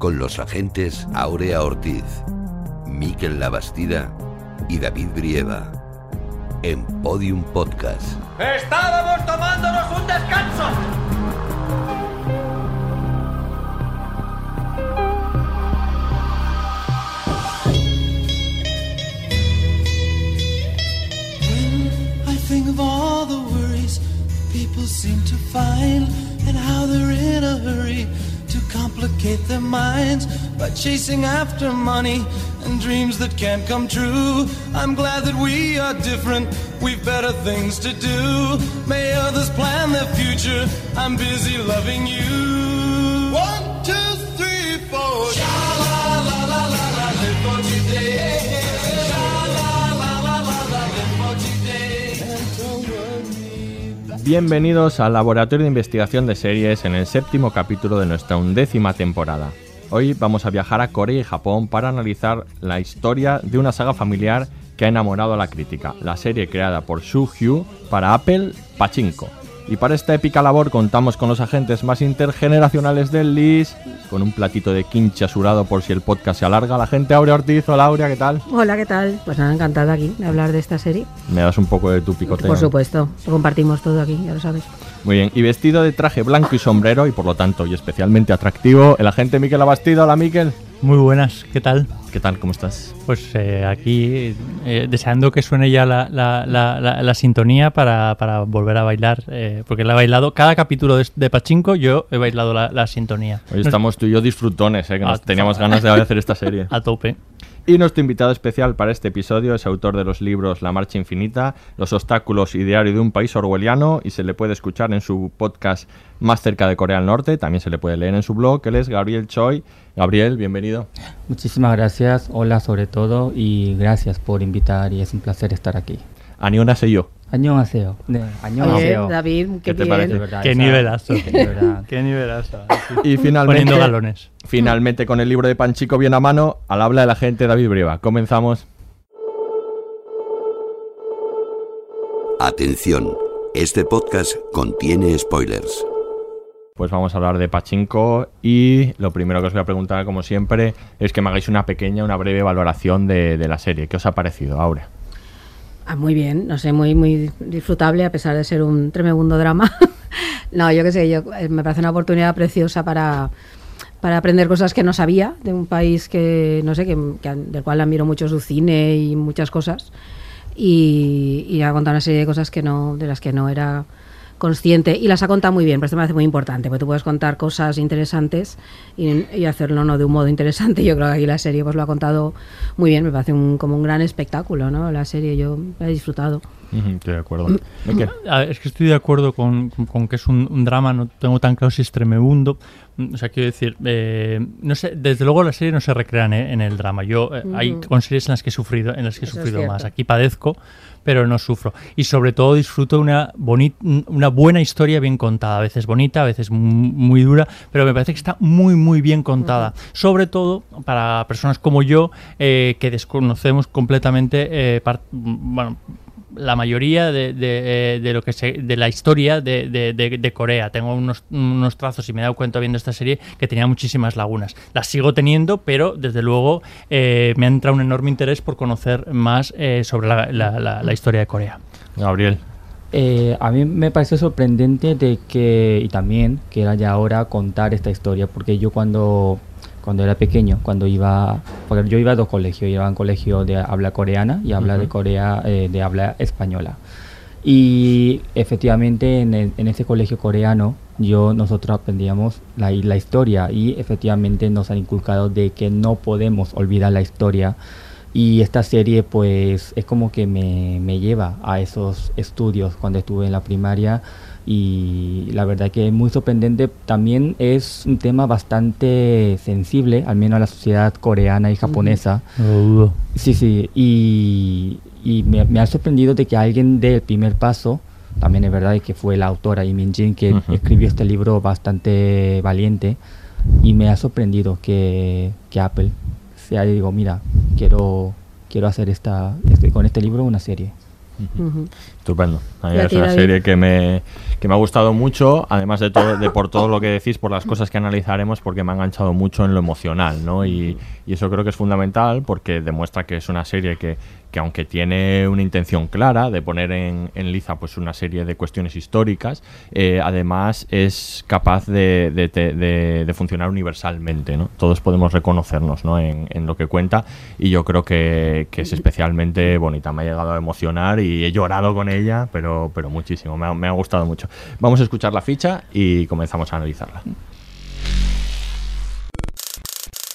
Con los agentes Aurea Ortiz, Miquel Labastida y David Brieva. En Podium Podcast. ¡Estábamos tomándonos un descanso! I think of all the worries people seem to find and how they're in a hurry to complicate their minds by chasing after money and dreams that can't come true. I'm glad that we are different. We've better things to do. May others plan their future. I'm busy loving you. Bienvenidos al Laboratorio de Investigación de Series en el séptimo capítulo de nuestra undécima temporada. Hoy vamos a viajar a Corea y Japón para analizar la historia de una saga familiar que ha enamorado a la crítica, la serie creada por Shu Hyu para Apple, Pachinko. Y para esta épica labor contamos con los agentes más intergeneracionales del LIS, con un platito de quincha surado por si el podcast se alarga. La gente Aurea Ortiz, hola Aurea, ¿qué tal? Hola, ¿qué tal? Pues nada, encantada aquí de hablar de esta serie. Me das un poco de tu picoteo. Por supuesto, lo compartimos todo aquí, ya lo sabes. Muy bien, y vestido de traje blanco y sombrero, y por lo tanto, y especialmente atractivo, el agente Miquel Abastido. Hola, Miquel. Muy buenas, ¿qué tal? ¿Qué tal? ¿Cómo estás? Pues eh, aquí eh, deseando que suene ya la, la- la- la- la sintonía para, para volver a bailar, eh, porque la he bailado, cada capítulo de, de Pachinko yo he bailado la, la sintonía. Hoy estamos tú y yo disfrutones, ¿eh? que nos Ah, teníamos ganas de hacer esta serie. A tope. Y nuestro invitado especial para este episodio es autor de los libros La Marcha Infinita, Los Obstáculos y Diario de un País Orwelliano, y se le puede escuchar en su podcast Más cerca de Corea del Norte, también se le puede leer en su blog, él es Gabriel Choi. Gabriel, bienvenido. Muchísimas gracias, hola sobre todo y gracias por invitar y es un placer estar aquí. Aniona sé yo. Añón 네, Oye, 안녕하세요. David, qué, ¿Qué te bien. parece? De verdad, Qué esa- nivelazo. de verdad. Qué nivelazo. Y finalmente, Poniendo galones. finalmente con el libro de Panchico bien a mano, al habla del agente David Brieva. Comenzamos. Atención, este podcast contiene spoilers. Pues vamos a hablar de Pachinko y lo primero que os voy a preguntar, como siempre, es que me hagáis una pequeña, una breve valoración de, de la serie. ¿Qué os ha parecido, Aurea? Ah, muy bien, no sé, muy, muy disfrutable a pesar de ser un tremendo drama. no, yo qué sé, yo, eh, me parece una oportunidad preciosa para, para aprender cosas que no sabía de un país que, no sé, que, que- del cual admiro mucho su cine y muchas cosas. Y, y ha contado una serie de cosas que no, de las que no era consciente y las ha contado muy bien, pero esto me parece muy importante, porque tú puedes contar cosas interesantes y, y hacerlo no de un modo interesante. Yo creo que aquí la serie pues lo ha contado muy bien, me parece un, como un gran espectáculo, ¿no? La serie yo he disfrutado. Estoy de acuerdo. Ver, es que estoy de acuerdo con, con- con que es un, un drama, no tengo tan claro si es tremebundo. Mm, O sea, quiero decir, eh, no sé, desde luego la serie no se recrea en, en el drama. Yo eh, hay Ujú. con series en las que he sufrido, en las que he Eso sufrido más. Aquí padezco, pero no sufro. Y sobre todo disfruto de una una buena historia bien contada. A veces bonita, a veces mu- muy dura, pero me parece que está muy, muy bien contada. Sobre todo para personas como yo eh, que desconocemos completamente, eh, bueno, la mayoría de, de, eh, de lo que se, de la historia de, de- de- de Corea. Tengo unos, unos trazos y me he dado cuenta viendo esta serie que tenía muchísimas lagunas. Las sigo teniendo, pero desde luego eh, me ha entrado un enorme interés por conocer más eh, sobre la, la- la- la historia de Corea. Gabriel. Eh, a mí me pareció sorprendente de que, y también que era ya ahora contar esta historia, porque yo cuando, cuando era pequeño, cuando iba, porque yo iba a dos colegios, iba a un colegio de habla coreana y habla de Ujú. Corea, eh, de habla española. Y efectivamente en, el- en ese colegio coreano yo nosotros aprendíamos la, la historia y efectivamente nos han inculcado de que no podemos olvidar la historia y esta serie pues es como que me, me lleva a esos estudios cuando estuve en la primaria y la verdad que es muy sorprendente. También es un tema bastante sensible, al menos a la sociedad coreana y japonesa. Sí, sí, y, y me, me ha sorprendido de que alguien dé el primer paso. También es verdad que fue la autora Min Jin que escribió este libro bastante valiente y me ha sorprendido que, que Apple sea y digo, mira, quiero quiero hacer esta este- con este libro una serie. Estupendo. A mí ¿Y a es ti, una serie que me, que me ha gustado mucho, además de todo, de por todo lo que decís, por las cosas que analizaremos, porque me ha enganchado mucho en lo emocional, ¿no? Y, y eso creo que es fundamental porque demuestra que es una serie que, que aunque tiene una intención clara de poner en, liza pues una serie de cuestiones históricas, eh, además es capaz de, funcionar universalmente, ¿no? Todos podemos reconocernos, ¿no? En, lo que cuenta y yo creo que, es especialmente bonita. Me ha llegado a emocionar y he llorado con ella, pero, pero muchísimo. Me ha gustado mucho. Vamos a escuchar la ficha y comenzamos a analizarla.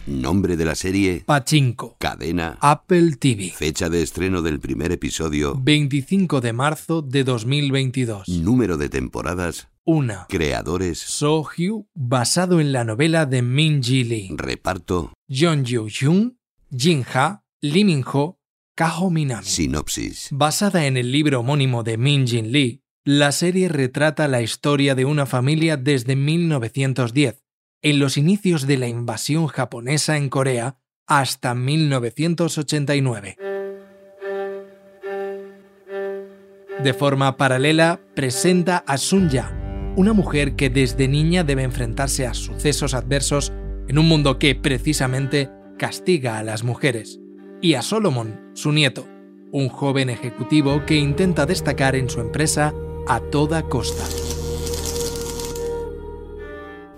Nombre de la serie, Pachinko. cadena, Apple TV. fecha de estreno del primer episodio, 25 de marzo de 2022. número de temporadas, 1. creadores, Sohyu, basado en la novela de Min Ji Lee. reparto, Jeon Yoo Jung, Jin Ha, Lee Min Ho, Kaho Minami. sinopsis. Basada en el libro homónimo de Min Jin Lee, la serie retrata la historia de una familia desde 1910, en los inicios de la invasión japonesa en Corea, hasta 1989. De forma paralela, presenta a Sunya, una mujer que desde niña debe enfrentarse a sucesos adversos en un mundo que precisamente castiga a las mujeres, y a Solomon, su nieto, un joven ejecutivo que intenta destacar en su empresa a toda costa.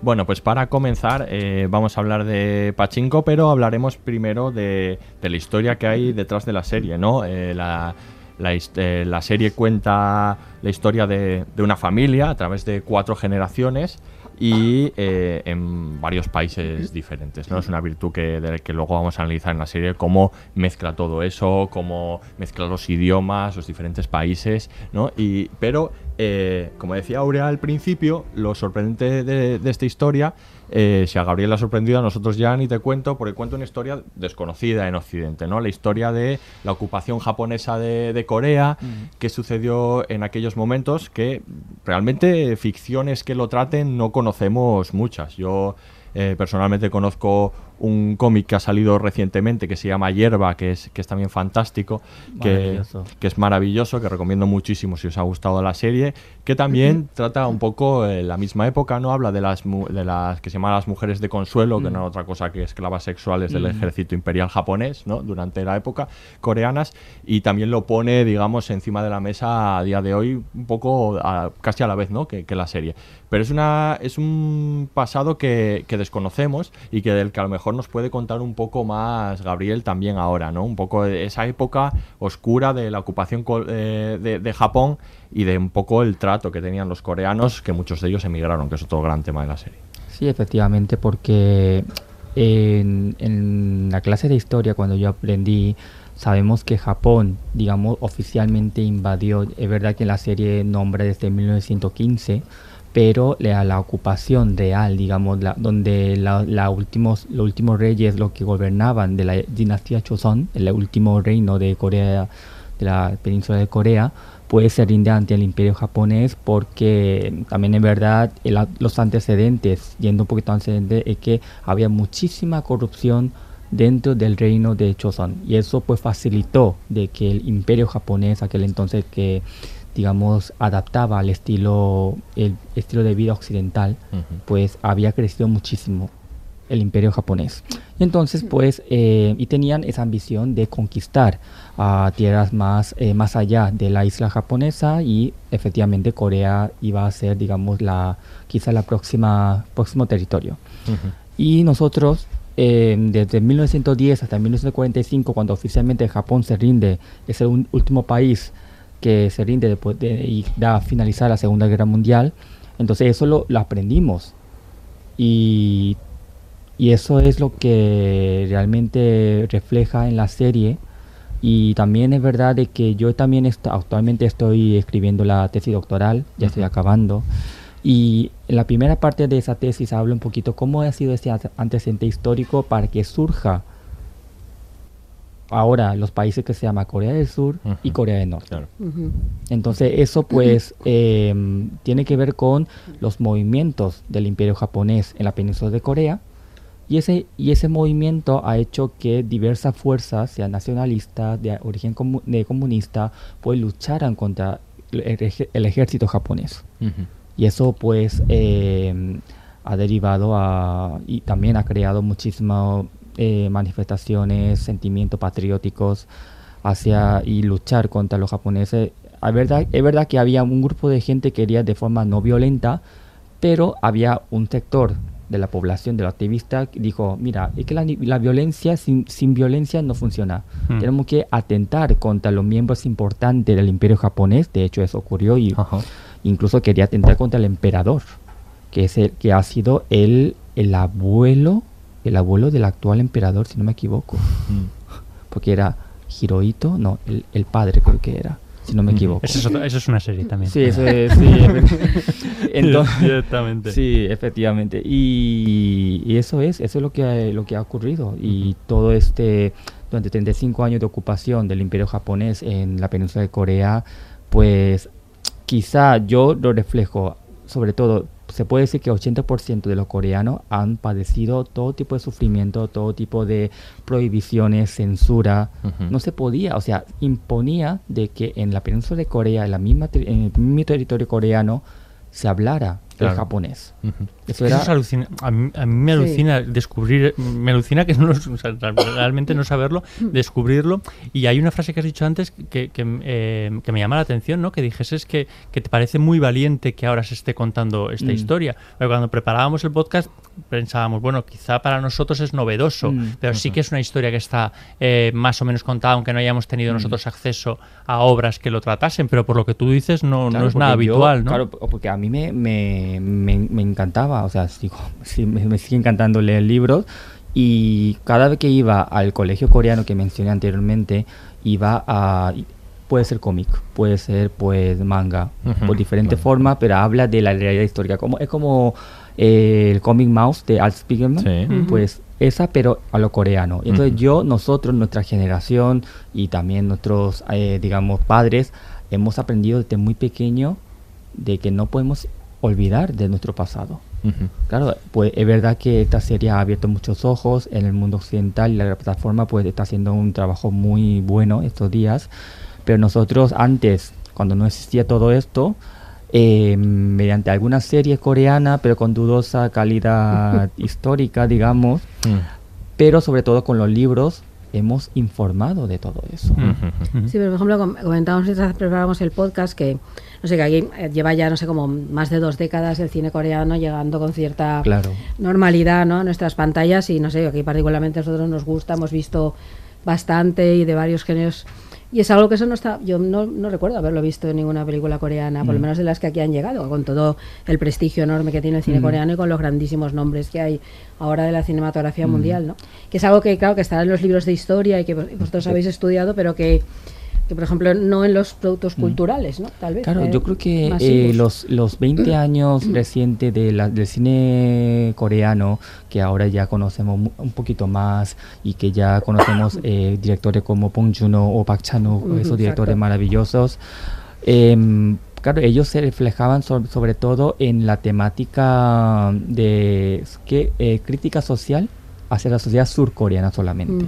Bueno, pues para comenzar eh, vamos a hablar de Pachinko, pero hablaremos primero de, la historia que hay detrás de la serie, ¿no? Eh, la, eh, la serie cuenta la historia de, de una familia a través de cuatro generaciones y eh, en varios países diferentes, ¿no? Es una virtud que, de la que luego vamos a analizar en la serie, cómo mezcla todo eso, cómo mezcla los idiomas, los diferentes países, ¿no? Y, pero, eh, como decía Aurea al principio, lo sorprendente de, de esta historia, eh, si a Gabriel le ha sorprendido, a nosotros ya ni te cuento, porque cuento una historia desconocida en Occidente, ¿no? La historia de la ocupación japonesa de, de Corea, que sucedió en aquellos momentos que realmente ficciones que lo traten no conocemos muchas. Yo eh, personalmente conozco un cómic que ha salido recientemente que se llama Hierba, que es, que es también fantástico, que, que es maravilloso, que recomiendo muchísimo si os ha gustado la serie, que también trata un poco eh, la misma época, ¿no? Habla de las, de las que se llaman las mujeres de consuelo, que no es otra cosa que esclavas sexuales del ejército imperial japonés, ¿no? Durante la época, coreanas, y también lo pone, digamos, encima de la mesa a día de hoy, un poco a- casi a la vez, ¿no? Que, que la serie. Pero es, una, es un pasado que, que desconocemos y que del que a lo mejor nos puede contar un poco más Gabriel también ahora, ¿no? Un poco de esa época oscura de la ocupación co- eh, de, de Japón y de un poco el trato que tenían los coreanos, que muchos de ellos emigraron, que es otro gran tema de la serie. Sí, efectivamente, porque en, en la clase de historia, cuando yo aprendí, sabemos que Japón, digamos, oficialmente invadió, es verdad que la serie nombra desde 1915, pero la, la ocupación real, digamos, la- donde la, la los últimos reyes, los que gobernaban de la dinastía Joseon, el último reino de Corea, de la península de Corea, pues se rinde ante el imperio japonés porque también en verdad los antecedentes, yendo un poquito antecedentes, es que había muchísima corrupción dentro del reino de Joseon. Y eso pues facilitó de que el imperio japonés aquel entonces que digamos adaptaba al estilo el estilo de vida occidental Ujú. pues había crecido muchísimo el imperio japonés. Y entonces, pues, eh, y tenían esa ambición de conquistar a tierras más, eh, más allá de la isla japonesa y efectivamente Corea iba a ser, digamos, la, quizá la próxima, próximo territorio. Ujú. Y nosotros, eh, desde 1910 hasta 1945, cuando oficialmente Japón se rinde, es el un- último país que se rinde después de y da finalizar la Segunda Guerra Mundial, entonces eso lo, lo aprendimos. Y, y eso es lo que realmente refleja en la serie Y también es verdad de que yo también est- actualmente estoy escribiendo la tesis doctoral, ya estoy acabando. Y en la primera parte de esa tesis hablo un poquito cómo ha sido ese ante- antecedente histórico para que surja ahora los países que se llama Corea del Sur y Corea del Norte. Entonces eso pues eh, tiene que ver con los movimientos del imperio japonés en la península de Corea y ese, y ese movimiento ha hecho que diversas fuerzas, sean nacionalistas, de origen comu- de comunista, pues lucharan contra el, ej- el ejército japonés. Y eso pues eh, ha derivado a, y también ha creado muchísimas eh, manifestaciones, sentimientos patrióticos hacia y luchar contra los japoneses. Es verdad, es verdad que había un grupo de gente que quería de forma no violenta, pero había un sector de la población, de los activistas, que dijo, mira, es que la, la violencia sin, sin violencia no funciona. Hmm. Tenemos que atentar contra los miembros importantes del imperio japonés, de hecho eso ocurrió y incluso quería atentar contra el emperador, que es el que ha sido el, el abuelo, el abuelo del actual emperador, si no me equivoco. Porque era Hirohito, no, el, el padre creo que era, si no me equivoco. Eso es, otra- eso es una serie también. Sí, eso es, sí, efe- entonces, Directamente. Sí, efectivamente. Y, y eso es, eso es lo que ha, lo que ha ocurrido. Y todo este, durante 35 años de ocupación del imperio japonés en la península de Corea, pues quizá yo lo reflejo, sobre todo, se puede decir que 80% de los coreanos han padecido todo tipo de sufrimiento, todo tipo de prohibiciones, censura. No se podía, o sea, imponía de que en la península de Corea, en, la misma, en el mismo territorio coreano, se hablara Claro. el japonés. Eso era... es alucina- a, mí, a mí me Sí. alucina descubrir, me alucina que no o sea, realmente no saberlo, descubrirlo. Y hay una frase que has dicho antes que, que, eh, que me llama la atención, ¿no? Que dijeses que, que te parece muy valiente que ahora se esté contando esta Mm. historia. Porque cuando preparábamos el podcast pensábamos, bueno, quizá para nosotros es novedoso, Mm. pero sí que es una historia que está eh, más o menos contada, aunque no hayamos tenido nosotros acceso a obras que lo tratasen, pero por lo que tú dices no, Claro, no es nada yo- habitual, ¿no? Claro, porque a mí me, me, me, me encantaba, o sea, sigo- sí, me, me sigue encantando leer libros y cada vez que iba al colegio coreano que mencioné anteriormente, iba a... Puede ser cómic, puede ser pues manga, por diferentes claro. formas, pero habla de la realidad histórica. Como, es como eh, el Comic Mouse de Art Spiegelman, Sí. Pues esa, pero a lo coreano. Y Entonces yo, nosotros, nuestra generación y también nuestros, eh, digamos, padres, hemos aprendido desde muy pequeño de que no podemos olvidar de nuestro pasado. Ujú. Claro, pues es verdad que esta serie ha abierto muchos ojos en el mundo occidental y la plataforma pues está haciendo un trabajo muy bueno estos días, pero nosotros antes, cuando no existía todo esto, eh, mediante alguna serie coreana, pero con dudosa calidad histórica, digamos, Mm. pero sobre todo con los libros, hemos informado de todo eso. Sí, pero por ejemplo, com- comentábamos mientras preparábamos el podcast que, no sé, que aquí eh, lleva ya, no sé, como más de dos décadas el cine coreano llegando con cierta Claro. normalidad ¿no? a nuestras pantallas y, no sé, aquí particularmente a nosotros nos gusta, hemos visto bastante y de varios géneros. Y es algo que eso no está, yo no, no recuerdo haberlo visto en ninguna película coreana, por lo Mm. menos de las que aquí han llegado, con todo el prestigio enorme que tiene el cine Mm. coreano y con los grandísimos nombres que hay ahora de la cinematografía Mm. mundial, ¿no? Que es algo que, claro, que estará en los libros de historia y que vos- vosotros habéis estudiado, pero que, que, por ejemplo, no en los productos culturales, ¿no? Tal vez. Mm. Claro, eh, yo creo que eh, los, los 20 años recientes de la- del cine coreano, que ahora ya conocemos un poquito más y que ya conocemos eh, directores como Bong Joon-ho o Park Chan-wook, Ujú, esos directores exacto. maravillosos, em, claro, ellos se reflejaban so- sobre todo en la temática de ¿qué? Eh, crítica social hacia la sociedad surcoreana solamente.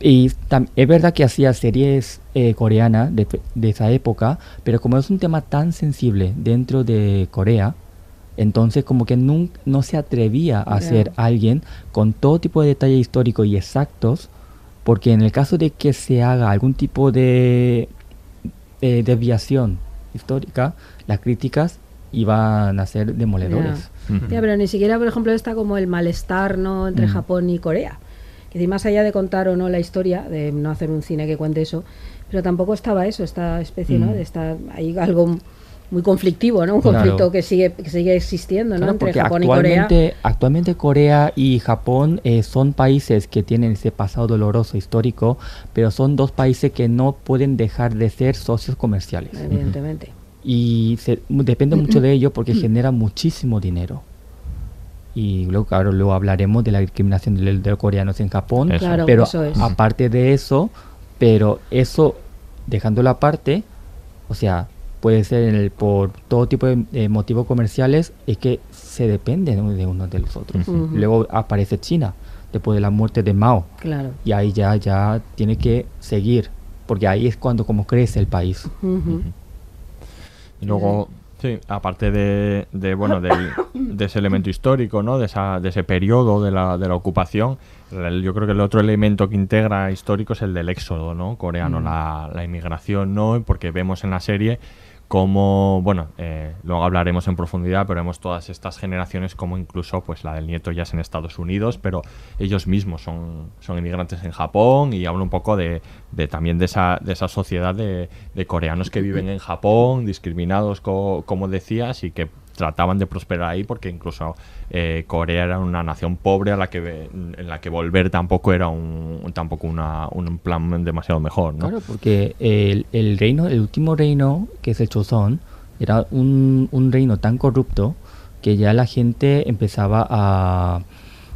Y es verdad que hacía series eh, coreanas de, de esa época, pero como es un tema tan sensible dentro de Corea, entonces como que nun- no se atrevía a hacer alguien con todo tipo de detalles históricos y exactos, porque en el caso de que se haga algún tipo de eh, desviación histórica, las críticas iban a ser demoledores. Ya, pero ni siquiera, por ejemplo, está como el malestar no entre Mm. Japón y Corea. Que decir, más allá de contar o no la historia, de no hacer un cine que cuente eso, pero tampoco estaba eso, esta especie, ¿no? Mm. De estar ahí algo muy conflictivo, ¿no? Un Claro. conflicto que sigue que sigue existiendo, ¿no? Claro, Entre Japón y Corea. actualmente, actualmente Corea y Japón eh, son países que tienen ese pasado doloroso histórico, pero son dos países que no pueden dejar de ser socios comerciales. Evidentemente. Y se- depende mucho de ello porque genera muchísimo dinero. Y luego, claro, luego hablaremos de la discriminación de, de los coreanos en Japón. Eso. Claro, pero eso es. aparte de eso, pero eso, dejándolo aparte, o sea, puede ser en el- por todo tipo de eh, motivos comerciales, es que se depende de uno de los otros. Luego aparece China, después de la muerte de Mao. Claro. Y ahí ya, ya tiene que seguir, porque ahí es cuando como crece el país. Y luego, sí, aparte de, de, bueno, del- de ese elemento histórico, ¿no? De, esa, de ese periodo de la, de la ocupación, el- yo creo que el otro elemento que integra histórico es el del éxodo, ¿no? Coreano, la, la inmigración, ¿no? Porque vemos en la serie cómo, bueno, eh, luego hablaremos en profundidad, pero vemos todas estas generaciones como incluso, pues la del nieto ya es en Estados Unidos, pero ellos mismos son, son inmigrantes en Japón y habla un poco de, también de esa, de esa sociedad de, de coreanos que viven en Japón, discriminados, co- como decías, y que trataban de prosperar ahí porque incluso eh, Corea era una nación pobre a la que en la que volver tampoco era un, tampoco una, un plan demasiado mejor ¿no? Claro, porque el, el reino, el último reino, que es el Chozón, era un, un reino tan corrupto que ya la gente empezaba a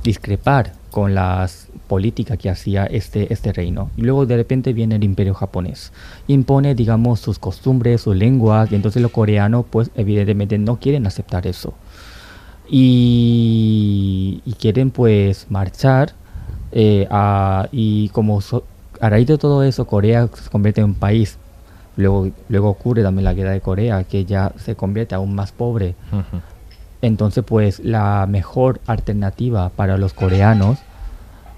discrepar con las políticas que hacía este, este reino. Y luego de repente viene el imperio japonés. Impone, digamos, sus costumbres, sus lenguas, y entonces los coreanos, pues evidentemente no quieren aceptar eso. Y, quieren pues marchar eh, a- y como a raíz de todo eso Corea se convierte en un país luego luego ocurre también la guerra de Corea que ya se convierte aún más pobre. Entonces pues la mejor alternativa para los coreanos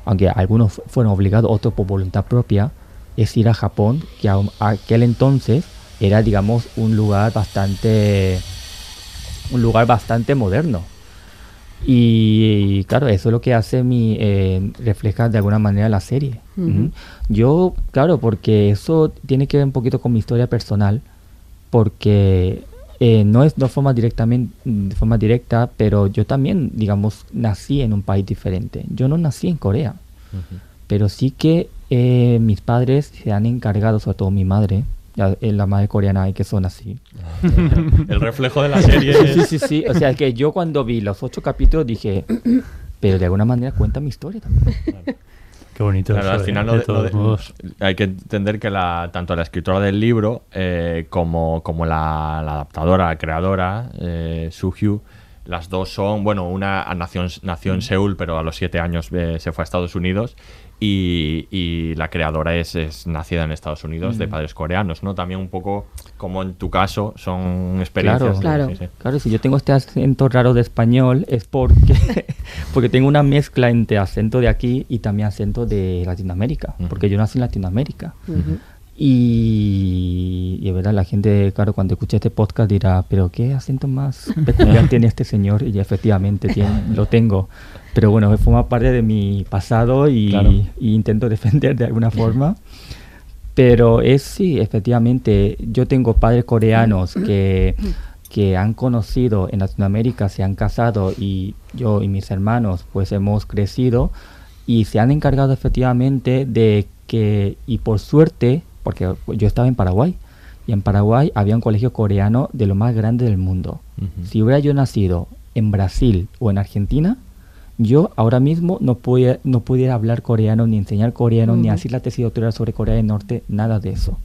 aunque algunos fu- fueron obligados otros por voluntad propia es ir a Japón que a a aquel entonces era digamos un lugar bastante un lugar bastante moderno. Y claro, eso es lo que hace mi eh, refleja de alguna manera la serie. Yo, claro, porque eso tiene que ver un poquito con mi historia personal, porque eh, no es de forma directamente, de forma directa, pero yo también, digamos, nací en un país diferente. Yo no nací en Corea, pero sí que eh, mis padres se han encargado, sobre todo mi madre, eh, la madre coreana, hay que son así. el reflejo de la serie Sí, sí, sí, sí. O sea, que yo cuando vi los ocho capítulos dije, pero de alguna manera cuenta mi historia también. Qué bonito. Claro, eso, al final no de de- no todos de- modos. hay que entender que la, tanto la escritora del libro eh, como, como la, la adaptadora, la creadora, eh, Soo-Hyo, las dos son, bueno, una nació, nació en Seúl, pero a los siete años eh, se fue a Estados Unidos. Y, y la creadora es, es nacida en Estados Unidos de padres coreanos, ¿no? También un poco como en tu caso son experiencias. Claro, de- Claro. sí, sí. Claro, si yo tengo este acento raro de español es porque, porque tengo una mezcla entre acento de aquí y también acento de Latinoamérica, porque yo nací en Latinoamérica. Y, y es verdad, la gente, claro, cuando escuche este podcast dirá, pero ¿qué acento más peculiar tiene este señor? Y efectivamente tiene, lo tengo. Pero bueno, forma parte de mi pasado y, Claro. y intento defender de alguna forma. Pero es sí, efectivamente, yo tengo padres coreanos que, que han conocido en Latinoamérica, se han casado y yo y mis hermanos pues hemos crecido y se han encargado efectivamente de que, y por suerte, porque yo estaba en Paraguay, y en Paraguay había un colegio coreano de lo más grande del mundo. Si hubiera yo nacido en Brasil o en Argentina, yo ahora mismo no pudiera, no pudiera hablar coreano, ni enseñar coreano, ni hacer la tesis doctoral sobre Corea del Norte, nada de eso.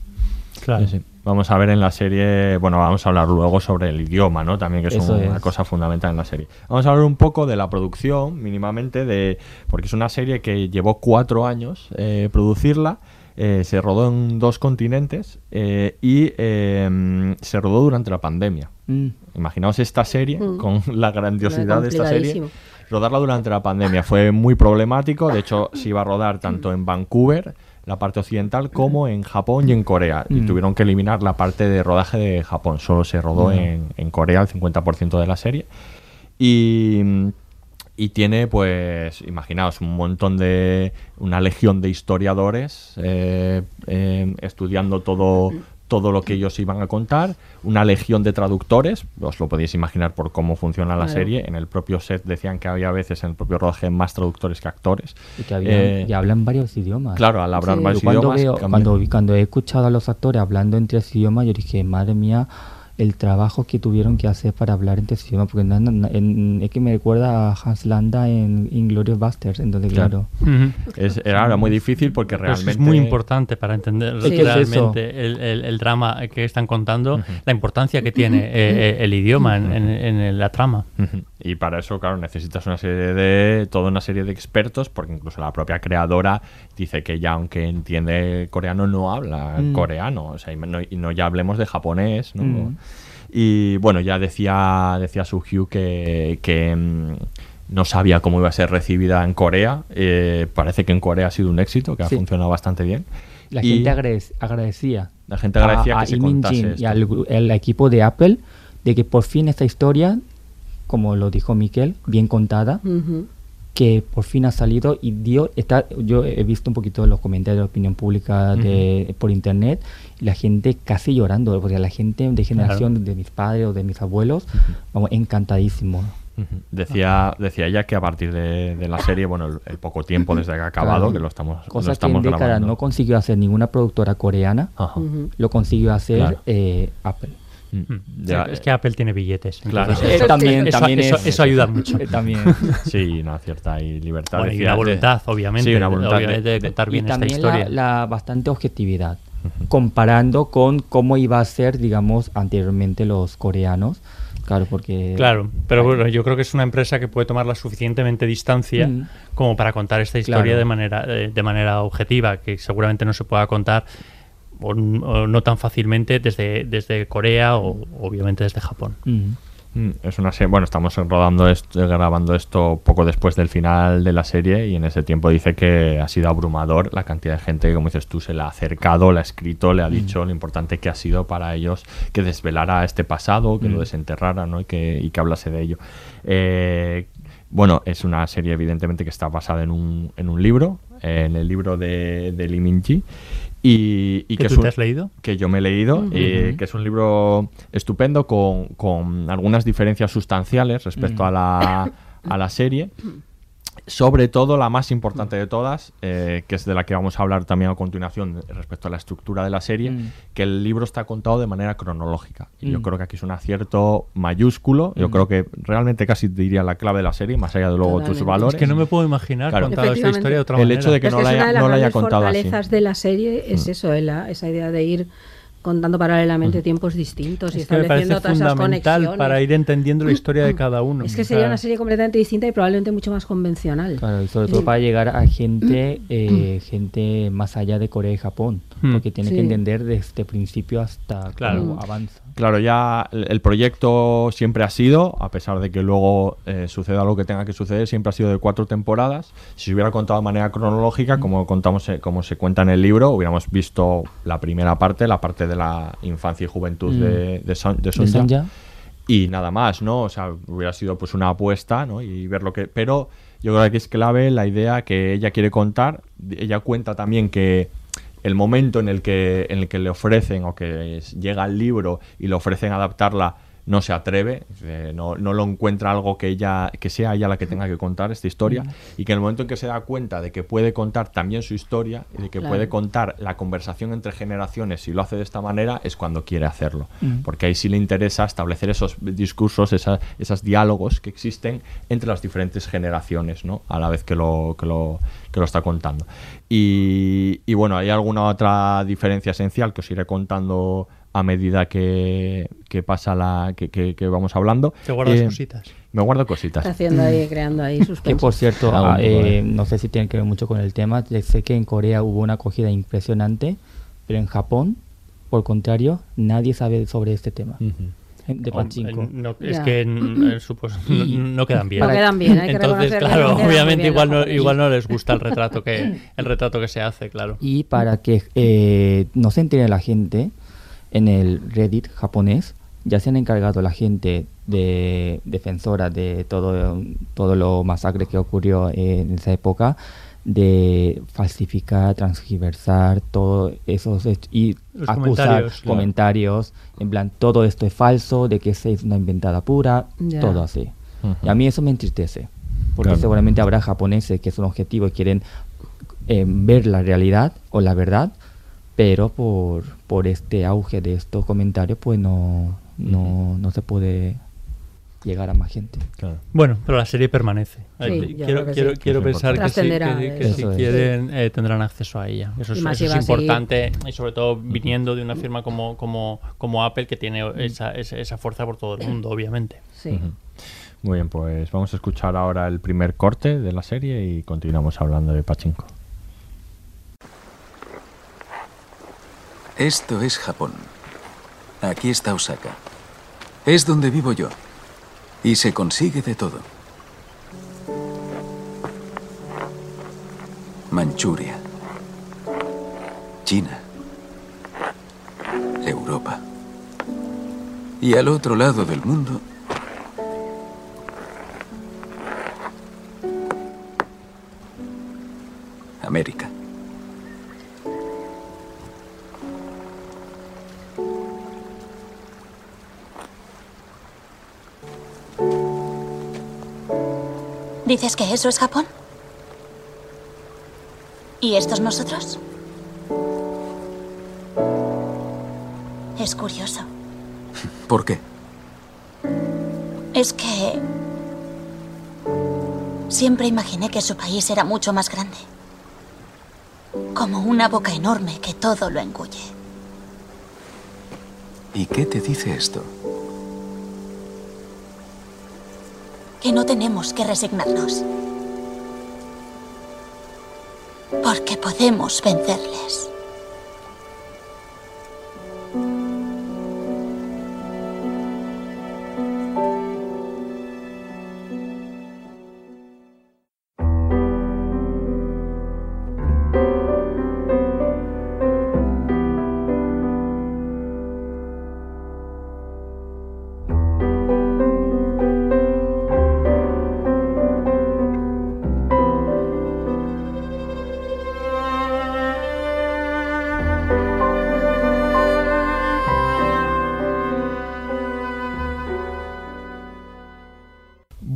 Claro. Sí, sí. Vamos a ver en la serie, bueno, vamos a hablar luego sobre el idioma, ¿no? También que es Eso una es. cosa fundamental en la serie. Vamos a hablar un poco de la producción, mínimamente, de porque es una serie que llevó cuatro años eh, producirla. eh, se rodó en dos continentes eh, y eh, se rodó durante la pandemia. Mm. Imaginaos esta serie Mm. con la grandiosidad de esta serie. Rodarla durante la pandemia fue muy problemático. De hecho, se iba a rodar tanto en Vancouver, la parte occidental, como en Japón y en Corea. Y Mm. tuvieron que eliminar la parte de rodaje de Japón. Solo se rodó Mm. en, en Corea el 50% de la serie. Y, y tiene, pues, imaginaos, un montón de. una legión de historiadores eh, eh, estudiando todo, todo lo que ellos iban a contar, una legión de traductores, os lo podéis imaginar por cómo funciona la Claro. serie, en el propio set decían que había veces en el propio rodaje más traductores que actores. Y que habían- Eh, y hablan varios idiomas. Claro, al hablar varios cuando idiomas. veo- cuando, vi- cuando he escuchado a los actores hablando en tres idiomas, yo dije, madre mía, el trabajo que tuvieron que hacer para hablar en tres idiomas, porque no- no- en- es que me recuerda a Hans Landa en Inglorious Basterds, entonces claro. Es- era, era muy difícil porque Pero realmente... es muy importante para entender Sí. Realmente el, el- el drama que están contando, la importancia que tiene eh, eh, el idioma en, en- en la trama. Y para eso, claro, necesitas una serie de. toda una serie de expertos, porque incluso la propia creadora dice que ya, aunque entiende coreano, no habla Mm. coreano. O sea, y no, y no ya hablemos de japonés, ¿no? Mm. Y bueno, ya decía, decía Soo-Hyu que, que mm, no sabía cómo iba a ser recibida en Corea. Eh, parece que en Corea ha sido un éxito, que ha Sí. funcionado bastante bien. La Y- gente agradec- agradecía. La gente agradecía a, que a se contase Jin y al el equipo de Apple de que por fin esta historia, como lo dijo Miquel, bien contada, Ujú. Que por fin ha salido y dio está yo he visto un poquito los comentarios de opinión pública de, por internet y la gente casi llorando porque la gente de generación de mis padres o de mis abuelos vamos encantadísimo. Decía, decía ella que a partir de, de la serie, bueno, el, el poco tiempo desde que ha acabado, Claro. que lo estamos, lo cosa que en estamos décadas grabando. no consiguió hacer ninguna productora coreana lo consiguió hacer Claro. eh, Apple. Ya, es que Apple tiene billetes. Claro. entonces Eh, también eso, también eso- es- eso ayuda mucho. eh, también Sí, una cierta y libertad. Bueno, y una voluntad, obviamente. Sí, una voluntad de- obviamente de, de- contar y bien esta también historia. la, la bastante objetividad comparando con cómo iba a ser digamos anteriormente los coreanos claro porque Claro, pero bueno, yo creo que es una empresa que puede tomar la suficientemente distancia Mm. como para contar esta historia Claro. de manera eh, de manera objetiva, que seguramente no se pueda contar o, no tan fácilmente desde, desde Corea o obviamente desde Japón. Mm. Mm, Es una serie, bueno, estamos rodando esto, grabando esto poco después del final de la serie y en ese tiempo dice que ha sido abrumador la cantidad de gente que, como dices tú, se le ha acercado, le ha escrito, le ha dicho lo importante que ha sido para ellos que desvelara este pasado, que lo Mm. desenterrara ¿no? y, que, y que hablase de ello. Eh, bueno, es una serie evidentemente que está basada en un, en un libro, en el libro de, de Lee Min-ji. Y, y ¿Que tú un- te has leído? que yo me he leído, eh, que es un libro estupendo con, con algunas diferencias sustanciales respecto a, la, a la serie. Sobre todo la más importante de todas, eh, que es de la que vamos a hablar también a continuación respecto a la estructura de la serie, Mm. que el libro está contado de manera cronológica. Y yo Mm. creo que aquí es un acierto mayúsculo. Yo creo que realmente casi diría la clave de la serie, más allá de luego tus valores. Es que no me puedo imaginar Claro. contado esta historia de otra El manera. hecho de que Es no que la haya- una de las no la haya grandes contado así. fortalezas de la serie es Mm. eso, la- esa idea de ir contando paralelamente tiempos distintos y Es me estableciendo todas esas conexiones. para ir entendiendo la historia de cada uno. Es que sería sea, una serie completamente distinta y probablemente mucho más convencional. Claro, y sobre todo Sí. para llegar a gente eh, gente más allá de Corea y Japón Mm. porque tiene Sí. que entender desde principio hasta Claro. cómo avanza Claro, ya el el proyecto siempre ha sido, a pesar de que luego eh, suceda lo que tenga que suceder, siempre ha sido de cuatro temporadas. Si se hubiera contado de manera cronológica, como contamos, eh, como se cuenta en el libro, hubiéramos visto la primera parte, la parte de la infancia y juventud Mm. de, de, Son- de ¿De Sonja, y nada más, ¿no? O sea, hubiera sido pues una apuesta, ¿no? Y ver lo que... Pero yo creo que es clave la idea que ella quiere contar. Ella cuenta también que el momento en el que, en el que le ofrecen o que llega el libro y le ofrecen adaptarla no se atreve, eh, no, no lo encuentra algo que ella que sea ella la que tenga que contar esta historia y que en el momento en que se da cuenta de que puede contar también su historia y de que Claro. puede contar la conversación entre generaciones si lo hace de esta manera es cuando quiere hacerlo Mm. porque ahí sí le interesa establecer esos discursos esa- esos diálogos que existen entre las diferentes generaciones ¿no? a la vez que lo, que lo, que lo está contando y, y bueno hay alguna otra diferencia esencial que os iré contando a medida que, que pasa la que, que- que vamos hablando Te guardas Eh, cositas. me guardo cositas Está haciendo ahí, creando ahí suspenso. que por cierto Ah, ah, bueno, eh, no sé si tiene que ver mucho con el tema sé que en Corea hubo una acogida impresionante pero en Japón por contrario nadie sabe sobre este tema de Pachinko no, es Ya. que eh, supos- no, no quedan bien. No quedan bien, hay que Entonces, claro, obviamente bien igual no, igual no les gusta el retrato que el retrato que se hace, claro. Y para que eh, no se entere la gente, en el Reddit japonés ya se han encargado la gente de defensora de todo, todo lo masacre que ocurrió en esa época de falsificar, transgiversar todo esos y Los acusar comentarios, claro. en plan todo esto es falso, de que esa es una inventada pura, todo así. Y a mí eso me entristece, porque Claro. seguramente habrá japoneses que son objetivos y quieren eh, ver la realidad o la verdad, pero por, por este auge de estos comentarios, pues no, no, no se puede llegar a más gente. Claro. Bueno, pero la serie permanece. Sí, Eh, quiero quiero, sí. quiero pensar que, sí, que, que eso si es. quieren eh, tendrán acceso a ella. Eso, es- eso importante y sobre todo viniendo de una firma como, como, como Apple que tiene esa, esa, esa fuerza por todo el mundo, obviamente. Sí. Muy bien, pues vamos a escuchar ahora el primer corte de la serie y continuamos hablando de Pachinko. Esto es Japón. Aquí está Osaka. Es donde vivo yo. Y se consigue de todo. Manchuria. China. Europa. Y al otro lado del mundo... América. ¿Dices que eso es Japón? ¿Y estos nosotros? Es curioso. ¿Por qué? Es que... Siempre imaginé que su país era mucho más grande. Como una boca enorme que todo lo engulle. ¿Y qué te dice esto? Que no tenemos que resignarnos. Porque podemos vencerles.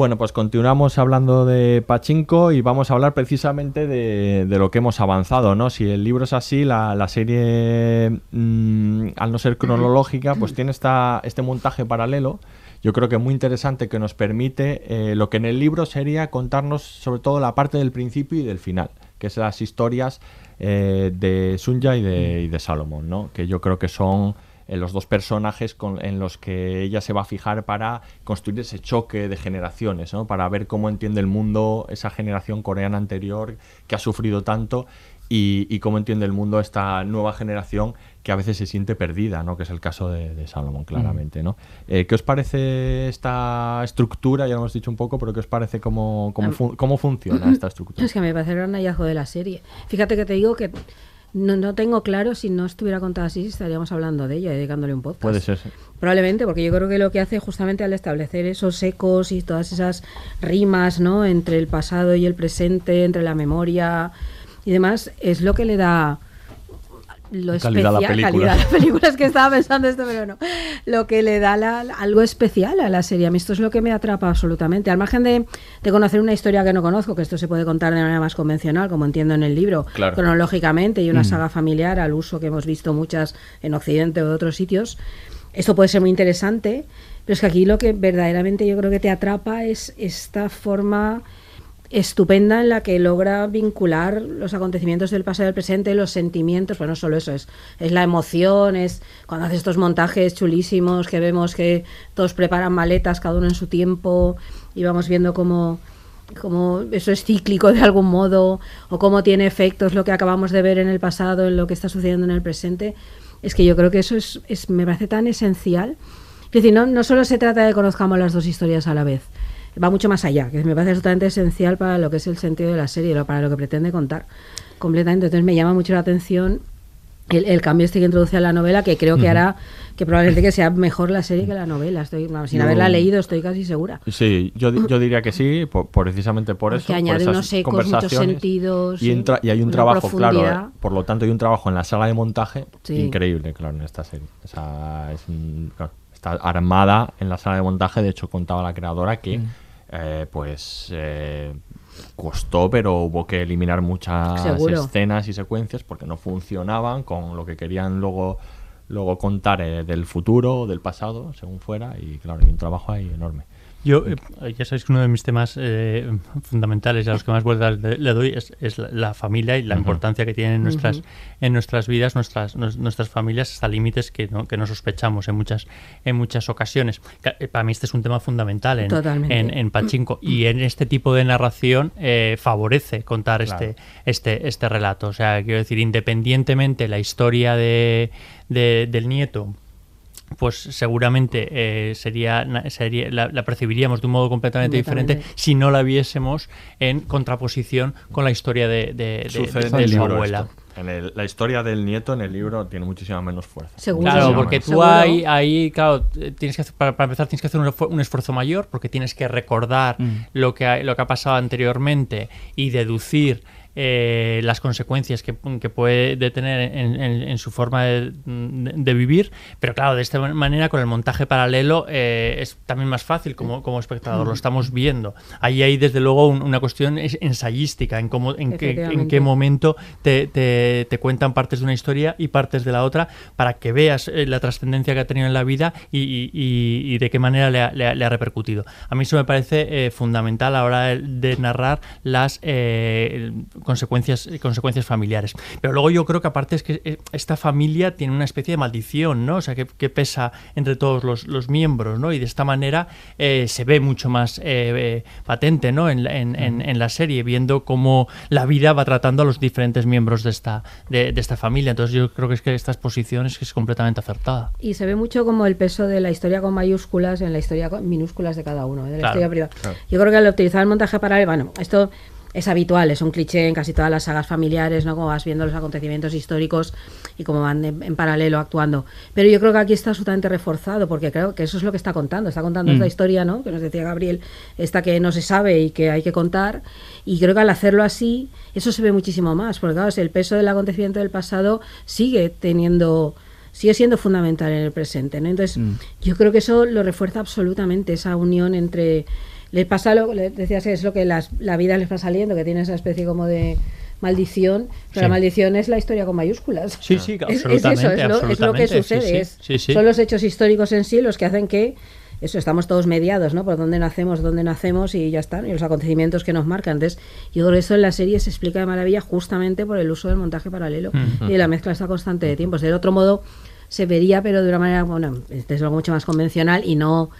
Bueno, pues continuamos hablando de Pachinko y vamos a hablar precisamente de, de lo que hemos avanzado, ¿no? Si el libro es así, la, serie, mm, al no ser cronológica, pues tiene esta, este montaje paralelo. Yo creo que muy interesante que nos permite eh, lo que en el libro sería contarnos sobre todo la parte del principio y del final, que es las historias eh, de Sunja y de, y de Salomón, ¿no? Que yo creo que son eh, los dos personajes con- en los que ella se va a fijar para construir ese choque de generaciones, ¿no? para ver cómo entiende el mundo esa generación coreana anterior que ha sufrido tanto y, y cómo entiende el mundo esta nueva generación que a veces se siente perdida, ¿no? que es el caso de, de Salomón, claramente. ¿no? Eh, ¿Qué os parece esta estructura? Ya lo hemos dicho un poco, pero ¿qué os parece cómo, cómo, Am- fun- cómo funciona esta estructura? Es que me parece el gran hallazgo de la serie. Fíjate que te digo que no, no tengo claro si no estuviera contada así, si estaríamos hablando de ella y dedicándole un podcast. Puede ser. sí. Probablemente, porque yo creo que lo que hace justamente al establecer esos ecos y todas esas rimas, ¿no? Entre el pasado y el presente, entre la memoria y demás, es lo que le da lo Calidad la calidad a la película, es que estaba pensando esto, pero no. Lo que le da la- algo especial a la serie. A mí esto es lo que me atrapa absolutamente. Al margen de, de conocer una historia que no conozco, que esto se puede contar de manera más convencional, como entiendo en el libro, Claro. cronológicamente, y una Mm. saga familiar al uso que hemos visto muchas en Occidente o de otros sitios. Esto puede ser muy interesante, pero es que aquí lo que verdaderamente yo creo que te atrapa es esta forma estupenda en la que logra vincular los acontecimientos del pasado y del presente, los sentimientos, pues no solo eso, es, es la emoción, es cuando hace estos montajes chulísimos que vemos que todos preparan maletas, cada uno en su tiempo, y vamos viendo cómo, cómo eso es cíclico de algún modo, o cómo tiene efectos lo que acabamos de ver en el pasado, en lo que está sucediendo en el presente, es que yo creo que eso es, es me parece tan esencial. Es decir, no, no solo se trata de que conozcamos las dos historias a la vez, va mucho más allá, que me parece absolutamente esencial para lo que es el sentido de la serie, para lo que pretende contar completamente. Entonces me llama mucho la atención el, el cambio este que introduce a la novela, que creo que hará que probablemente que sea mejor la serie que la novela. Estoy, sin Yo- haberla leído, estoy casi segura. Sí, yo, yo diría que sí, por, precisamente por Porque eso. por añade esas unos ecos, muchos conversaciones. sentidos, Y, un tra- y hay un trabajo, claro, eh, por lo tanto hay un trabajo en la sala de montaje Sí. increíble, claro, en esta serie. O sea, es claro, está armada en la sala de montaje, de hecho contaba la creadora que Mm. Eh, pues eh, costó, pero hubo que eliminar muchas Seguro. escenas y secuencias porque no funcionaban con lo que querían luego luego contar eh, del futuro o del pasado, según fuera, y claro, hay un trabajo ahí enorme. Yo, eh, ya sabéis que uno de mis temas eh, fundamentales y a los que más vueltas le, doy es, es la, la familia y la importancia que tienen en nuestras, en nuestras vidas, nuestras, nos- nuestras familias, hasta límites que no, que no sospechamos en muchas, en muchas ocasiones. Ca- eh, Para mí este es un tema fundamental en, en, en Pachinko y en este tipo de narración eh, favorece contar Claro. este, este, este relato. O sea, quiero decir, independientemente la historia de, de- del nieto pues seguramente eh, sería, sería la, la percibiríamos de un modo completamente diferente si no la viésemos en contraposición con la historia de, de, de- su abuela. esto. En el- la historia del nieto en el libro tiene muchísima menos fuerza. Seguro. Claro, porque tú ahí, ahí, claro, tienes que hacer, para, para empezar tienes que hacer un esfuerzo mayor porque tienes que recordar Mm. lo, que ha, lo que ha pasado anteriormente y deducir eh, las consecuencias que, que puede de tener en, en- en su forma de, de vivir. Pero claro, de esta manera, con el montaje paralelo, eh, es también más fácil como, como espectador, lo estamos viendo. Ahí hay, desde luego, un- una cuestión es- ensayística en, cómo, en, qué, en qué momento te, te- te cuentan partes de una historia y partes de la otra para que veas eh, la trascendencia que ha tenido en la vida y, y- de qué manera le ha, le ha- le ha repercutido. A mí eso me parece eh, fundamental a la hora de, de narrar las consecuencias, consecuencias familiares. Pero luego yo creo que aparte es que eh, esta familia tiene una especie de maldición, ¿no? O sea, que, que pesa entre todos los, los miembros, ¿no? Y de esta manera eh, se ve mucho más eh, eh, patente, ¿no? En, la- en- en- en la serie, viendo cómo la vida va tratando a los diferentes miembros de esta, de, de esta familia. Entonces yo creo que es que esta exposición es que es completamente acertada. Y se ve mucho como el peso de la historia con mayúsculas en la historia con minúsculas de cada uno, ¿eh? de la Claro, historia privada. claro. Yo creo que al utilizar el montaje paralelo, bueno, esto es habitual, es un cliché en casi todas las sagas familiares, ¿no? Como vas viendo los acontecimientos históricos y cómo van en, en paralelo actuando. Pero yo creo que aquí está absolutamente reforzado, porque creo que eso es lo que está contando. Está contando Mm. esta historia, ¿no? Que nos decía Gabriel, esta que no se sabe y que hay que contar. Y creo que al hacerlo así, eso se ve muchísimo más, porque claro, el peso del acontecimiento del pasado sigue teniendo sigue siendo fundamental en el presente. ¿no? Entonces, Mm. yo creo que eso lo refuerza absolutamente, esa unión entre... Le pasa lo le decías que es lo que las- la vida les va saliendo, que tiene esa especie como de maldición, pero Sí. la maldición es la historia con mayúsculas. Sí, sí, Es- es, absolutamente. eso, es lo, es lo que absolutamente, sí, sucede. sí, sí, sí. Son los hechos históricos en sí los que hacen que eso estamos todos mediados, ¿no? Por dónde nacemos, dónde nacemos y ya está, y los acontecimientos que nos marcan. Entonces, yo creo que eso en la serie se explica de maravilla justamente por el uso del montaje paralelo Ujú. y de la mezcla esta constante de tiempos. De otro modo se vería, pero de una manera, bueno, desde luego mucho más convencional y no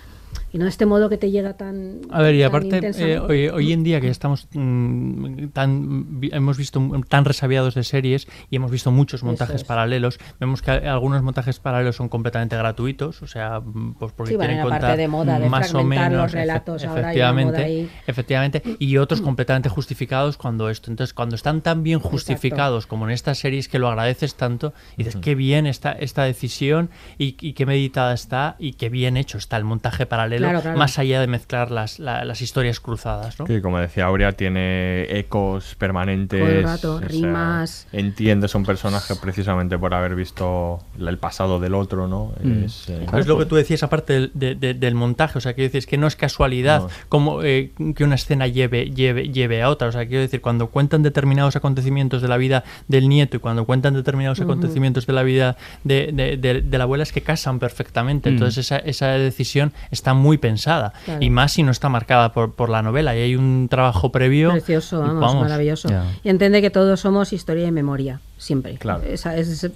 y no de este modo que te llega tan A ver, y aparte, eh, hoy, hoy en día que estamos mm, tan, hemos visto tan resabiados de series y hemos visto muchos montajes es. paralelos, vemos que a- algunos montajes paralelos son completamente gratuitos, o sea, mm, pues porque Sí, quieren en la parte contar de moda, de más o menos, los relatos, efe- ahora hay una moda efectivamente, ahí. efectivamente, y otros completamente justificados cuando esto. Entonces, cuando están tan bien justificados como en estas series que lo agradeces tanto, y dices, qué bien está esta decisión y, y qué meditada está y qué bien hecho está el montaje paralelo, Claro, claro. más allá de mezclar las, la- las historias cruzadas, ¿no? Que como decía Aurea, tiene ecos permanentes. Todo el rato, o sea, rimas. entiendes a un personaje precisamente por haber visto el pasado del otro, ¿no? Mm. Es, eh, Es lo que tú decías aparte del, de- de- del montaje, o sea, quiero decir, es que no es casualidad No. como eh, que una escena lleve, lleve, lleve a otra, o sea, quiero decir, cuando cuentan determinados acontecimientos de la vida del nieto y cuando cuentan determinados acontecimientos de la vida de, de- de- de la abuela es que casan perfectamente, Mm. entonces esa, esa decisión está muy pensada Claro. y más si no está marcada por, por la novela y hay un trabajo previo Precioso, vamos, maravilloso. Y entiende que todos somos historia y memoria, siempre. Claro. Esa- es-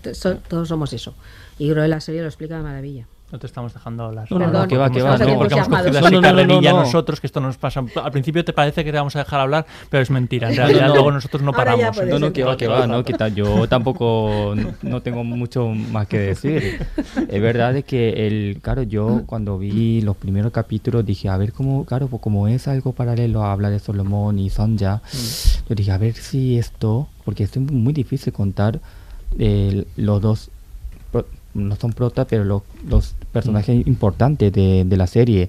todos somos eso. Y creo que la serie lo explica de maravilla. No te estamos dejando hablar. No, no, que va, que estamos va, no. Porque hemos cogido así No, no, no, no, carrerilla no. nosotros, que esto nos pasa. Al principio te parece que te vamos a dejar hablar, pero es mentira. En realidad, no. luego nosotros no paramos. No, no, que va, que va, no, que tal. Yo tampoco no, no tengo mucho más que decir. Es verdad de que el, claro, yo cuando vi los primeros capítulos dije, a ver cómo, claro, pues como es algo paralelo a hablar de Solomón y Sonja, yo dije, a ver si esto, porque esto es muy difícil contar eh, los dos no son prota, pero lo- los personajes importantes de, de la serie,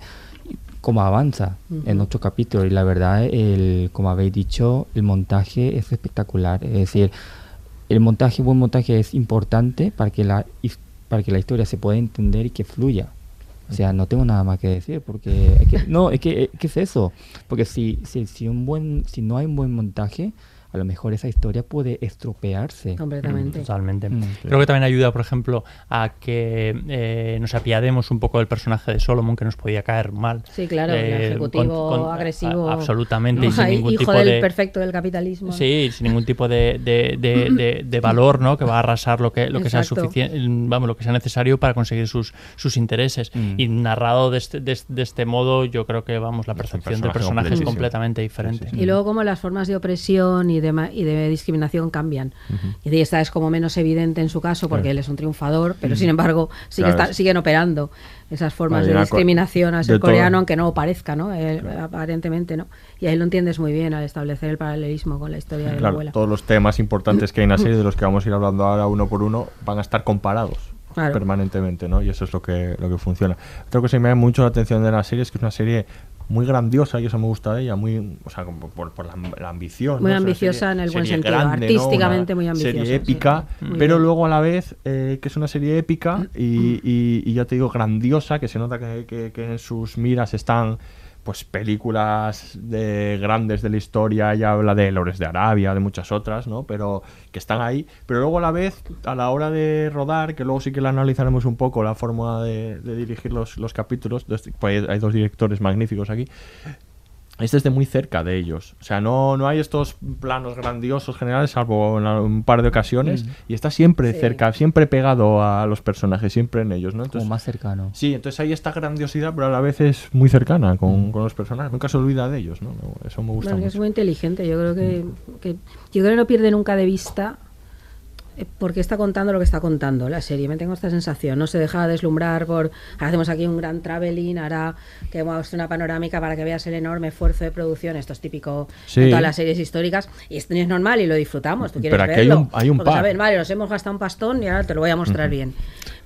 cómo avanza en ocho capítulos. Y la verdad, el, como habéis dicho, el montaje es espectacular. Es decir, el montaje, buen montaje es importante para que la, para que la historia se pueda entender y que fluya. O sea, no tengo nada más que decir porque es que, no, es que, ¿qué es eso? Porque si, si, si, un buen, si no hay un buen montaje, a lo mejor esa historia puede estropearse. Completamente. Totalmente. Mm, Creo que también ayuda, por ejemplo, a que eh, nos apiademos un poco del personaje de Solomon, que nos podía caer mal. Sí, claro, el Eh, ejecutivo con- con- agresivo. a- absolutamente, y sin ningún hijo tipo del de... perfecto del capitalismo. Sí, sin ningún tipo de, de- de- de- de valor, ¿no? Que va a arrasar lo que, lo que sea suficiente, vamos, lo que sea necesario para conseguir sus, sus intereses. Mm. Y narrado de este, de, este- de este modo, yo creo que, vamos, la percepción del personaje es completamente diferente. Y luego como las formas de opresión y de, ma- y de discriminación cambian. Y de esta es como menos evidente en su caso porque Claro. él es un triunfador, pero sin embargo sigue Claro, está- es- siguen operando esas formas de discriminación al de ser todo. coreano, aunque no parezca, ¿no? Eh, aparentemente, ¿no? Y ahí lo entiendes muy bien al establecer el paralelismo con la historia de la Claro, abuela. todos los temas importantes que hay en la serie, de los que vamos a ir hablando ahora uno por uno, van a estar comparados Claro. permanentemente, ¿no? Y eso es lo que, lo que funciona. Otra cosa que me llama mucho la atención de la serie es que es una serie muy grandiosa y eso me gusta de ella, muy, o sea, por, por la, la ambición. Muy ambiciosa serie- en el buen sentido, artísticamente muy ambiciosa, Serie épica, pero bien. luego a la vez eh, que es una serie épica y, y- y ya te digo, grandiosa, que se nota que, que- que en sus miras están pues películas de grandes de la historia, ya habla de Lores de Arabia, de muchas otras, ¿no? Pero que están ahí, pero luego a la vez, a la hora de rodar, que luego sí que la analizaremos un poco, la forma de, de dirigir los, los capítulos, pues hay dos directores magníficos aquí, es desde muy cerca de ellos. O sea, no, no hay estos planos grandiosos generales, salvo en un par de ocasiones, Mm. y está siempre Sí. cerca, siempre pegado a los personajes, siempre en ellos, ¿no? Como más cercano. Sí, entonces hay esta grandiosidad, pero a la vez es muy cercana con, con los personajes. Nunca se olvida de ellos, ¿no? Eso me gusta Bueno, es muy inteligente. Yo creo que, que- yo creo que no pierde nunca de vista por qué está contando lo que está contando la serie. Me tengo esta sensación. No se deja deslumbrar por ahora hacemos aquí un gran traveling, hará que hacer una panorámica para que veas el enorme esfuerzo de producción. Esto es típico Sí. en todas las series históricas y esto no es normal y lo disfrutamos. Tú quieres Pero aquí hay verlo. un- hay un Porque, par. sabes, vale, nos hemos gastado un pastón y ahora te lo voy a mostrar bien.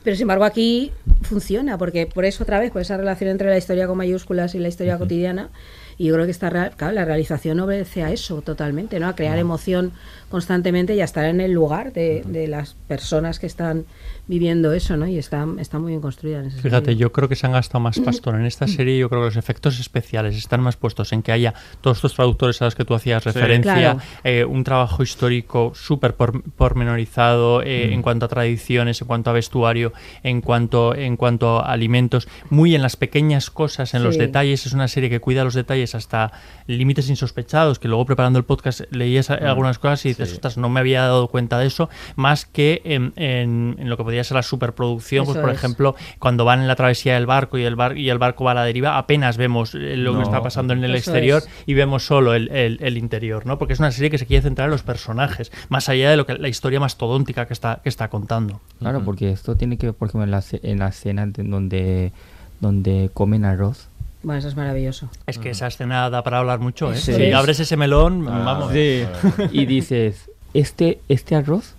Pero sin embargo aquí funciona, porque por eso otra vez, por esa relación entre la historia con mayúsculas y la historia cotidiana, y yo creo que esta claro, la realización obedece a eso totalmente, ¿no? A crear emoción constantemente y a estar en el lugar de, de las personas que están viviendo eso, ¿no? Y está, está muy bien construida en ese Fíjate, sentido. yo creo que se han gastado más pastón en esta serie. Yo creo que los efectos especiales están más puestos en que haya todos estos traductores a los que tú hacías Sí. referencia, Claro. eh, un trabajo histórico súper por- pormenorizado eh, Mm. en cuanto a tradiciones, en cuanto a vestuario, en cuanto, en cuanto a alimentos, muy en las pequeñas cosas, en los detalles. Es una serie que cuida los detalles hasta límites insospechados, que luego preparando el podcast leías Mm. algunas cosas y dices, Sí. "Ostras, no me había dado cuenta de eso, más que en, en- en lo que podría ser la superproducción, pues por es. ejemplo, cuando van en la travesía del barco y el, bar y el barco va a la deriva, apenas vemos eh, lo que está pasando en el exterior es. y vemos solo el, el- el interior, ¿no? Porque es una serie que se quiere centrar en los personajes, más allá de lo que la historia mastodóntica que está, que está contando. Claro, porque esto tiene que ver, por ejemplo, en la, en la escena de- donde, donde comen arroz. Bueno, eso es maravilloso. Es que esa escena da para hablar mucho, ¿eh? Si es. abres ese melón, Ah, vamos. sí. Y dices, este, este arroz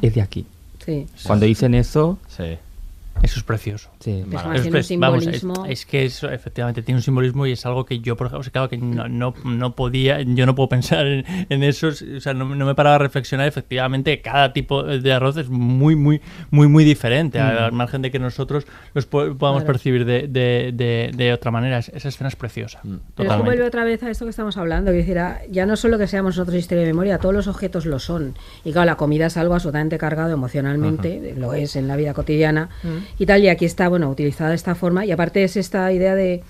es de aquí. Sí. Cuando dicen eso, Sí. Eso es precioso. sí. Es Vale. más, Es tiene un pre- vamos, es- simbolismo. es, que eso efectivamente tiene un simbolismo y es algo que yo, por ejemplo, o sea, claro, que no, no, no podía, yo no puedo pensar en, en eso, o sea, no, no me paraba a reflexionar, efectivamente, cada tipo de arroz es muy, muy, muy, muy diferente, al margen de que nosotros los po- podamos Claro. percibir de, de, de, de otra manera. Es- Esa escena es preciosa. Pero es que Totalmente. vuelve otra vez a esto que estamos hablando, que decir, ah, ya no solo que seamos nosotros historia de memoria, todos los objetos lo son. Y claro, la comida es algo absolutamente cargado emocionalmente, lo es en la vida cotidiana y tal, y aquí está, bueno, utilizada de esta forma, y aparte es esta idea de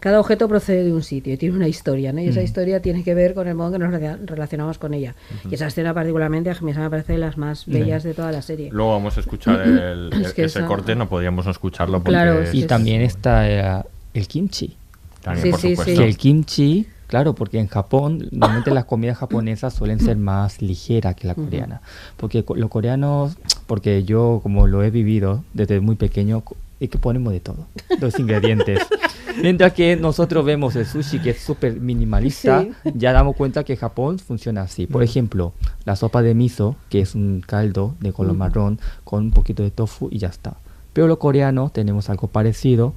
cada objeto procede de un sitio y tiene una historia, ¿no? Y esa historia tiene que ver con el modo en que nos relacion- relacionamos con ella. Y esa escena particularmente a mí me parece de las más bellas de toda la serie. Luego vamos a escuchar el, Es el- que ese esa- corte, no podíamos no escucharlo porque Claro, es- sí, Y es- también está eh, el kimchi. también, Sí, por sí, supuesto. sí. Que el kimchi, claro, porque en Japón, normalmente las comidas japonesas suelen ser más ligeras que la coreana. Porque los coreanos, porque yo como lo he vivido desde muy pequeño, es que ponemos de todo, los ingredientes. Mientras que nosotros vemos el sushi que es súper minimalista, Sí. ya damos cuenta que Japón funciona así. Por Mm. ejemplo, la sopa de miso, que es un caldo de color Mm. marrón con un poquito de tofu y ya está. Pero los coreanos tenemos algo parecido,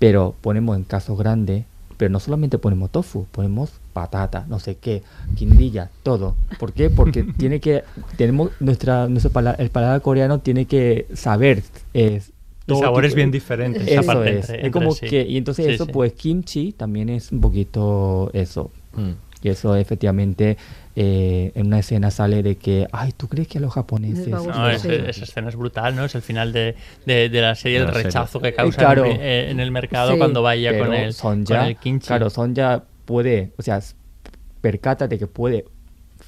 pero ponemos en caso grande, pero no solamente ponemos tofu, ponemos patata, no sé qué, quindilla, todo. ¿Por qué? Porque tiene que, tenemos nuestra, nuestro pala- el paladar coreano tiene que saber eh, todo sabores tipo- bien diferentes, Eso aparte, es. entre- es como sí. que, y entonces Sí, eso sí. pues kimchi también es un poquito eso. Mm. Y eso efectivamente eh, en una escena sale de que, ay, ¿tú crees que a los japoneses... No, es- Sí. esa escena es brutal, ¿no? Es el final de, de- de la serie, el la serie. rechazo que Eh, causa claro. en, el- eh, en el mercado Sí. cuando vaya con el, Sonja, con el kimchi. Claro, Sonja puede, o sea, de que puede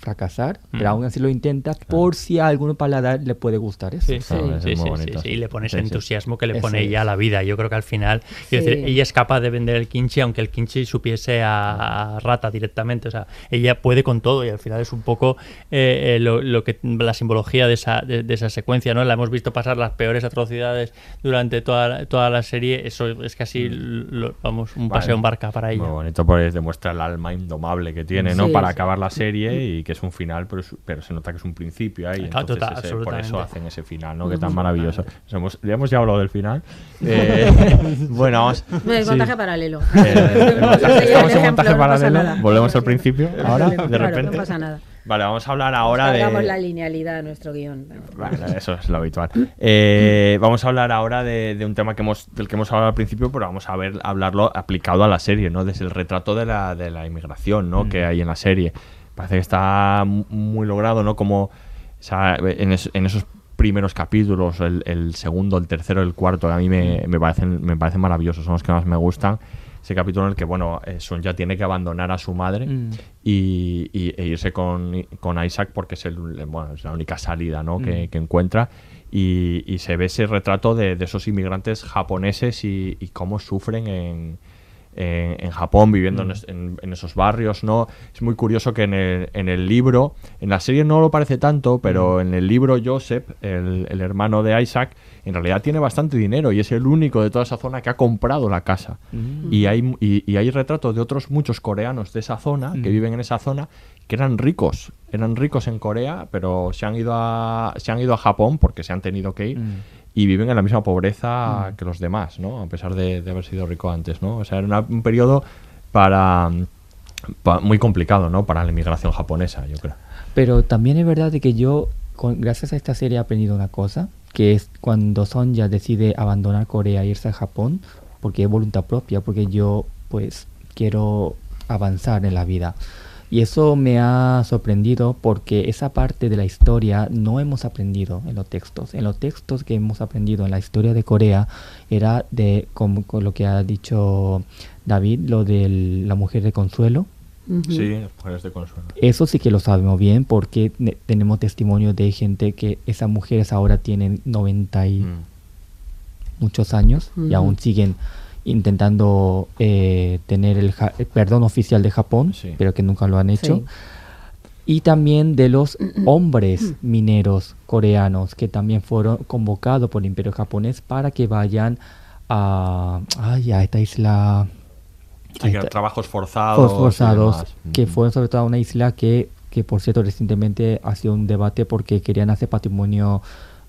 fracasar, pero Mm. aún así lo intenta por si a algún paladar le puede gustar eso. Sí, sí, Claro, sí, es muy sí, bonito. sí, sí, Y le pone ese Sí, sí. entusiasmo que le pone ella a la vida. Yo creo que al final, quiero Sí. decir, ella es capaz de vender el kimchi, aunque el kimchi supiese a, a rata directamente. O sea, ella puede con todo y al final es un poco eh, eh, lo, lo que la simbología de esa, de, de esa secuencia, ¿no? La hemos visto pasar las peores atrocidades durante toda, la- toda la serie. Eso es casi, lo- vamos, un Vale. paseo en barca para ella. Muy bonito, pues demuestra el alma indomable que tiene, ¿no? Sí, Para sí. acabar la serie y que es un final, pero, es- pero se nota que es un principio ahí. Claro, entonces total, ese- por eso hacen ese final, ¿no? Que tan maravilloso. Ya hemos ya hablado del final. Eh, bueno, vamos. El sí. montaje paralelo. Eh, el estamos en El montaje ejemplo, no paralelo. nada. Volvemos al principio. Ahora, de repente. no pasa nada. Vale, vamos a hablar ahora de. la linealidad de nuestro guion. Bueno, eso es lo habitual. Eh, vamos a hablar ahora de, de un tema que hemos, del que hemos hablado al principio, pero vamos a ver hablarlo aplicado a la serie, ¿no? Desde el retrato de la, de la inmigración, ¿no? Que hay en la serie. Parece que está mu- muy logrado, ¿no? Como o sea, en, es- en esos primeros capítulos, el, el segundo, el tercero, el cuarto, que a mí me, me parecen, me parecen maravillosos, son los que más me gustan. Ese capítulo en el que, bueno, eh, Son ya tiene que abandonar a su madre Mm. y, y- e irse con, con Isaac porque es, el, bueno, es la única salida ¿no? que, Mm. que encuentra. Y, y se ve ese retrato de, de esos inmigrantes japoneses y, y cómo sufren en, en, en Japón, viviendo Mm. en, es- en- en esos barrios. ¿no? Es muy curioso que en el, en el libro, en la serie no lo parece tanto, Mm. pero en el libro Joseph, el, el hermano de Isaac, en realidad tiene bastante dinero y es el único de toda esa zona que ha comprado la casa. Mm. Y hay, y, y hay retratos de otros muchos coreanos de esa zona, que Mm. viven en esa zona, que eran ricos. Eran ricos en Corea, pero se han ido a, se han ido a Japón porque se han tenido que ir. Mm. Y viven en la misma pobreza que los demás, ¿no? A pesar de, de haber sido rico antes, ¿no? O sea, era una- un periodo para, pa- muy complicado, ¿no? Para la inmigración japonesa, yo creo. Pero también es verdad de que yo, con- gracias a esta serie, he aprendido una cosa, que es cuando Sonja decide abandonar Corea e irse a Japón, porque es voluntad propia, porque yo, pues, quiero avanzar en la vida. Y eso me ha sorprendido porque esa parte de la historia no hemos aprendido en los textos. En los textos que hemos aprendido en la historia de Corea era de, como con lo que ha dicho David, lo de la mujer de consuelo. Sí, mujeres de consuelo. eso sí que lo sabemos bien porque ne- tenemos testimonio de gente que esas mujeres ahora tienen 90 y Mm. muchos años y Ujú. aún siguen intentando eh, tener el, ja- el perdón oficial de Japón, Sí. pero que nunca lo han hecho. Sí. Y también de los hombres mineros coreanos que también fueron convocados por el imperio japonés para que vayan a, ay, a esta isla Sí, que trabajos forzados. forzados, que Mm. fueron sobre todo a una isla que, que por cierto recientemente ha sido un debate porque querían hacer patrimonio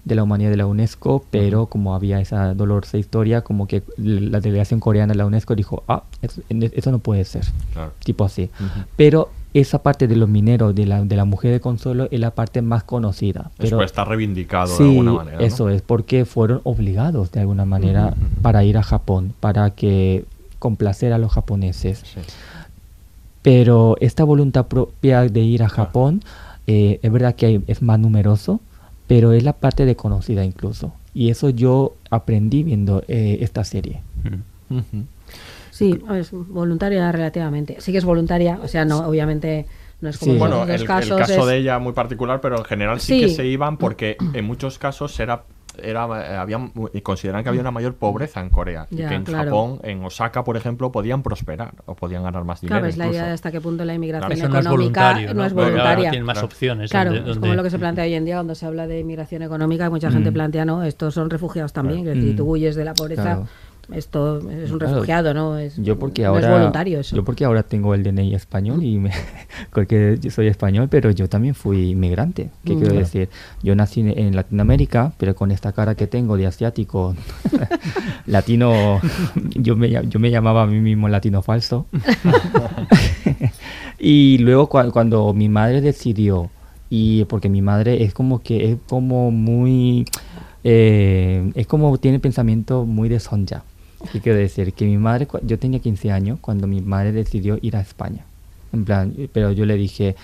de la humanidad de la UNESCO, pero como había esa dolorosa historia, como que la delegación coreana de la UNESCO dijo, ah, eso, eso no puede ser, Claro. tipo así. Pero esa parte de los mineros, de la, de la mujer de consuelo, es la parte más conocida. Pero por estar reivindicado de alguna manera. ¿no? eso es, porque fueron obligados de alguna manera para ir a Japón, para que complacer a los japoneses. Sí. Pero esta voluntad propia de ir a. Japón, eh, es verdad que es más numeroso, pero es la parte desconocida incluso. Y eso yo aprendí viendo eh, esta serie. Mm. Sí, es voluntaria relativamente. Sí que es voluntaria, o sea, no, obviamente no es como Sí. en Bueno, el, caso es- de ella muy particular, pero en general sí, que Sí. se iban porque en muchos casos era era eh, había y consideran que había una mayor pobreza en Corea y que en claro. Japón, en Osaka, por ejemplo, podían prosperar o podían ganar más dinero. Claro, es la idea de hasta qué punto la inmigración no es económica no es ahora voluntaria. tienen más Claro. opciones. Claro, donde- es como donde- lo que se plantea hoy en día cuando se habla de inmigración económica, mucha gente Mm. plantea, no, estos son refugiados también, Claro. es decir, Mm. tú huyes de la pobreza Claro. Esto es un Claro, refugiado, ¿no? Es, yo porque no ahora es voluntario eso. yo porque ahora tengo el DNI español y me, porque yo soy español pero yo también fui inmigrante qué Mm. quiero Claro. decir yo nací en- Latinoamérica pero con esta cara que tengo de asiático latino yo me yo me llamaba a mí mismo latino falso y luego cua- cuando mi madre decidió y porque mi madre es como que es como muy eh, es como tiene pensamiento muy de sonja ¿Qué quiero decir? Que mi madre, yo tenía 15 años cuando mi madre decidió ir a España. En plan, eh, pero yo le dije,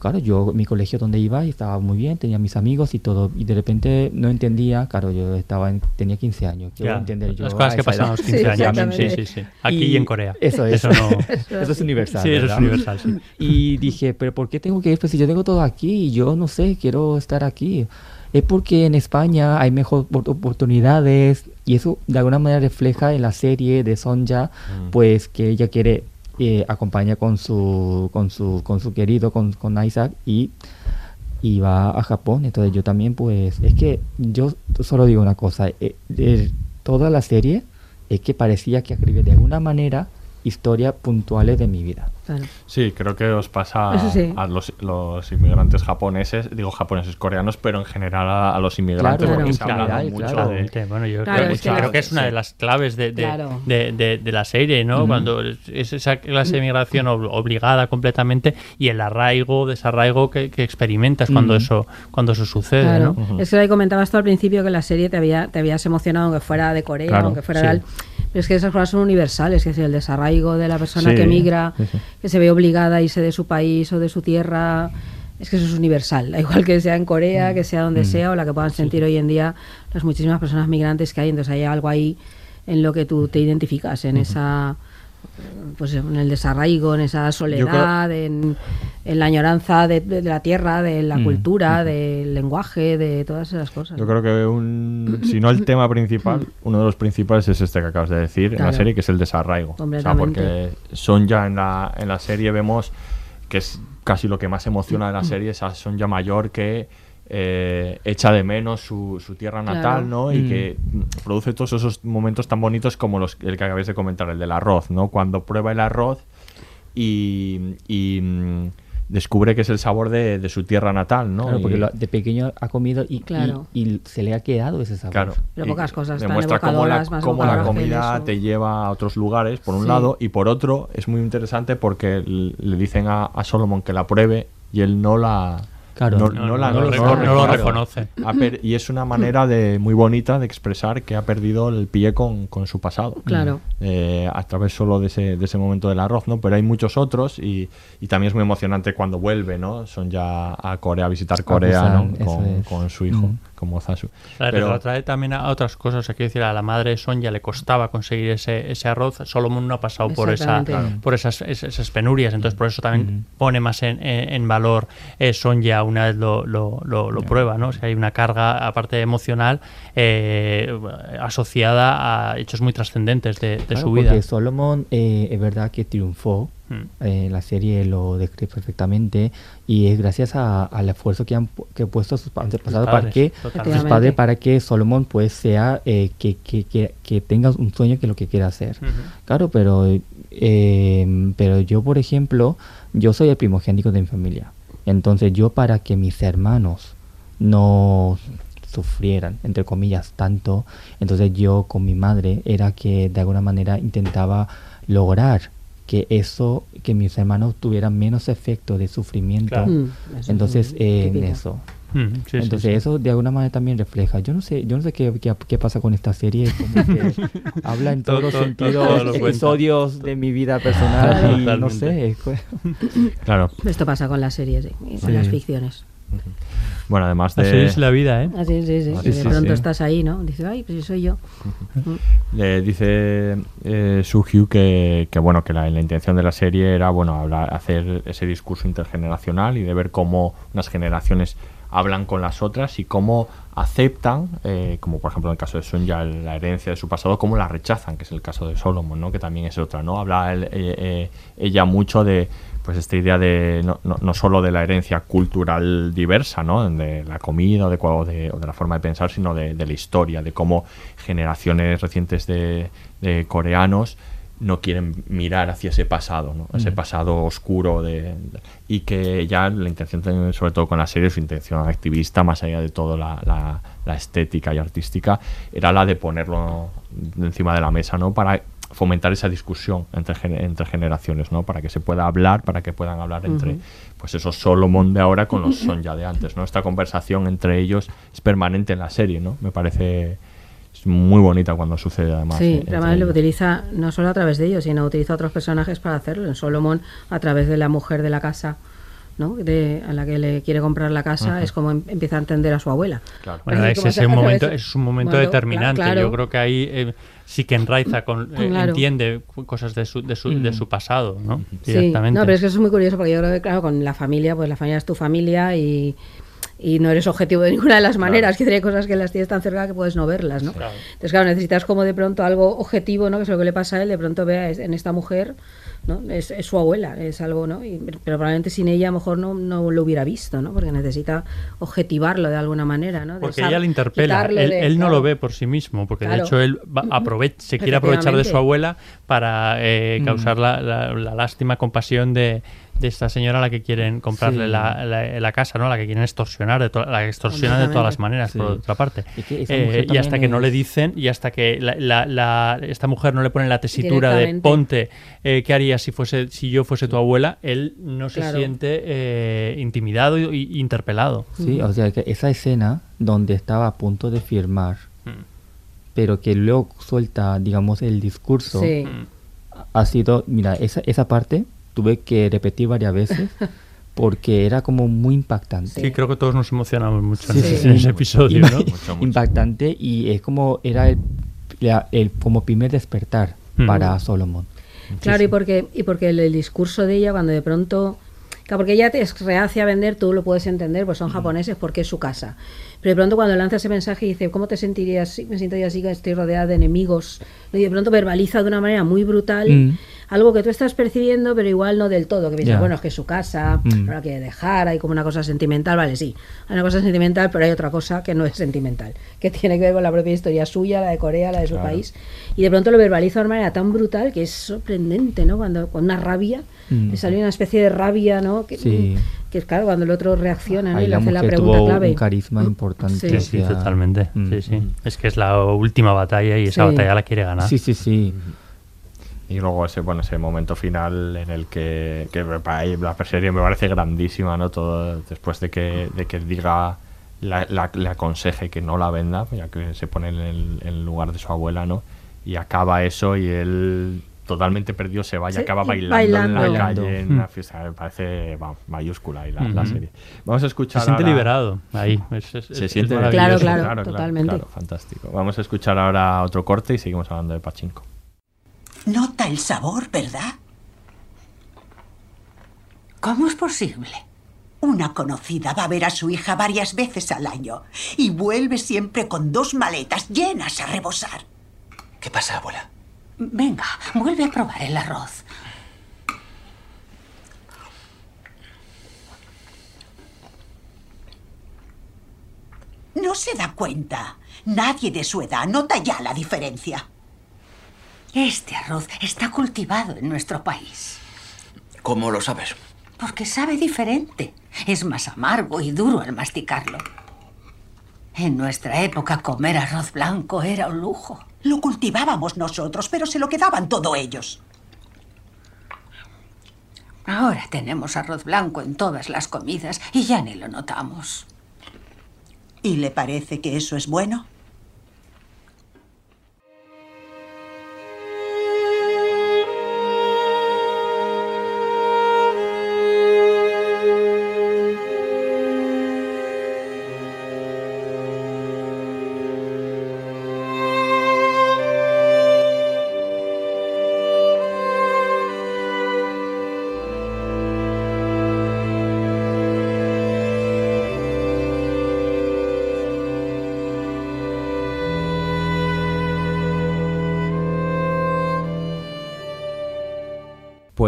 claro, yo, mi colegio donde iba estaba muy bien, tenía mis amigos y todo. Y de repente no entendía, claro, yo estaba en- tenía 15 años. ¿qué voy a Ya, entender yo las cosas que pasan a los 15 años. Sí, sí, sí. Aquí y en Corea. Eso es. Eso no- eso es universal. Sí, eso es universal, sí. Y dije, pero ¿por qué tengo que ir? Pues si yo tengo todo aquí y yo no sé, quiero estar aquí. Es porque en España hay mejor opor- oportunidades y eso de alguna manera refleja en la serie de Sonja, Mm. pues que ella quiere eh, acompañar con su, con su, con su querido, con, con Isaac y, y va a Japón. Entonces yo también, pues, es que yo solo digo una cosa, eh, eh, toda la serie es que parecía que de alguna manera historias puntuales de mi vida. Claro. Sí, creo que os pasa sí. a los, los inmigrantes japoneses, digo japoneses coreanos, pero en general a, a los inmigrantes, Claro, porque en se ha hablado general, mucho claro. de Totalmente. Bueno, yo Claro, creo, es que, que creo la- que es una de las claves de, de, Claro. de- de- de la serie, ¿no? Cuando es esa clase de migración ob- obligada completamente y el arraigo, desarraigo que, que experimentas cuando eso cuando eso sucede, Claro. ¿no? Es que ahí comentabas tú al principio que la serie te había te habías emocionado aunque fuera de Corea, Claro, aunque fuera sí. de al- es que esas cosas son universales, es decir, el desarraigo de la persona Sí, que emigra, sí, sí. que se ve obligada a irse de su país o de su tierra. Es que eso es universal, igual que sea en Corea, que sea donde Mm. sea o la que puedan sentir hoy en día las muchísimas personas migrantes que hay. Entonces hay algo ahí en lo que tú te identificas, en esa pues en el desarraigo, en esa soledad, en, en la añoranza de, de la tierra, de la Mm, cultura, del lenguaje, de todas esas cosas. Yo creo que un, si no el tema principal, uno de los principales es este que acabas de decir en la serie, que es el desarraigo. O sea, porque Sonja en la, en la serie vemos que es casi lo que más emociona de la serie, esa Sonja mayor que eh, echa de menos su, su tierra natal, Claro. ¿no? Y Mm. que produce todos esos momentos tan bonitos como los el que acabáis de comentar, el del arroz, ¿no? Cuando prueba el arroz y, y, mm, descubre que es el sabor de, de su tierra natal, ¿no? Claro, porque Y- lo- de pequeño ha comido y, Claro. y se le ha quedado ese sabor. Claro. Pero pocas cosas tan demuestra cómo la, más cómo comida te lleva a otros lugares, por un Sí. lado, y por otro, es muy interesante porque le dicen a, a Solomon que la pruebe y él no la. Claro. no, No, no la- no no lo reconoce. Y es una manera de muy bonita de expresar que ha perdido el pie con, con su pasado. Claro. Eh, a través solo de ese, de ese momento del arroz, ¿no? Pero hay muchos otros y, y también es muy emocionante cuando vuelve, ¿no? Son ya a Corea a visitar Corea, Busan, ¿no? eso Con, es. con su hijo, Mm. Como Zasu. La Pero- retrotrae también a otras cosas. O sea, quiero decir, a la madre de Sonja le costaba conseguir ese, ese arroz. Solomon no ha pasado por, esa, por esas, esas, esas penurias. Entonces, por eso también pone más en, en- en valor eh, Sonja una vez lo, lo, lo, lo prueba. ¿no? O sea, hay una carga, aparte emocional, eh, asociada a hechos muy trascendentes de, de Claro, su vida. Porque Solomon eh, es verdad que triunfó. Mm. eh, la serie lo describe perfectamente y es gracias a- al esfuerzo que han que puesto sus antepasados para que sus padres para que Solomon pues sea eh, que, que, que, que tenga un sueño que lo que quiera hacer. Claro pero eh, pero yo por ejemplo yo soy el primogénito de mi familia. Entonces yo para que mis hermanos no sufrieran entre comillas tanto entonces yo con mi madre era que de alguna manera intentaba lograr que eso que mis hermanos tuvieran menos efecto de sufrimiento Claro. Mm, entonces es eh, en eso Mm, sí, entonces sí. eso de alguna manera también refleja. Yo no sé, yo no sé qué, qué, qué pasa con esta serie, como que habla en Todo- todos los todo- sentidos, todo lo cuenta. episodios de mi vida personal y no sé. Claro. Esto pasa con las series y con Sí. las ficciones. Bueno, además de. Así es la vida, ¿eh? Así, sí, sí. Sí, y sí, de pronto sí. estás ahí, ¿no? Dices, ay, pues soy yo. Le dice eh, Soo-hyo que, que, bueno que la, la intención de la serie era bueno hablar, hacer ese discurso intergeneracional y de ver cómo unas generaciones hablan con las otras y cómo aceptan, eh, como por ejemplo en el caso de Sonja, la herencia de su pasado, cómo la rechazan, que es el caso de Solomon, ¿no? que también es otra. ¿no? Habla él- eh, eh, ella mucho de pues esta idea de no, no, no solo de la herencia cultural diversa, ¿no? de la comida o de, o de, o de la forma de pensar, sino de, de la historia, de cómo generaciones recientes de, de coreanos no quieren mirar hacia ese pasado, ¿no? ese Mm. pasado oscuro de, y que ya la intención, sobre todo con la serie, su intención activista, más allá de todo la, la- la estética y artística, era la de ponerlo encima de la mesa, ¿no? Para fomentar esa discusión entre, entre generaciones, ¿no? Para que se pueda hablar, para que puedan hablar entre, pues esos Solomon de ahora con los Son ya de antes, ¿no? Esta conversación entre ellos es permanente en la serie, ¿no? Me parece es muy bonita cuando sucede además. Sí, eh, además lo utiliza no solo a través de ellos, sino utiliza otros personajes para hacerlo. En Solomon, a través de la mujer de la casa, ¿no? De, a la que le quiere comprar la casa, Ujú. es como em- empieza a entender a su abuela. Bueno, ese como es se- un momento, es un momento Bueno, determinante. claro. Yo creo que ahí eh, sí que enraiza con, eh, Claro. entiende cosas de su, de su, de Mm. su pasado, ¿no? Sí, Directamente. no, pero es que eso es muy curioso porque yo creo que, claro, con la familia, pues la familia es tu familia y, y no eres objetivo de ninguna de las maneras, que hay cosas que las tienes tan cerca que puedes no verlas, ¿no? Claro. Entonces, claro, necesitas como de pronto algo objetivo, ¿no? Que es lo que le pasa a él, de pronto vea en esta mujer, ¿no? Es, es su abuela, es algo, ¿no? Y- pero probablemente sin ella a lo mejor no, no lo hubiera visto, ¿no? Porque necesita objetivarlo de alguna manera, ¿no? De Porque ella le interpela, él, de- él no claro. lo ve por sí mismo, porque Claro. de hecho él va- aprove- se quiere aprovechar de su abuela para eh, Mm. causar la, la- la lástima, compasión de, de esta señora a la que quieren comprarle Sí. la, la- la casa, ¿no? La que quieren extorsionar, de to- la que extorsionan de todas las maneras, por otra parte. Que esa Eh, y hasta que no le dicen, y hasta que la, la- la- esta mujer no le pone la tesitura de ponte, eh, ¿qué harías si fuese si yo fuese tu abuela? Él no se Claro. siente eh, intimidado y, y interpelado. Sí, o sea que esa escena donde estaba a punto de firmar, Mm. pero que luego suelta, digamos, el discurso, Sí. ha sido, mira, esa, esa parte tuve que repetir varias veces porque era como muy impactante. Sí, creo que todos nos emocionamos mucho Sí, en, sí, ese- sí. en ese episodio, ¿no? Mucho, mucho. Impactante y es como era el, la- el como primer despertar Mm. para Solomon. Claro, y porque, y porque el, el discurso de ella, cuando de pronto. Claro, porque ella te es reacia a vender, tú lo puedes entender, pues son japoneses porque es su casa. Pero de pronto cuando lanza ese mensaje y dice, ¿cómo te sentirías? si- Me siento así, que estoy rodeada de enemigos. Y de pronto verbaliza de una manera muy brutal Mm. algo que tú estás percibiendo, pero igual no del todo. Que piensas, bueno, es que es su casa, Mm. no la quiere dejar, hay como una cosa sentimental. Vale, sí, hay una cosa sentimental, pero hay otra cosa que no es sentimental, que tiene que ver con la propia historia suya, la de Corea, la de su Claro. país. Y de pronto lo verbaliza de una manera tan brutal que es sorprendente, ¿no? Cuando con una rabia, Mm. le sale una especie de rabia, ¿no? Que, Sí. Que es claro, cuando el otro reacciona ¿no? y le hace la pregunta tuvo clave. un carisma importante. Sí. Sí, o sí, totalmente. mm. Sí, sí. Es que es la última batalla y esa Sí. batalla la quiere ganar. Sí, sí, sí. Y luego ese, bueno, ese momento final en el que, que la serie me parece grandísima, ¿no? Todo después de que, de que diga, la, la- le aconseje que no la venda, ya que se pone en el, en el lugar de su abuela, ¿no? Y acaba eso y él totalmente perdido se va y Sí, acaba y bailando, bailando. en la calle, en Mm. una fiesta. Me parece mayúscula ahí la, serie. Vamos a Se escuchar siente ahora- liberado ahí. Es, es- Se es siente maravilloso. Claro, claro, totalmente. claro, fantástico. Vamos a escuchar ahora otro corte y seguimos hablando de Pachinko. Nota el sabor, ¿verdad? ¿Cómo es posible? Una conocida va a ver a su hija varias veces al año y vuelve siempre con dos maletas llenas a rebosar. ¿Qué pasa, abuela? Venga, vuelve a probar el arroz. No se da cuenta. Nadie de su edad nota ya la diferencia. Este arroz está cultivado en nuestro país. ¿Cómo lo sabes? Porque sabe diferente. Es más amargo y duro al masticarlo. En nuestra época comer arroz blanco era un lujo. Lo cultivábamos nosotros, pero se lo quedaban todo ellos. Ahora tenemos arroz blanco en todas las comidas y ya ni lo notamos. ¿Y le parece que eso es bueno?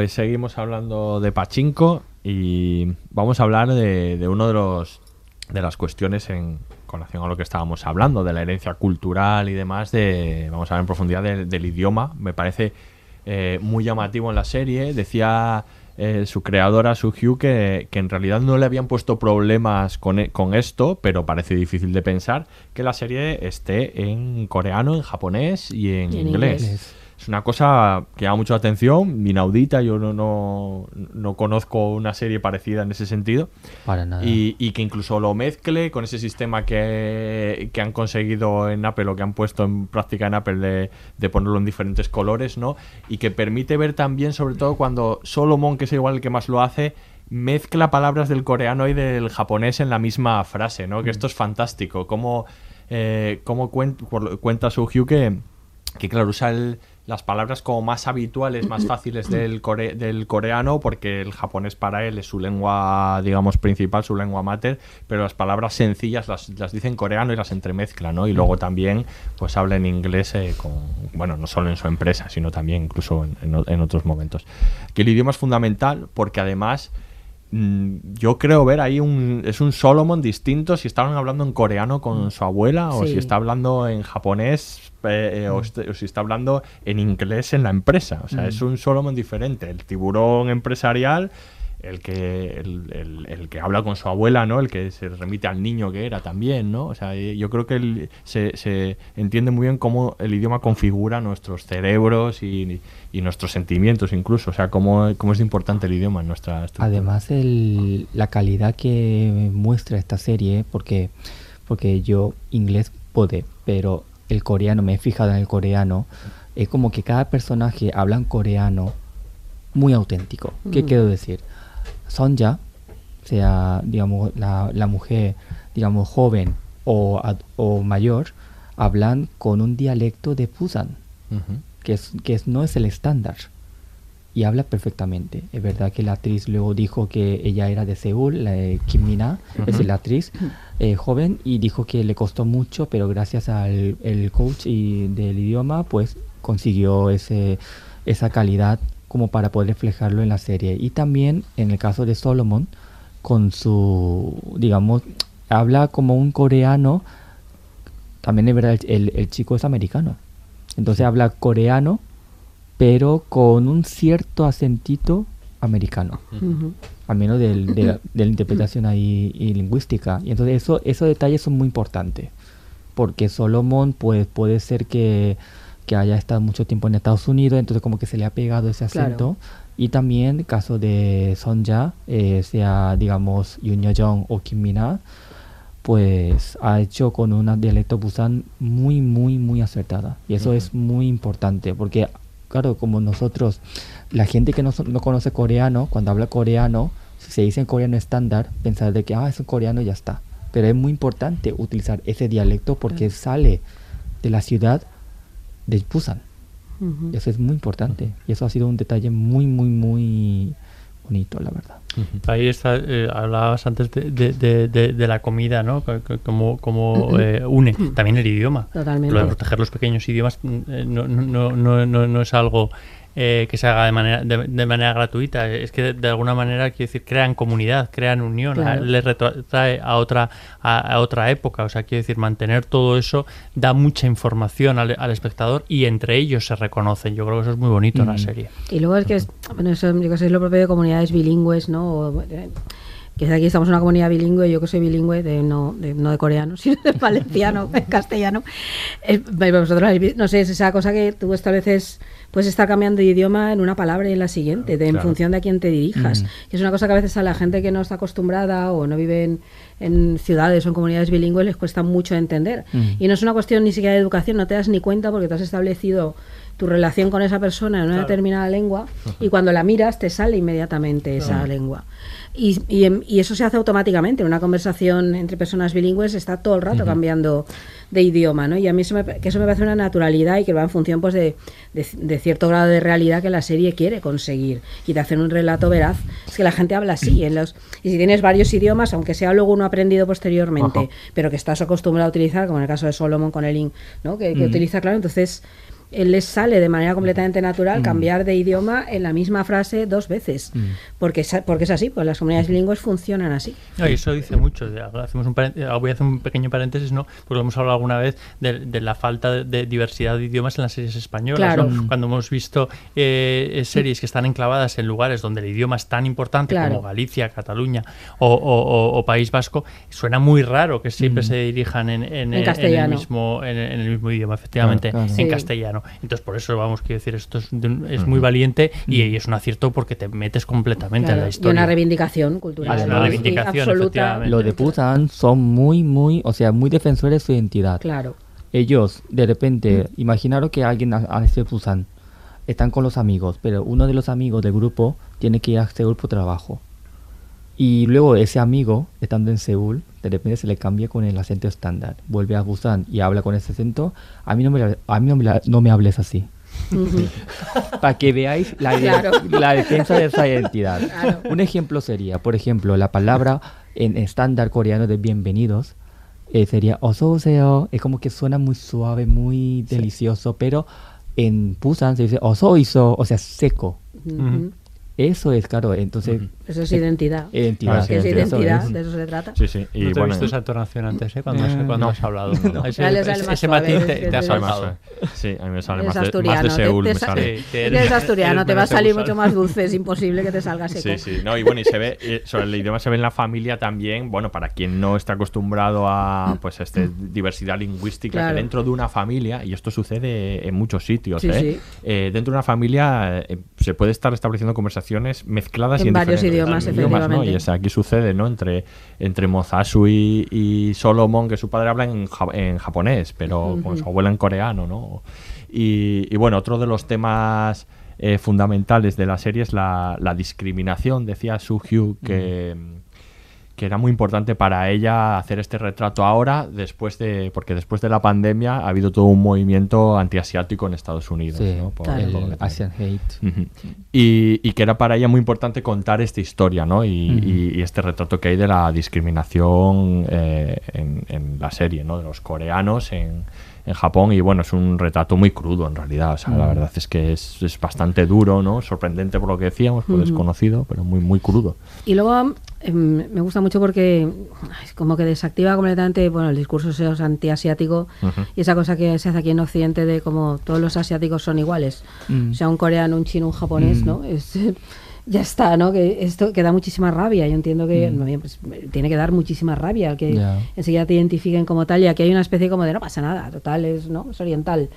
Pues seguimos hablando de Pachinko y vamos a hablar de, de uno de los de las cuestiones en con relación a lo que estábamos hablando, de la herencia cultural y demás, de vamos a ver en profundidad del, del idioma. Me parece eh, muy llamativo en la serie. Decía eh, su creadora, Su Hugh, que, que en realidad no le habían puesto problemas con, e- con esto, pero parece difícil de pensar que la serie esté en coreano, en japonés y en, Y en inglés. inglés. Es una cosa que llama mucho la atención, inaudita. Yo no, no, no conozco una serie parecida en ese sentido. Para nada. Y, y que incluso lo mezcle con ese sistema que, que han conseguido en Apple o que han puesto en práctica en Apple de, de ponerlo en diferentes colores, ¿no? Y que permite ver también, sobre todo cuando Solomon, que es igual el que más lo hace, mezcla palabras del coreano y del japonés en la misma frase, ¿no? Que esto es fantástico. Cómo, eh, cómo cuen- cuenta Hugh que, que claro, usa el- las palabras como más habituales, más fáciles del, core- del coreano, porque el japonés para él es su lengua, digamos, principal, su lengua mater, pero las palabras sencillas las, las dice en coreano y las entremezcla, ¿no? Y luego también, pues habla en inglés, eh, con, bueno, no solo en su empresa, sino también incluso en, en en otros momentos. Que el idioma es fundamental porque además yo creo ver ahí un es un Solomon distinto si estaban hablando en coreano con su abuela o Sí. si está hablando en japonés eh, eh, o, este- o si está hablando en inglés en la empresa. O sea, Mm. es un Solomon diferente. El tiburón empresarial, el que, el, el- el que habla con su abuela, ¿no? El que se remite al niño que era también, ¿no? O sea, eh, yo creo que el- se, se entiende muy bien cómo el idioma configura nuestros cerebros y, y nuestros sentimientos incluso. O sea, cómo, cómo es importante el idioma en nuestra estructura. Además, el- la calidad que muestra esta serie, porque, porque yo inglés pude, pero el coreano, me he fijado en el coreano, es como que cada personaje habla en coreano muy auténtico. ¿Qué Mm. quiero decir? Sonja, sea, digamos, la, la mujer, digamos, joven o, o mayor, hablan con un dialecto de Busan Ujú. que, es, que es- no es el estándar. Y habla perfectamente. Es verdad que la actriz luego dijo que ella era de Seúl, la de Kim Mina, es la actriz eh, joven, y dijo que le costó mucho, pero gracias al el coach y del idioma, pues consiguió ese, esa calidad como para poder reflejarlo en la serie. Y también en el caso de Solomon, con su, digamos, habla como un coreano, también es verdad, el, el chico es americano. Entonces habla coreano, pero con un cierto acentito americano. Al menos del- de, la, de la interpretación ahí y lingüística. Y entonces eso, esos detalles son muy importantes. Porque Solomon pues puede ser que, que haya estado mucho tiempo en Estados Unidos, entonces como que se le ha pegado ese Claro. acento. Y también el caso de Sonja, eh, sea digamos Yoon Yo-jong o Kim Mina, pues ha hecho con una dialecto Busan muy, muy, muy acertada. Y eso Ujú. es muy importante, porque, claro, como nosotros, la gente que no, no conoce coreano, cuando habla coreano, si se dice en coreano estándar, pensar de que, ah, es un coreano y ya está. Pero es muy importante utilizar ese dialecto porque sale de la ciudad de Busan. Eso es muy importante. Y eso ha sido un detalle muy, muy, muy bonito, la verdad. Ahí está, eh, hablabas antes de, de- de- de- de la comida, ¿no? Co- co- Como, como eh, une también el idioma. Totalmente. Lo de proteger los pequeños idiomas mm, eh, no, no, no- no es algo eh, que se haga de manera, de, de manera gratuita. Es que de, de alguna manera, quiero decir, crean comunidad, crean unión, Claro. a- le retrotrae a otra, a, a otra época. O sea, quiero decir, mantener todo eso da mucha información al, al espectador y entre ellos se reconocen. Yo creo que eso es muy bonito en la Mm. serie. Y luego es que es, bueno, eso yo que lo propio de comunidades bilingües, ¿no? O, eh, que aquí estamos en una comunidad bilingüe, yo que soy bilingüe, de, no, de, no de coreano, sino de valenciano, en castellano. Vosotros, no sé, es esa cosa que tú estableces, puedes estar cambiando de idioma en una palabra y en la siguiente, de, en función de a quién te dirijas. Mm. Que es una cosa que a veces a la gente que no está acostumbrada o no vive en, en ciudades o en comunidades bilingües les cuesta mucho entender. Mm. Y no es una cuestión ni siquiera de educación, no te das ni cuenta porque tú has establecido tu relación con esa persona en una determinada lengua y cuando la miras te sale inmediatamente esa lengua. Y, y, em- y eso se hace automáticamente. Una conversación entre personas bilingües está todo el rato cambiando de idioma, ¿no? Y a mí eso me, que eso me parece una naturalidad y que va en función pues de, de, de cierto grado de realidad que la serie quiere conseguir y de hacer un relato veraz. Es que la gente habla así. En los, y si tienes varios idiomas, aunque sea luego uno aprendido posteriormente, Ajá. pero que estás acostumbrado a utilizar, como en el caso de Solomon con el IN, ¿no? Que, utiliza, claro, entonces él les sale de manera completamente natural Mm. cambiar de idioma en la misma frase dos veces. Mm. Porque, es, porque es así, pues las comunidades bilingües funcionan así. No, y eso dice mucho. Hacemos un paren- voy a hacer un pequeño paréntesis, ¿no? Porque lo hemos hablado alguna vez de, de la falta de, de diversidad de idiomas en las series españolas. Claro. ¿no? Cuando hemos visto eh, eh, series que están enclavadas en lugares donde el idioma es tan importante Claro. como Galicia, Cataluña o, o- o- o País Vasco, suena muy raro que siempre Mm. se dirijan en, en- En en castellano. el mismo en, en el mismo idioma, efectivamente, Claro, claro. en Sí. castellano. Entonces, por eso vamos, quiero decir, esto es, de un- es muy valiente y, y es un acierto porque te metes completamente Claro, en la y historia. una reivindicación cultural. Y una reivindicación, absoluta. Los de Busan son muy, muy, o sea, muy defensores de su identidad. Claro. Ellos, de repente, imaginaros que alguien ha- hace Busan, están con los amigos, pero uno de los amigos del grupo tiene que ir a Seúl por trabajo. Y luego ese amigo, estando en Seúl, de repente se le cambia con el acento estándar. Vuelve a Busan y habla con ese acento. A mí no me, a mí no me, no me hables así. Para que veáis la, claro. la, defensa de esa identidad. Claro. Un ejemplo sería, por ejemplo, la palabra en estándar coreano de bienvenidos eh, sería osouseo. Es como que suena muy suave, muy sí. delicioso, pero en Busan se dice osoiso, o sea, seco. Uh -huh. Eso es, claro, entonces... Eso es identidad. Identidad. Ah, sí, es identidad, identidad, eso es. de eso se trata. Sí, sí. Y no te he bueno, visto esa entonación antes, ¿eh? Cuando, has, Eh, cuando no. has hablado. No. Ese, sale ese- ese matiz te, es- te ha es- salvado. Sí, a mí me sale más de, más de Seúl. te me sa- sale. Sí, Eres asturiano, te va a salir mucho más dulce, es imposible que te salga seco. Sí, sí, no, y bueno, y se ve, eh, sobre el idioma se ve en la familia también, bueno, para quien no está acostumbrado a, pues, este, diversidad lingüística, Claro. que dentro de una familia, y esto sucede en muchos sitios, Sí, ¿eh? sí. Eh, dentro de una familia eh, se puede estar estableciendo conversaciones mezcladas En y en varios idiomas, ¿no? Y es- aquí sucede, ¿no? Entre, entre Mozasu y, y Solomon, que su padre habla en, ja- en japonés, pero con su abuela en coreano, ¿no? Y, y bueno, otro de los temas eh, fundamentales de la serie es la, la discriminación, decía Su Hyu, que, que era muy importante para ella hacer este retrato ahora, después de porque después de la pandemia ha habido todo un movimiento antiasiático en Estados Unidos. Sí, ¿no? Por- por Asian Hate. Y, y que era para ella muy importante contar esta historia, ¿no? Y, Ujú. y- y este retrato que hay de la discriminación eh, en, en la serie, ¿no? De los coreanos en, en Japón. Y bueno, es un retrato muy crudo en realidad. O sea, la Mm. verdad es que es, es bastante duro, ¿no? Sorprendente por lo que decíamos, por Ujú. desconocido, pero muy, muy crudo. Y luego em, me gusta mucho porque ay, como que desactiva completamente bueno el discurso ese antiasiático Ujú. y esa cosa que se hace aquí en Occidente de como todos los asiáticos son iguales. Mm. O sea, un coreano, un chino, un japonés, Mm. ¿no? Es, ya está, ¿no? Que esto que da muchísima rabia. Yo entiendo que Mm. pues, tiene que dar muchísima rabia que enseguida te identifiquen como tal y aquí hay una especie como de no pasa nada, total, es, ¿no? es oriental.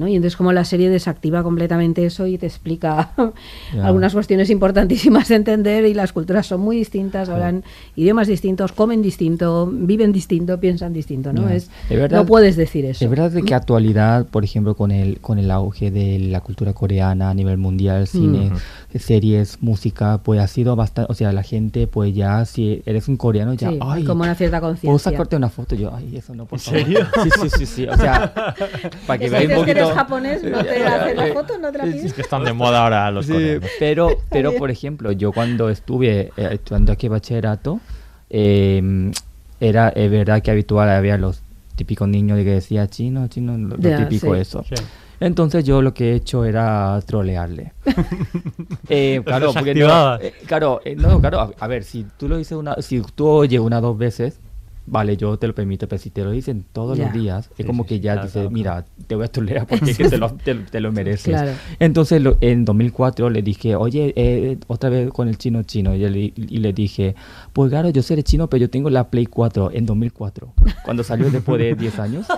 ¿No? Y entonces como la serie desactiva completamente eso y te explica Ya. algunas cuestiones importantísimas de entender y las culturas son muy distintas, hablan idiomas distintos, comen distinto, viven distinto, piensan distinto, ¿no? Ya. Es, Es verdad- no puedes decir eso. Es verdad de que actualidad, por ejemplo, con el con el auge de la cultura coreana a nivel mundial, cine, series, música, pues ha sido bastante, o sea, la gente pues ya si eres un coreano ya, Sí, ay, como una cierta puedo conciencia. sacarte una foto yo, ay, eso no, por ¿En favor. serio? Sí, sí, sí, sí, o sea, para que veáis un poquito eres japonés, no te hacen la foto, no te la piden. Es que están de moda ahora los Sí, coreanos. pero, pero por ejemplo, yo cuando estuve eh, estudiando aquí bachillerato, eh, era es verdad que habitual había los típicos niños de que decía chino, chino, lo, típico sí. eso. Sí. Entonces yo lo que he hecho era trolearle. Eh, claro, Los porque no, eh, claro, eh, no, claro, a, a ver, si tú lo dices una, si tú oyes una o dos veces, vale, yo te lo permito, pero si te lo dicen todos Ya. los días, es Sí, como sí, que sí, ya claro, dices, claro, mira, te voy a trolear porque es que te, lo, te, te lo mereces. Claro. Entonces lo- en 2004 le dije, oye, eh, otra vez con el chino chino, y le, y le dije, pues claro, yo seré chino, pero yo tengo la Play 4 en 2004, cuando salió después de 10 años.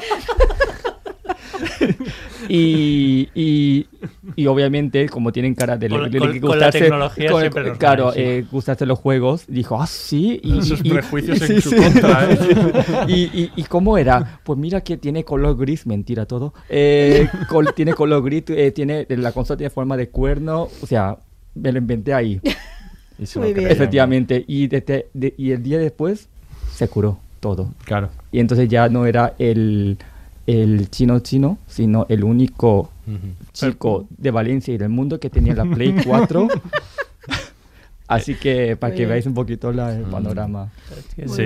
y, y, y obviamente, como tienen cara de, Con- de con- con la gustarse, tecnología con- siempre claro, eh, gustarse los juegos, dijo, ah, sí. Y, Esos y- y- prejuicios en sí, su sí. contra, ¿eh? y, y, ¿Y cómo era? Pues mira que tiene color gris, mentira todo. Eh, col- tiene color gris, eh, tiene, la consola tiene forma de cuerno, o sea, me lo inventé ahí. Muy bien. Efectivamente. Y, desde- de- y el día después se curó todo. Claro. Y entonces ya no era el, el chino chino, sino el único chico de Valencia y del mundo que tenía la Play 4 Así que para Muy que bien. veáis un poquito la- el panorama. Sí,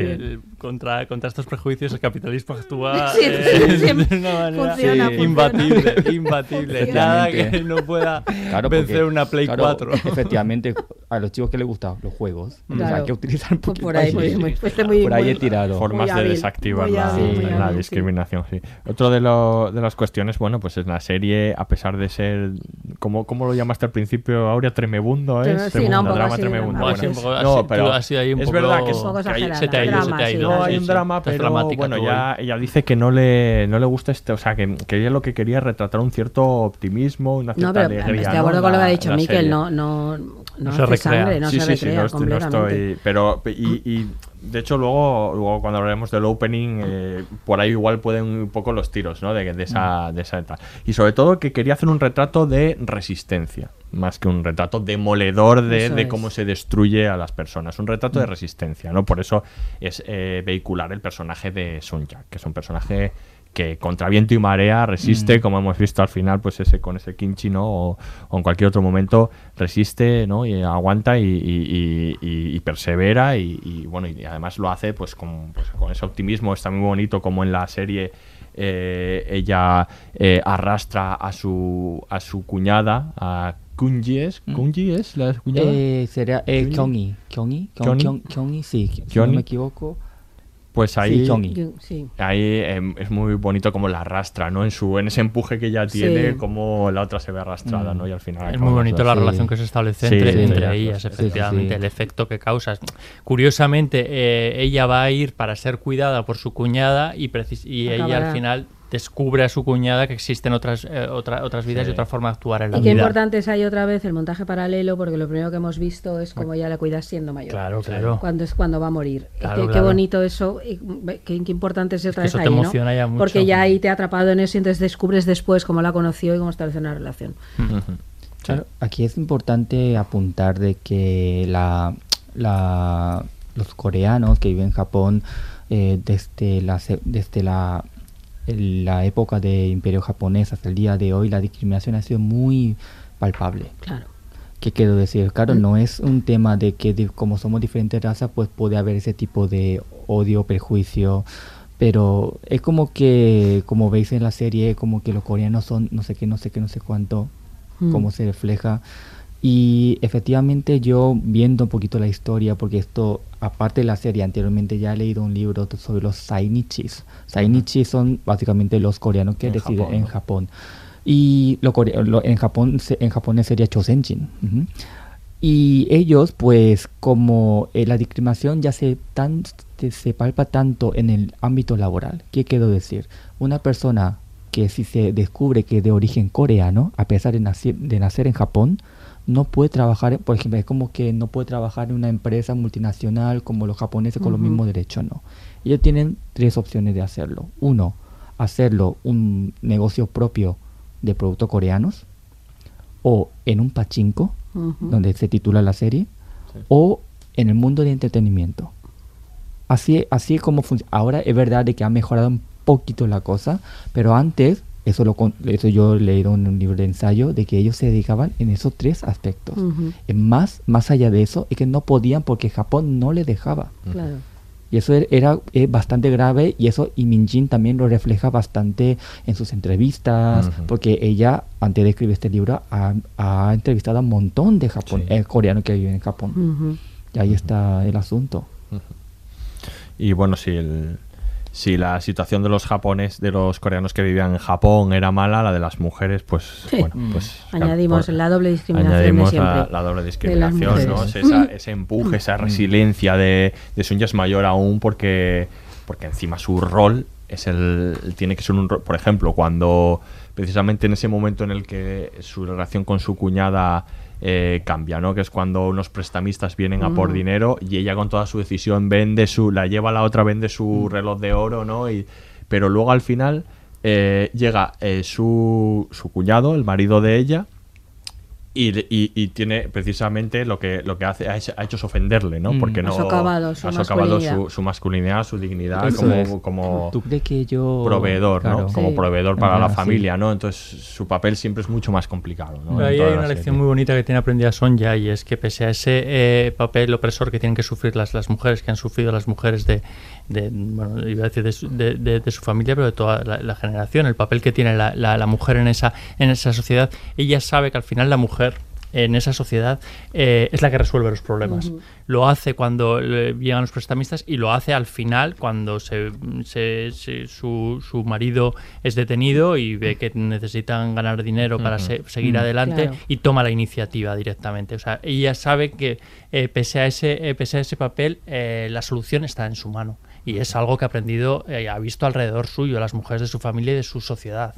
contra, contra estos prejuicios el capitalismo actúa Sí, eh, sí, sí, de una manera funciona, imbatible, imbatible. Nada que no pueda Claro, vencer porque, una Play claro, 4. Efectivamente, a los chicos que les gustan los juegos, Claro. hay que utilizar un poquito por ahí, muy- muy- fuiste muy- por ahí muy- he tirado. formas de desactivar la, hábil, muy la hábil, sí. discriminación. Sí. Otro de, lo- de las cuestiones, bueno, pues es la serie, a pesar de ser, ¿cómo, cómo lo llamaste al principio? Aurea Tremebundo, ¿eh? Tremenda, no, un poco drama así, Tremebundo. Bueno, veces. Un poco no, así, pero sido ahí un es poco- verdad que es poco que se te ha ido, se te ha ido. Sí, no, hay Sí, un sí. drama, pero bueno, hoy. ella dice que no le, no le gusta este, o sea, que, que ella lo que quería es retratar un cierto optimismo, una No, cierta pero alegría. estoy de acuerdo ¿no? con lo que ha dicho Miquel, no, no, no, No hace se recrea. sangre, no sí, se sí, sí, recrea no, estoy- no completamente. estoy. Pero, y, y, de hecho, luego, luego cuando hablaremos del opening, eh, por ahí igual pueden un poco los tiros, ¿no? De, de esa, de esa etapa. Y sobre todo que quería hacer un retrato de resistencia, más que un retrato demoledor de, de cómo se destruye a las personas. Un retrato de resistencia, ¿no? Por eso es eh, vehicular el personaje de Sun Jak, que es un personaje que contra viento y marea resiste, como hemos visto al final, pues ese con ese kimchi, ¿no? O, o en cualquier otro momento resiste, ¿no? Y aguanta y, y- y- y persevera y, bueno, y además lo hace pues con, pues, con ese optimismo. Está muy bonito como en la serie eh, ella eh, arrastra a su a su cuñada, a Kunji es, Kunji es la cuñada. Eh, sería eh. Kyongi. Kyongi. Sí. Si no me equivoco. Pues ahí, Sí, sí. ahí em, es muy bonito como la arrastra, ¿no? En su en ese empuje que ella tiene, Sí. como la otra se ve arrastrada, Mm. ¿no? Y al final Es muy bonito la Sí. relación que se establece Sí, entre, sí, entre sí, ellas, efectivamente, sí. el efecto que causas. Curiosamente, eh, ella va a ir para ser cuidada por su cuñada y, precis- y ella al final descubre a su cuñada que existen otras, eh, otra- otras vidas Sí. y otra forma de actuar en la Y qué vida. importante es ahí otra vez el montaje paralelo, porque lo primero que hemos visto es cómo ella la cuida siendo mayor. Claro, claro. Cuando es cuando va a morir. Claro, qué, qué claro. bonito eso, y qué, qué importante es otra que vez eso te ahí, ¿no? emociona ya mucho. Porque ya ahí te ha atrapado en eso y entonces descubres después cómo la conoció y cómo estableció una relación. Claro, aquí es importante apuntar de que la, la- los coreanos que viven en Japón eh, desde la desde la, la época de imperio japonés hasta el día de hoy la discriminación ha sido muy palpable. Claro. ¿Qué quiero decir? Claro, no es un tema de que como somos diferentes razas, pues puede haber ese tipo de odio, prejuicio, pero es como que, como veis en la serie, como que los coreanos son no sé qué, no sé qué, no sé cuánto, Mm. cómo se refleja. Y efectivamente yo viendo un poquito la historia, porque esto, aparte de la serie, anteriormente ya he leído un libro sobre los Sainichis. Sainichis son básicamente los coreanos que En residen Japón, en ¿no? Japón. Y lo, lo- en Japón en japonés sería Chosenjin. ujú. Y ellos, pues, como eh, la discriminación ya se, tan, se, se palpa tanto en el ámbito laboral, ¿qué quiero decir? Una persona que si se descubre que es de origen coreano, a pesar de nacer, de nacer en Japón, no puede trabajar, por ejemplo, es como que no puede trabajar en una empresa multinacional como los japoneses con los mismos derechos, no. Ellos tienen tres opciones de hacerlo. Uno, hacerlo un negocio propio de productos coreanos, o en un pachinko, donde se titula la serie, o en el mundo de entretenimiento. Así, así es como funciona. Ahora es verdad de que ha mejorado un poquito la cosa, pero antes, eso, lo, con- eso yo he leído en un libro de ensayo, de que ellos se dedicaban en esos tres aspectos. Y más, más allá de eso, es que no podían porque Japón no les dejaba. Claro. Y eso er- era, eh, bastante grave y eso y Min Jin también lo refleja bastante en sus entrevistas, porque ella, antes de escribir este libro, ha, ha entrevistado a un montón de Japón, Sí. eh, coreanos que viven en Japón. Ujú. Y ahí está el asunto. Y bueno, si el si la situación de los japones, de los coreanos que vivían en Japón era mala, la de las mujeres, pues Sí. bueno, pues Añadimos claro, la doble discriminación de añadimos siempre. la, la doble discriminación, ¿no? Esa- ese empuje, esa resiliencia de, de Sun Ya es mayor aún porque porque encima su rol es el tiene que ser un rol, por ejemplo, cuando precisamente en ese momento en el que su relación con su cuñada eh, cambia, ¿no? Que es cuando unos prestamistas vienen a por dinero y ella con toda su decisión vende su, la lleva a la otra, vende su reloj de oro, ¿no? Y, pero luego al final eh, llega eh, su, su cuñado, el marido de ella, Y, y- y tiene precisamente lo que, lo que hace, ha hecho, ha hecho es ofenderle, ¿no? Mm. Porque Ha no socavado su ha socavado masculinidad. su, su masculinidad, su dignidad Eso como, es. como ¿Tú crees que yo... proveedor, ¿no? Como proveedor para la sí. familia, ¿no? Entonces su papel siempre es mucho más complicado, ¿no? Ahí hay una serie. lección muy bonita que tiene aprendida Sonja y es que pese a ese eh, papel opresor que tienen que sufrir las, las mujeres, que han sufrido las mujeres de, de, bueno, iba a decir de, su, de- de- de su familia, pero de toda la, la generación, el papel que tiene la, la- la mujer en esa, en esa sociedad, ella sabe que al final la mujer en esa sociedad eh, es la que resuelve los problemas. Lo hace cuando eh, llegan los prestamistas y lo hace al final cuando se, se- se- su, su marido es detenido y ve que necesitan ganar dinero para se- seguir adelante Claro. y toma la iniciativa directamente. O sea, ella sabe que eh, pese, a ese, eh, pese a ese papel, eh, la solución está en su mano. Y es algo que ha aprendido, eh, ha visto alrededor suyo, las mujeres de su familia y de su sociedad.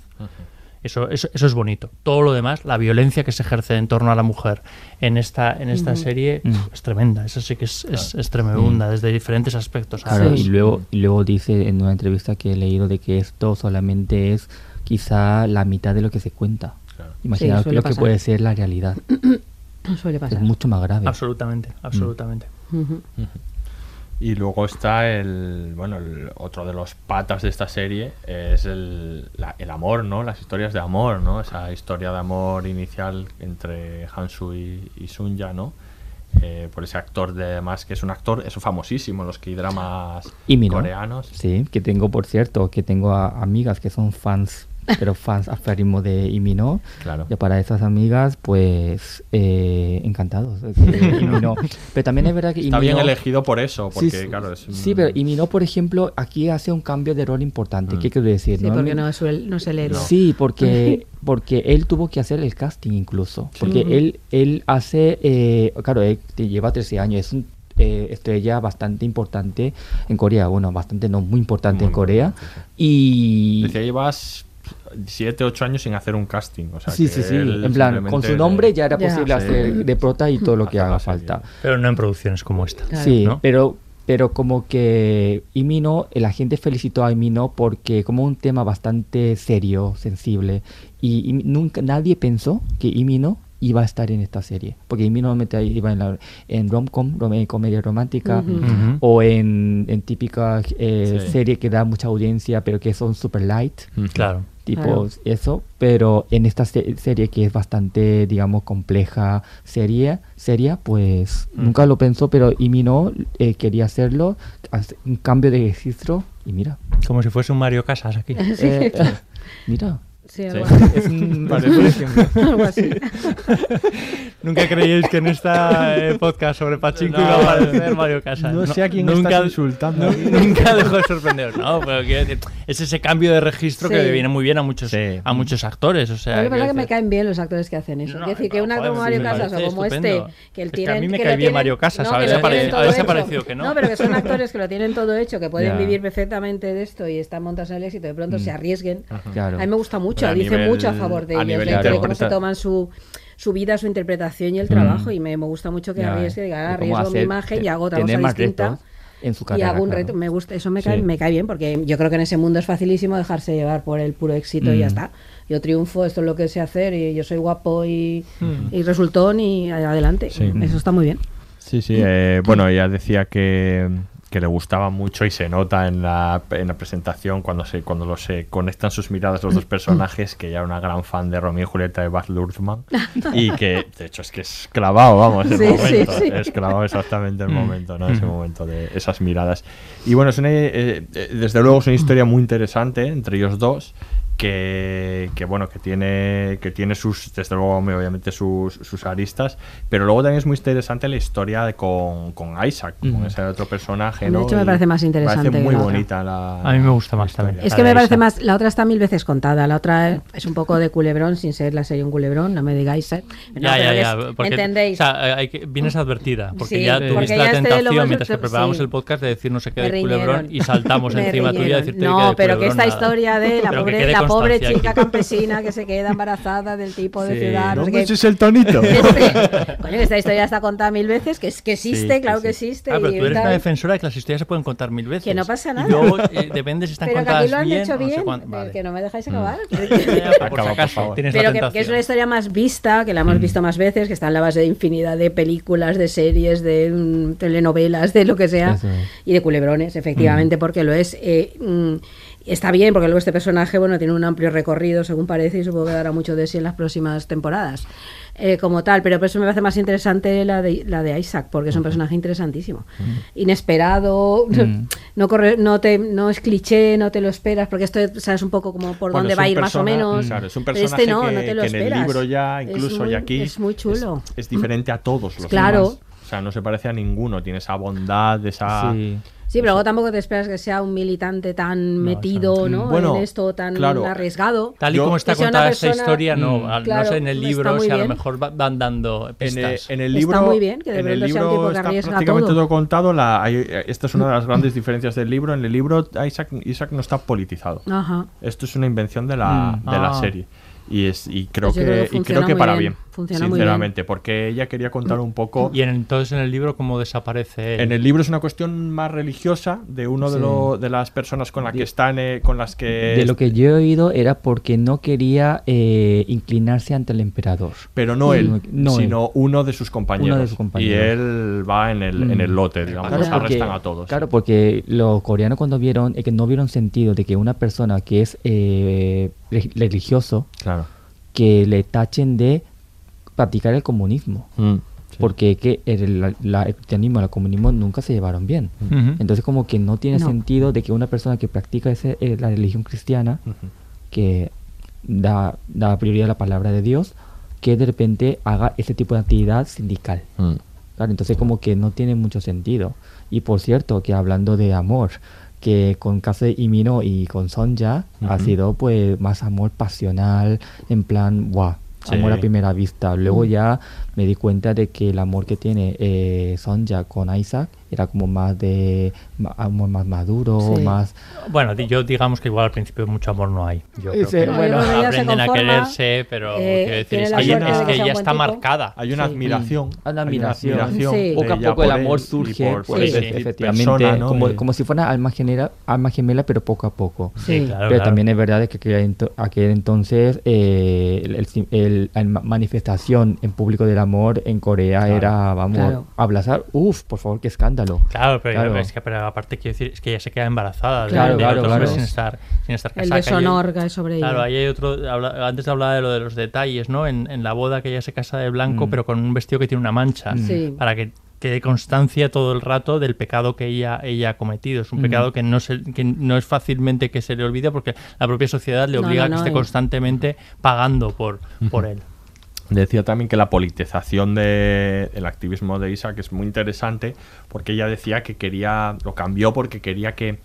Eso, eso, eso es bonito. Todo lo demás, la violencia que se ejerce en torno a la mujer en esta, en esta serie Mm. es tremenda. Eso sí que es, es, es tremenda, desde diferentes aspectos. Claro, y luego, y luego dice en una entrevista que he leído de que esto solamente es quizá la mitad de lo que se cuenta. Claro. Imaginaos Sí, lo que puede ser la realidad. Suele pasar. Es mucho más grave. Absolutamente, absolutamente. Y luego está el, bueno, el otro de los patas de esta serie es el, la- el amor, ¿no? Las historias de amor, ¿no? Esa historia de amor inicial entre Hansu y, y Sunja, ¿no? Eh, por ese actor de además que es un actor eso famosísimo en los K-dramas coreanos. Sí, que tengo, por cierto, que tengo a- amigas que son fans, pero fans aférrimos de Imino. Claro. Y para esas amigas, pues, eh, encantados. Imino- Pero también es verdad que Está bien Imino- elegido por eso, porque sí, claro, es Sí, pero Imino, por ejemplo, aquí hace un cambio de rol importante. Mm. ¿Qué quiero decir? Sí, porque Normalmente- no es, el, no es el héroe. Sí, porque, porque él tuvo que hacer el casting incluso. Porque Ujú. él, él hace, eh, claro, él lleva 13 años, es un eh, estrella bastante importante en Corea, bueno, bastante no, muy importante Muy en Corea. Y... Decía, llevas 7, 8 años sin hacer un casting. O sea, sí, que sí, sí. En plan, con su nombre ya era posible Sí. hacer de prota y todo lo que haga serie. falta. Pero no en producciones como esta. Claro. Sí, ¿no? pero, pero como que Imino, la gente felicitó a Imino porque como un tema bastante serio, sensible, y, y nunca nadie pensó que Imino iba a estar en esta serie, porque Imino normalmente iba en, la, en rom-com, rom- en comedia romántica, o en, en típica eh, Sí. serie que da mucha audiencia, pero que son super light Claro. Tipo Claro. eso, pero en esta se- serie que es bastante, digamos, compleja, serie, seria, pues Mm. nunca lo pensó, pero Imino eh, quería hacerlo, hace un cambio de registro y mira, Como si fuese un Mario Casas aquí. eh, mira, Sí, Sí. algo así. es un, es un buen ejemplo. Algo así. Nunca creíais que en este podcast sobre Pachinko No, iba a aparecer Mario Casas. no sé a quién nunca, estás insultando. nu- nunca dejó de sorprender. No, pero quiero decir, es ese cambio de registro que Sí. le viene muy bien a muchos, Sí. a muchos actores. O sea, Lo que pasa es que me caen bien los actores que hacen eso. No, Quiero decir, que un actor como Mario Casas o como estupendo. este, que el Es que a tienen, mí me que cae bien tienen- Mario Casas, no, a que veces ha parecido que no. pero que son actores que lo tienen todo hecho, que pueden vivir perfectamente de esto y están montados en el éxito, de pronto se arriesguen. Claro. A mí me gusta mucho, A dice nivel- mucho a favor de a ellos, nivel de, de cómo se toman su, su vida, su interpretación y el trabajo. Y me, me gusta mucho que arriesgue, diga, y "Ah, cómo arriesgo mi imagen y hago otra cosa más distinta. retos en su y carrera, hago un claro. reto, me gusta, eso me cae, Sí. me cae bien, porque yo creo que en ese mundo es facilísimo dejarse llevar por el puro éxito y ya Mm. está. Yo triunfo, esto es lo que sé hacer y yo soy guapo y, y resultón y adelante. Sí. Eso está muy bien. Sí, sí. eh, bueno, ella decía que, que le gustaba mucho y se nota en la, en la presentación cuando se cuando lo se conectan sus miradas los dos personajes, que ella era una gran fan de Romeo y Julieta de Baz Luhrmann y que, de hecho, es que es clavado, vamos, Sí, sí, momento. sí. Es clavado exactamente el momento, ¿no? Ese momento de esas miradas. Y bueno, es una, eh, eh, desde luego es una historia muy interesante entre ellos dos. Que, que, bueno que tiene que tiene sus desde luego obviamente sus, sus aristas pero luego también es muy interesante la historia de con, con Isaac con Mm. ese otro personaje De ¿no? hecho, me Y parece más interesante parece que muy la bonita la A mí me gusta más historia. también. Es que me parece Isa. más, la otra está mil veces contada, la otra es un poco de culebrón sin ser la serie un culebrón, no me digáis. ¿eh? No, Ya, ya, que ya. es- Porque, ¿Entendéis? O sea, hay que, vienes advertida. Porque Sí, ya tuviste la este tentación mientras que preparábamos sí. el podcast de decir no sé qué de culebrón y saltamos encima tuya a decirte No, que de pero que culebrón esta nada. historia de la que pobre- pobre chica aquí. campesina que se queda embarazada del tipo de Sí. ciudad. No, sé hombre, qué. ese es el tonito. Coño, que esta historia está contada mil veces, que, es, que existe, Sí, claro sí, que sí. existe. Ah, pero y tú eres tal. una defensora de que las historias se pueden contar mil veces. Que no pasa nada. Y luego eh, depende si están Pero que contadas aquí lo han bien hecho o no sé bien, eh, vale. que no me dejáis Mm. acabar. La Pero que, que es una historia más vista, que la hemos visto más veces, que está en la base de infinidad de películas, de series, de mm, telenovelas, de lo que sea, y de culebrones, efectivamente, porque lo es. eh, mm, está bien, porque luego este personaje, bueno, tiene un amplio recorrido, según parece, y supongo que dará mucho de sí en las próximas temporadas. eh, como tal, pero por eso me parece más interesante la de, la de Isaac, porque es un personaje interesantísimo. Inesperado, Mm. no corre, no te, no es cliché, no te lo esperas, porque esto sabes un poco como por Bueno, dónde va a ir más o menos. Claro, es un personaje este no, que, no te lo que en el libro ya, Es incluso muy- y aquí, es muy chulo. Es, es diferente a todos los Claro. demás. O sea, no se parece a ninguno. Tiene esa bondad, esa... Sí. Sí, pero luego tampoco te esperas que sea un militante tan metido ¿no? Bueno, en esto, tan claro. arriesgado. Tal y Yo- como está sea contada esta persona- historia, no, Mm. al- Claro, no sé, en el está libro muy si a lo mejor va- van dando En pistas. el, en el Está libro, muy bien, que de en el sea un libro tipo que está arriesga prácticamente todo. todo contado. La, hay- esta es una de las grandes diferencias del libro. En el libro Isaac, Isaac no está politizado. Ajá. Esto es una invención de la, Mm. de la Ah. serie. Y, es, y creo Pues que, creo que y creo que para bien, bien, funciona muy sinceramente, porque ella quería contar un poco... Y en- entonces en el libro, ¿cómo desaparece él? En el libro es una cuestión más religiosa de uno de, lo- de las personas con las que están, eh, con las que... De lo que yo he oído era porque no quería eh, inclinarse ante el emperador. Pero no él, No él. sino uno de sus compañeros. Uno de sus compañeros. Y él va en el, en el Mm. lote, digamos, Claro, porque- arrestan a todos. Claro, porque los coreanos cuando vieron, eh, que no vieron sentido de que una persona que es eh, re- religioso, Claro. que le tachen de practicar el comunismo. Mm, Porque que el, la- la- el cristianismo y el comunismo nunca se llevaron bien. Ujú. Entonces como que no tiene No. sentido de que una persona que practica ese, eh, la religión cristiana, que da, da prioridad a la palabra de Dios, que de repente haga ese tipo de actividad sindical. Mm. Claro, entonces como que no tiene mucho sentido. Y por cierto, que hablando de amor, que con Kase Imino y con Sonja ha sido pues más amor pasional, en plan, guau, Sí. amor a primera vista. Luego Mm. ya me di cuenta de que el amor que tiene eh, Sonja con Isaac era como más de amor más maduro, Sí. más... Bueno, yo digamos que igual al principio mucho amor no hay. Yo creo Sí, que No, yo creo que ella se aprenden a conforma, quererse, pero eh, decir, es que, suerte es que que un está tipo. marcada. Hay una Sí. admiración. Una hay una admiración. admiración Sí. Poco a poco el amor surge, por- por Sí. efectivamente, persona, ¿no? como, como si fuera alma gemela, alma gemela, pero poco a poco. Sí. claro, Pero claro. también es verdad que aquel, aquel entonces eh, el, el- el- la ma- manifestación en público del amor en Corea Claro. era, vamos, Claro. abrazar. Uf, por favor, qué escándalo. Claro, pero, Claro. Es que, pero aparte quiero decir, es que ella se queda embarazada de- Claro, de, claro, claro. sin estar, sin estar El casada. deshonor que hay sobre ella. Claro, ahí hay otro, habla- antes de hablar de lo de los detalles, ¿no? En, en la boda que ella se casa de blanco, Mm. pero con un vestido que tiene una mancha, Sí. para que quede constancia todo el rato del pecado que ella, ella ha cometido. Es un Mm. pecado que no, se, que no es fácilmente que se le olvide porque la propia sociedad le No, obliga no, a que esté constantemente pagando por, por él. Decía también que la politización del activismo de Isaac es muy interesante porque ella decía que quería, lo cambió porque quería que,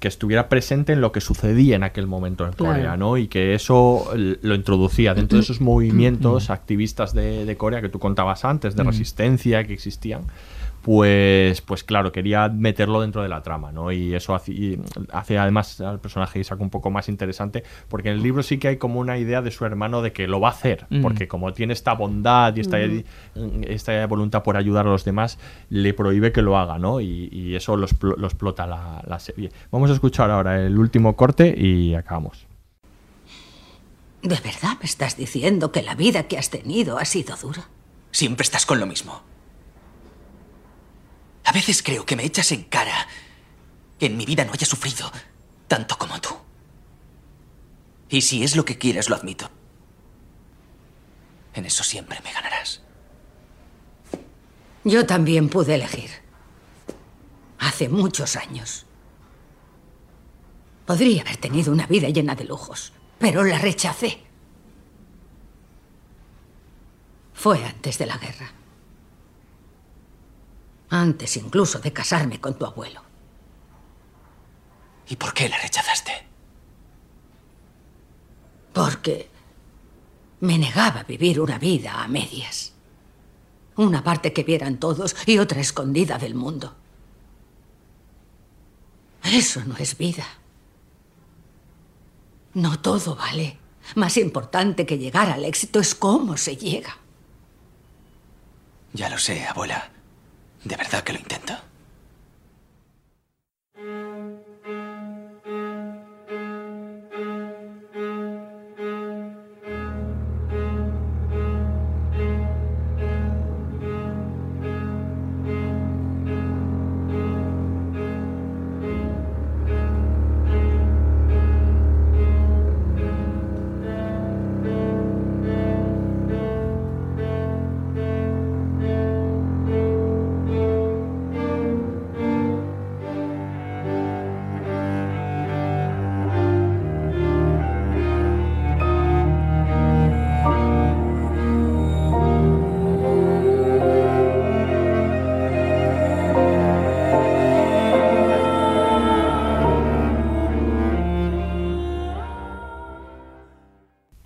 que estuviera presente en lo que sucedía en aquel momento en Claro. Corea, ¿no? Y que eso lo introducía dentro de esos movimientos activistas de, de Corea que tú contabas antes, de resistencia que existían. Pues, pues claro, quería meterlo dentro de la trama, ¿no? Y eso hace, y hace además al personaje de Isaac un poco más interesante, porque en el libro sí que hay como una idea de su hermano de que lo va a hacer, Mm. porque como tiene esta bondad y esta, esta voluntad por ayudar a los demás, le prohíbe que lo haga, ¿no? Y, y eso lo, lo explota la, la serie. Vamos a escuchar ahora el último corte y acabamos. ¿De verdad me estás diciendo que la vida que has tenido ha sido dura? Siempre estás con lo mismo. A veces creo que me echas en cara que en mi vida no haya sufrido tanto como tú. Y si es lo que quieres, lo admito. En eso siempre me ganarás. Yo también pude elegir. Hace muchos años. Podría haber tenido una vida llena de lujos, pero la rechacé. Fue antes de la guerra. Antes incluso de casarme con tu abuelo. ¿Y por qué la rechazaste? Porque me negaba a vivir una vida a medias. Una parte que vieran todos y otra escondida del mundo. Eso no es vida. No todo vale. Más importante que llegar al éxito es cómo se llega. Ya lo sé, abuela. De verdad que lo intento.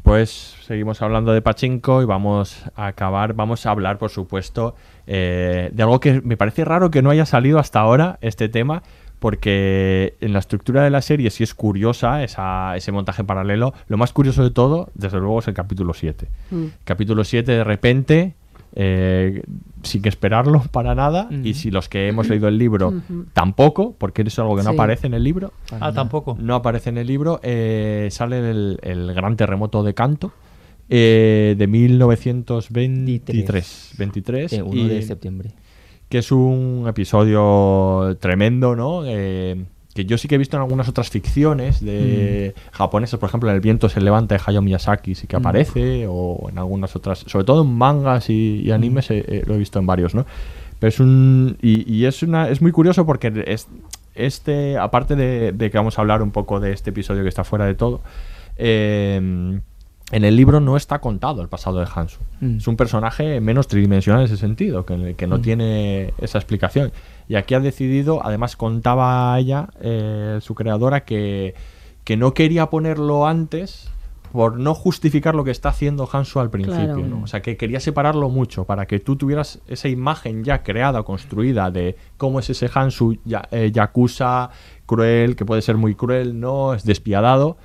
Pues seguimos hablando de Pachinko y vamos a acabar, vamos a hablar, por supuesto, eh, de algo que me parece raro que no haya salido hasta ahora, este tema, porque en la estructura de la serie sí es curiosa esa, ese montaje paralelo. Lo más curioso de todo, desde luego, es el capítulo 7. Mm. Capítulo 7, de repente, eh, sin que esperarlo para nada, y si los que hemos leído el libro tampoco, porque es algo que no Sí. aparece en el libro. Ah, tampoco. No aparece en el libro. eh, sale el, el gran terremoto de Canto eh, de 1923. 23, De 1 de septiembre. Que es un episodio tremendo, ¿no? Eh, que yo sí que he visto en algunas otras ficciones de japonesas, por ejemplo, en El viento se levanta de Hayao Miyazaki sí que Mm. aparece, o en algunas otras, sobre todo en mangas y, y animes eh, eh, lo he visto en varios, ¿no? Pero es un y, y es una es muy curioso porque es, este aparte de, de que vamos a hablar un poco de este episodio que está fuera de todo, eh, en el libro no está contado el pasado de Hansu. Mm. Es un personaje menos tridimensional en ese sentido, que, que no Mm. tiene esa explicación. Y aquí ha decidido, además contaba ella, eh, su creadora, que, que no quería ponerlo antes por no justificar lo que está haciendo Hansu al principio. Claro. ¿no? O sea, que quería separarlo mucho para que tú tuvieras esa imagen ya creada, construida de cómo es ese Hansu ya, eh, yakuza, cruel, que puede ser muy cruel, ¿no? Es despiadado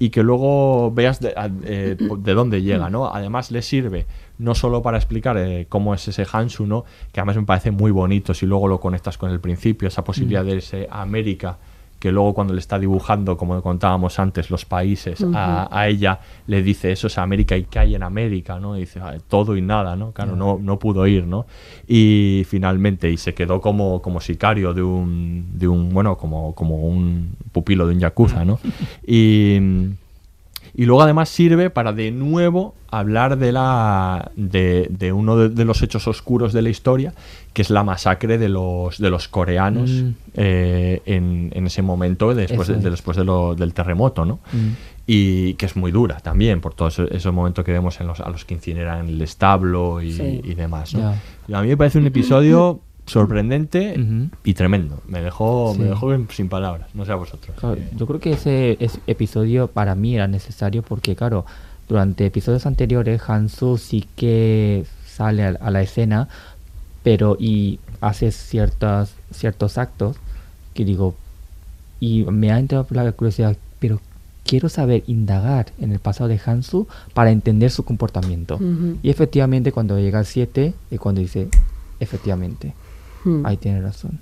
y que luego veas de, eh, de dónde llega, ¿no? Además le sirve no solo para explicar eh, cómo es ese Hansu, ¿no? Que además me parece muy bonito si luego lo conectas con el principio, esa posibilidad de ese América que luego cuando le está dibujando, como contábamos antes, los países a, ella, le dice eso es América y qué hay en América, ¿no? Y dice "Ah, todo y nada, ¿no? Claro, no, no pudo ir, ¿no? Y finalmente, y se quedó como, como sicario de un, de un, bueno, como, como un pupilo de un yakuza, ¿no? Y, y luego además sirve para de nuevo hablar de la de, de uno de, de los hechos oscuros de la historia, que es la masacre de los de los coreanos Mm. eh, en, en ese momento después, de, es. después lo- del terremoto, ¿no? Mm. Y que es muy dura también, por todos esos momentos que vemos en los, a los que incineran el establo y, Sí. y demás, ¿no? Y a mí me parece un episodio sorprendente y tremendo. Me dejó, me dejó sin palabras, no sé a vosotros. Claro, yo creo que ese, ese episodio para mí era necesario porque, claro, durante episodios anteriores Hansu sí que sale a, a la escena, pero y hace ciertas, ciertos actos que digo, y me ha entrado la curiosidad, pero quiero saber indagar en el pasado de Hansu para entender su comportamiento. Y efectivamente cuando llega al 7 es cuando dice, efectivamente, Hmm. ahí tiene razón.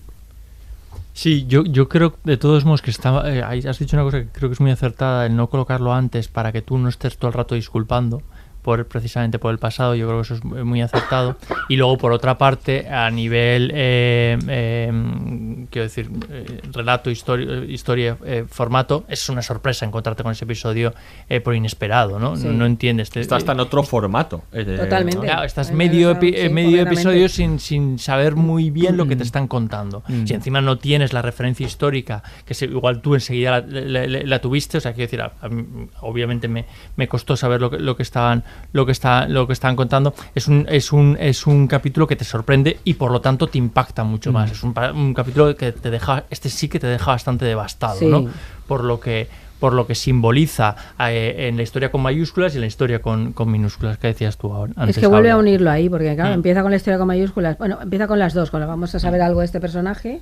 Sí, yo, yo creo de todos modos que estaba, eh, has dicho una cosa que creo que es muy acertada, el no colocarlo antes para que tú no estés todo el rato disculpando por precisamente por el pasado, yo creo que eso es muy acertado. Y luego por otra parte, a nivel, eh, eh, quiero decir, eh, relato, historia, historia eh, formato, es una sorpresa encontrarte con ese episodio eh, por inesperado, ¿no? Sí. No, no entiendes. te- Está hasta en otro formato. eh, Totalmente. ¿no? Claro, estás medio, dejaron, epi- sí, eh, medio episodio sin, sin saber muy bien lo que te Mm. están contando. Mm. Si encima no tienes la referencia histórica, que se- igual tú enseguida la, la- la- la tuviste, o sea, quiero decir, a- a mí, obviamente me, me costó saber lo que, lo que estaban, lo que está, lo que estaban contando. Es un, es un, es un capítulo que te sorprende y por lo tanto te impacta mucho Mm. más. Es un, un capítulo que te deja, este sí que te deja bastante devastado, Sí. ¿no? Por lo que por lo que simboliza eh, en la historia con mayúsculas y en la historia con, con minúsculas que decías tú ahora. es que vuelve a unirlo ahí, porque claro, mm. empieza con la historia con mayúsculas. Bueno, empieza con las dos, la vamos a saber algo de este personaje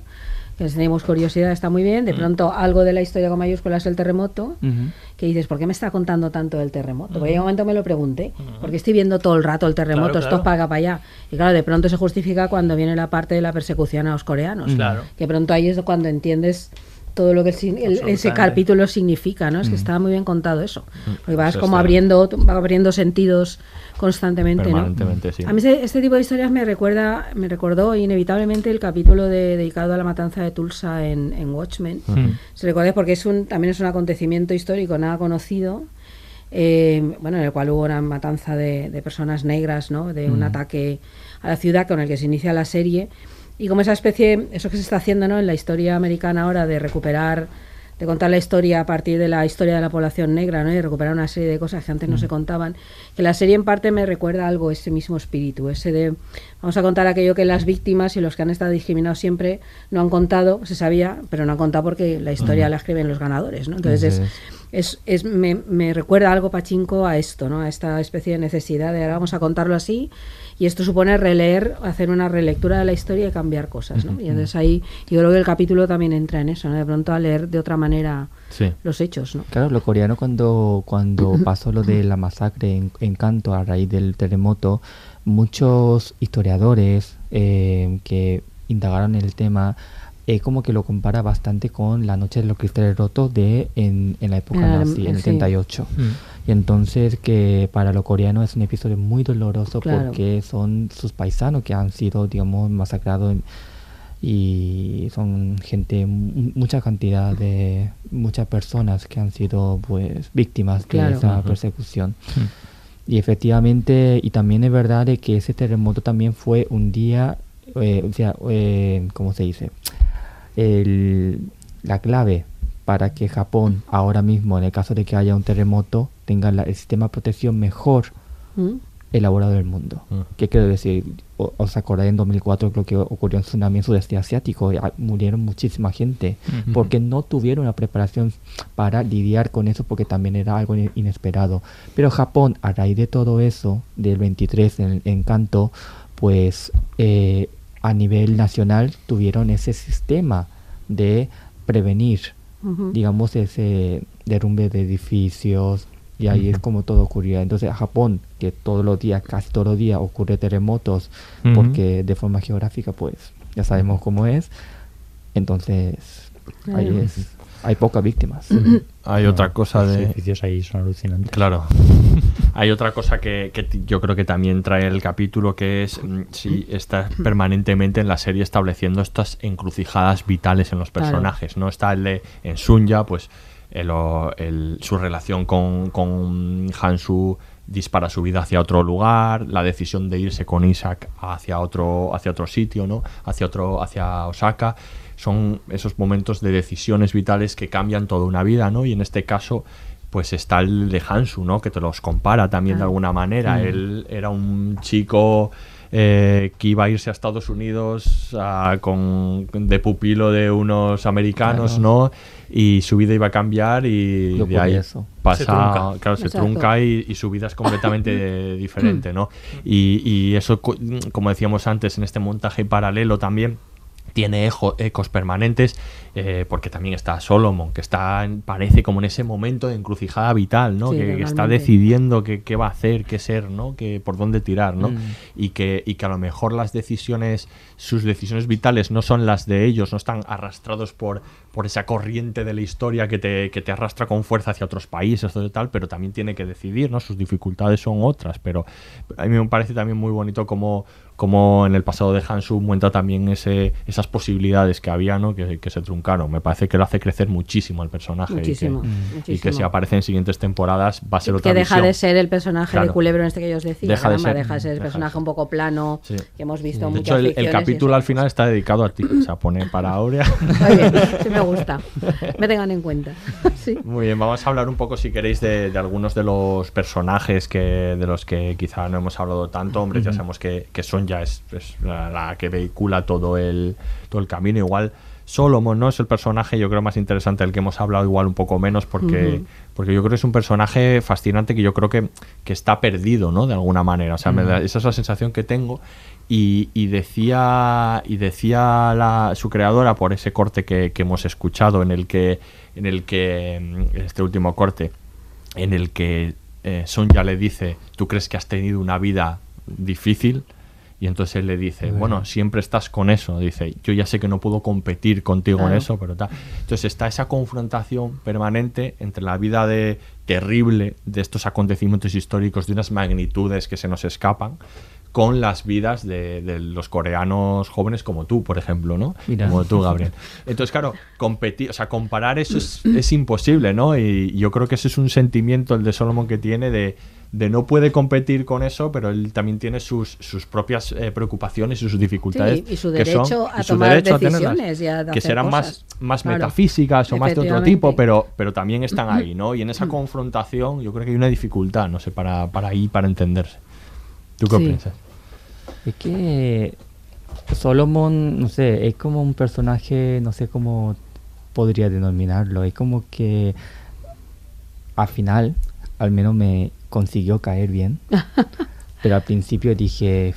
que tenemos curiosidad, está muy bien. De mm. pronto, algo de la historia con mayúsculas, el terremoto, que dices, ¿por qué me está contando tanto del terremoto? Porque en un momento me lo pregunté, porque estoy viendo todo el rato el terremoto, esto paga para allá. Y claro, de pronto se justifica cuando viene la parte de la persecución a los coreanos. Claro. Que pronto ahí es cuando entiendes todo lo que ese capítulo significa, ¿no? Es que estaba muy bien contado eso. Porque vas como abriendo, va abriendo sentidos constantemente, ¿no? A mí este, tipo de historias me recuerda, me recordó inevitablemente el capítulo de, dedicado a la matanza de Tulsa en, Watchmen. Se recuerda porque es un, también es un acontecimiento histórico nada conocido. Eh, bueno, en el cual hubo una matanza de, personas negras, ¿no? De un ataque a la ciudad con el que se inicia la serie y como esa especie, eso que se está haciendo ¿no? en la historia americana ahora de recuperar, de contar la historia a partir de la historia de la población negra, ¿no? y recuperar una serie de cosas que antes no se mm. contaban, que la serie en parte me recuerda algo, ese mismo espíritu, ese de vamos a contar aquello que las víctimas y los que han estado discriminados siempre no han contado, se sabía, pero no han contado porque la historia la escriben los ganadores. ¿no? Entonces es, es, me, me, recuerda algo pachinko a esto, ¿no? a esta especie de necesidad de ahora vamos a contarlo así y esto supone releer, hacer una relectura de la historia y cambiar cosas, ¿no? Y entonces ahí yo creo que el capítulo también entra en eso, ¿no? De pronto a leer de otra manera los hechos, ¿no? Claro, lo coreano cuando, cuando pasó lo de la masacre en, en Canto a raíz del terremoto, muchos historiadores eh, que indagaron el tema eh, como que lo compara bastante con La Noche de los Cristales Rotos de en, en la época nazi, en el 78. Y entonces que para los coreanos es un episodio muy doloroso porque son sus paisanos que han sido, digamos, masacrados y son gente, mucha cantidad de, muchas personas que han sido pues víctimas de esa persecución. Y efectivamente, y también es verdad de que ese terremoto también fue un día, eh, o sea, eh, ¿cómo se dice? El, la clave para que Japón ahora mismo, en el caso de que haya un terremoto, tenga el sistema de protección mejor mm. elaborado del mundo. Mm. ¿Qué quiero decir? os acordáis en 2004 lo que ocurrió en tsunami en sudeste asiático, murieron muchísima gente porque no tuvieron una preparación para lidiar con eso porque también era algo inesperado. Pero Japón, a raíz de todo eso, del 23 en, en Kanto, pues eh, a nivel nacional tuvieron ese sistema de prevenir digamos, ese derrumbe de edificios, y ahí es como todo ocurría. Entonces, Japón, que todos los días, casi todos los días ocurre terremotos, porque de forma geográfica, pues ya sabemos cómo es. Entonces, ahí es, hay pocas víctimas. hay otra cosa de. Los edificios ahí son alucinantes. Claro. hay otra cosa que, que, yo creo que también trae el capítulo, que es mm, si está permanentemente en la serie estableciendo estas encrucijadas vitales en los personajes. ¿no? Está el de en Sunya, pues su relación con, con Hansu dispara su vida hacia otro lugar, la decisión de irse con Isaac hacia otro, hacia otro sitio, ¿no? hacia, otro, hacia Osaka, son esos momentos de decisiones vitales que cambian toda una vida, ¿no? Y en este caso, pues está el de Hansu, ¿no? Que te los compara también de alguna manera. Él era un chico eh, que iba a irse a Estados Unidos con, de pupilo de unos americanos, ¿no? Y su vida iba a cambiar y de ahí pasa, se trunca, claro, se trunca y, su vida es completamente diferente, ¿no? Y, y eso, como decíamos antes, en este montaje paralelo también tiene ecos permanentes, eh, porque también está Solomon, que está, parece como en ese momento de encrucijada vital, ¿no? que, está decidiendo qué, va a hacer, qué ser, ¿no? Que, por dónde tirar, ¿no? Mm. Y, que, y que a lo mejor las decisiones, sus decisiones vitales no son las de ellos, no están arrastrados por, por esa corriente de la historia que te, que te arrastra con fuerza hacia otros países tal, pero también tiene que decidir, ¿no? Sus dificultades son otras, pero a mí me parece también muy bonito como como en el pasado de Hansu muestra también ese, esas posibilidades que había, ¿no? que, se truncaron. Me parece que lo hace crecer muchísimo al personaje. Muchísimo, y, que, si aparece en siguientes temporadas va a ser otra Que deja de ser el personaje de Culebro en este que yo os decía. Deja, de, ser, deja de ser el personaje un poco plano que hemos visto De hecho, el, capítulo al final está dedicado a ti. Se pone para Aurea. Muy bien, sí me gusta. Me tengan en cuenta. Muy bien, vamos a hablar un poco, si queréis, de, algunos de los personajes que de los que quizá no hemos hablado tanto. Hombre, ya sabemos que, que son ya es, la, que vehicula todo el, todo el camino. Igual Solomon, ¿no? Es el personaje, yo creo, más interesante del que hemos hablado, igual un poco menos, porque, porque yo creo que es un personaje fascinante que yo creo que, que está perdido, ¿no? De alguna manera. O sea, me da- esa es la sensación que tengo. Y, y decía, y decía la- su creadora por ese corte que, que hemos escuchado, en el que, en el que, mm, este último corte, en el que eh, Sonja le dice, ¿tú crees que has tenido una vida difícil? Y entonces él le dice, Bueno. bueno, siempre estás con eso. Dice, yo ya sé que no puedo competir contigo en Claro. eso, pero tal. Entonces está esa confrontación permanente entre la vida de terrible de estos acontecimientos históricos de unas magnitudes que se nos escapan con las vidas de, de los coreanos jóvenes como tú, por ejemplo, ¿no? Mira. Como tú, Gabriel. Entonces, claro, competir, o sea, comparar eso es, es imposible, ¿no? Y yo creo que ese es un sentimiento, el de Solomon, que tiene de, de no puede competir con eso, pero él también tiene sus, sus propias eh, preocupaciones y sus dificultades. Sí, y su que son- derecho a y su tomar derecho a tenerlas, decisiones y a que serán más, cosas. más Claro. metafísicas o más de otro tipo, pero, pero también están ahí, ¿no? Y en esa confrontación yo creo que hay una dificultad, no sé, para, para ahí, para entenderse. ¿Tú qué Sí. piensas? Es que Solomon, no sé, es como un personaje, no sé cómo podría denominarlo. Es como que al final, al menos me consiguió caer bien. pero al principio dije,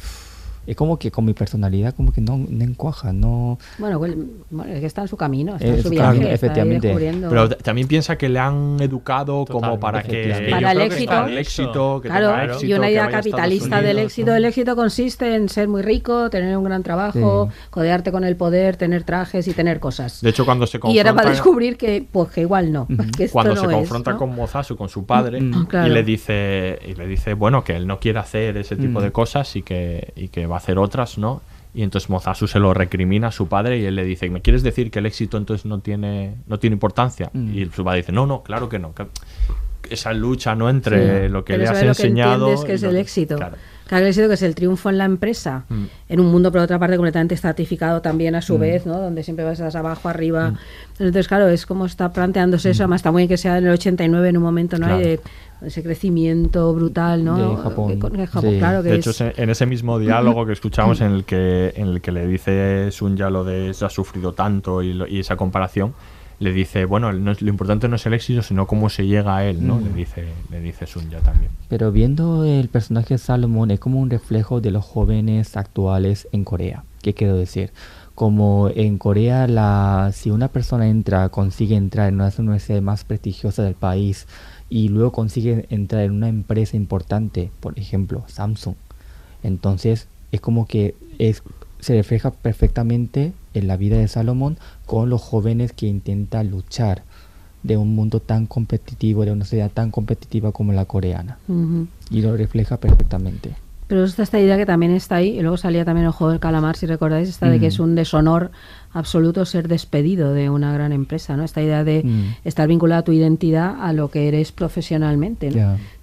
es como que con mi personalidad como que no, no encuaja, no... Bueno, bueno, bueno, es que está en su camino, está Eh, en su su viaje, efectivamente. Pero también piensa que le han educado como para que Para el éxito. para el éxito, que Claro, tenga éxito, y una idea capitalista del éxito. ¿no? El éxito consiste en ser muy rico, tener un gran trabajo, Sí. codearte con el poder, tener trajes y tener cosas. De hecho, cuando se y era para confronta- descubrir que, pues que igual no, que esto cuando no se es, confronta ¿no? con Mozasu, con su padre, Mm, y le dice, y le dice, bueno, que él no quiere hacer ese tipo Mm. de cosas y que, y que va hacer otras, ¿no? Y entonces Mozasu se lo recrimina a su padre y él le dice, ¿me quieres decir que el éxito entonces no tiene, no tiene importancia? Mm. Y su padre dice, no, no, claro que no. que- esa lucha, ¿no? Entre Sí. lo que le has lo que enseñado. entiendes que es el que- éxito. Claro. Claro, el éxito que es el triunfo en la empresa, Mm. en un mundo por otra parte completamente estratificado también a su Mm. vez, ¿no? Donde siempre vas abajo, arriba. Entonces, claro, es como está planteándose eso, además está muy bien que sea en el 89 en un momento, ¿no? Hay de ese crecimiento brutal, ¿no? De Japón. Que Japón, Sí. claro que de hecho, es- en ese mismo diálogo que escuchamos en el que, en el que le dice Sun ya lo de se ha sufrido tanto y, lo- y esa comparación, le dice, bueno, no lo importante no es el éxito, sino cómo se llega a él, ¿no? Mm. Le dice, le dice Sun ya también. Pero viendo el personaje de Salomon es como un reflejo de los jóvenes actuales en Corea. ¿Qué quiero decir? Como en Corea, la, si una persona entra, consigue entrar en una de las universidades más prestigiosas del país y luego consigue entrar en una empresa importante, por ejemplo, Samsung, entonces es como que es, se refleja perfectamente en la vida de Salomón con los jóvenes que intentan luchar de un mundo tan competitivo, de una sociedad tan competitiva como la coreana. Y lo refleja perfectamente. Pero está esta idea que también está ahí, y luego salía también el juego del calamar, si recordáis, esta de que Mm. es un deshonor absoluto ser despedido de una gran empresa, ¿no? Esta idea de Mm. estar vinculada a tu identidad a lo que eres profesionalmente.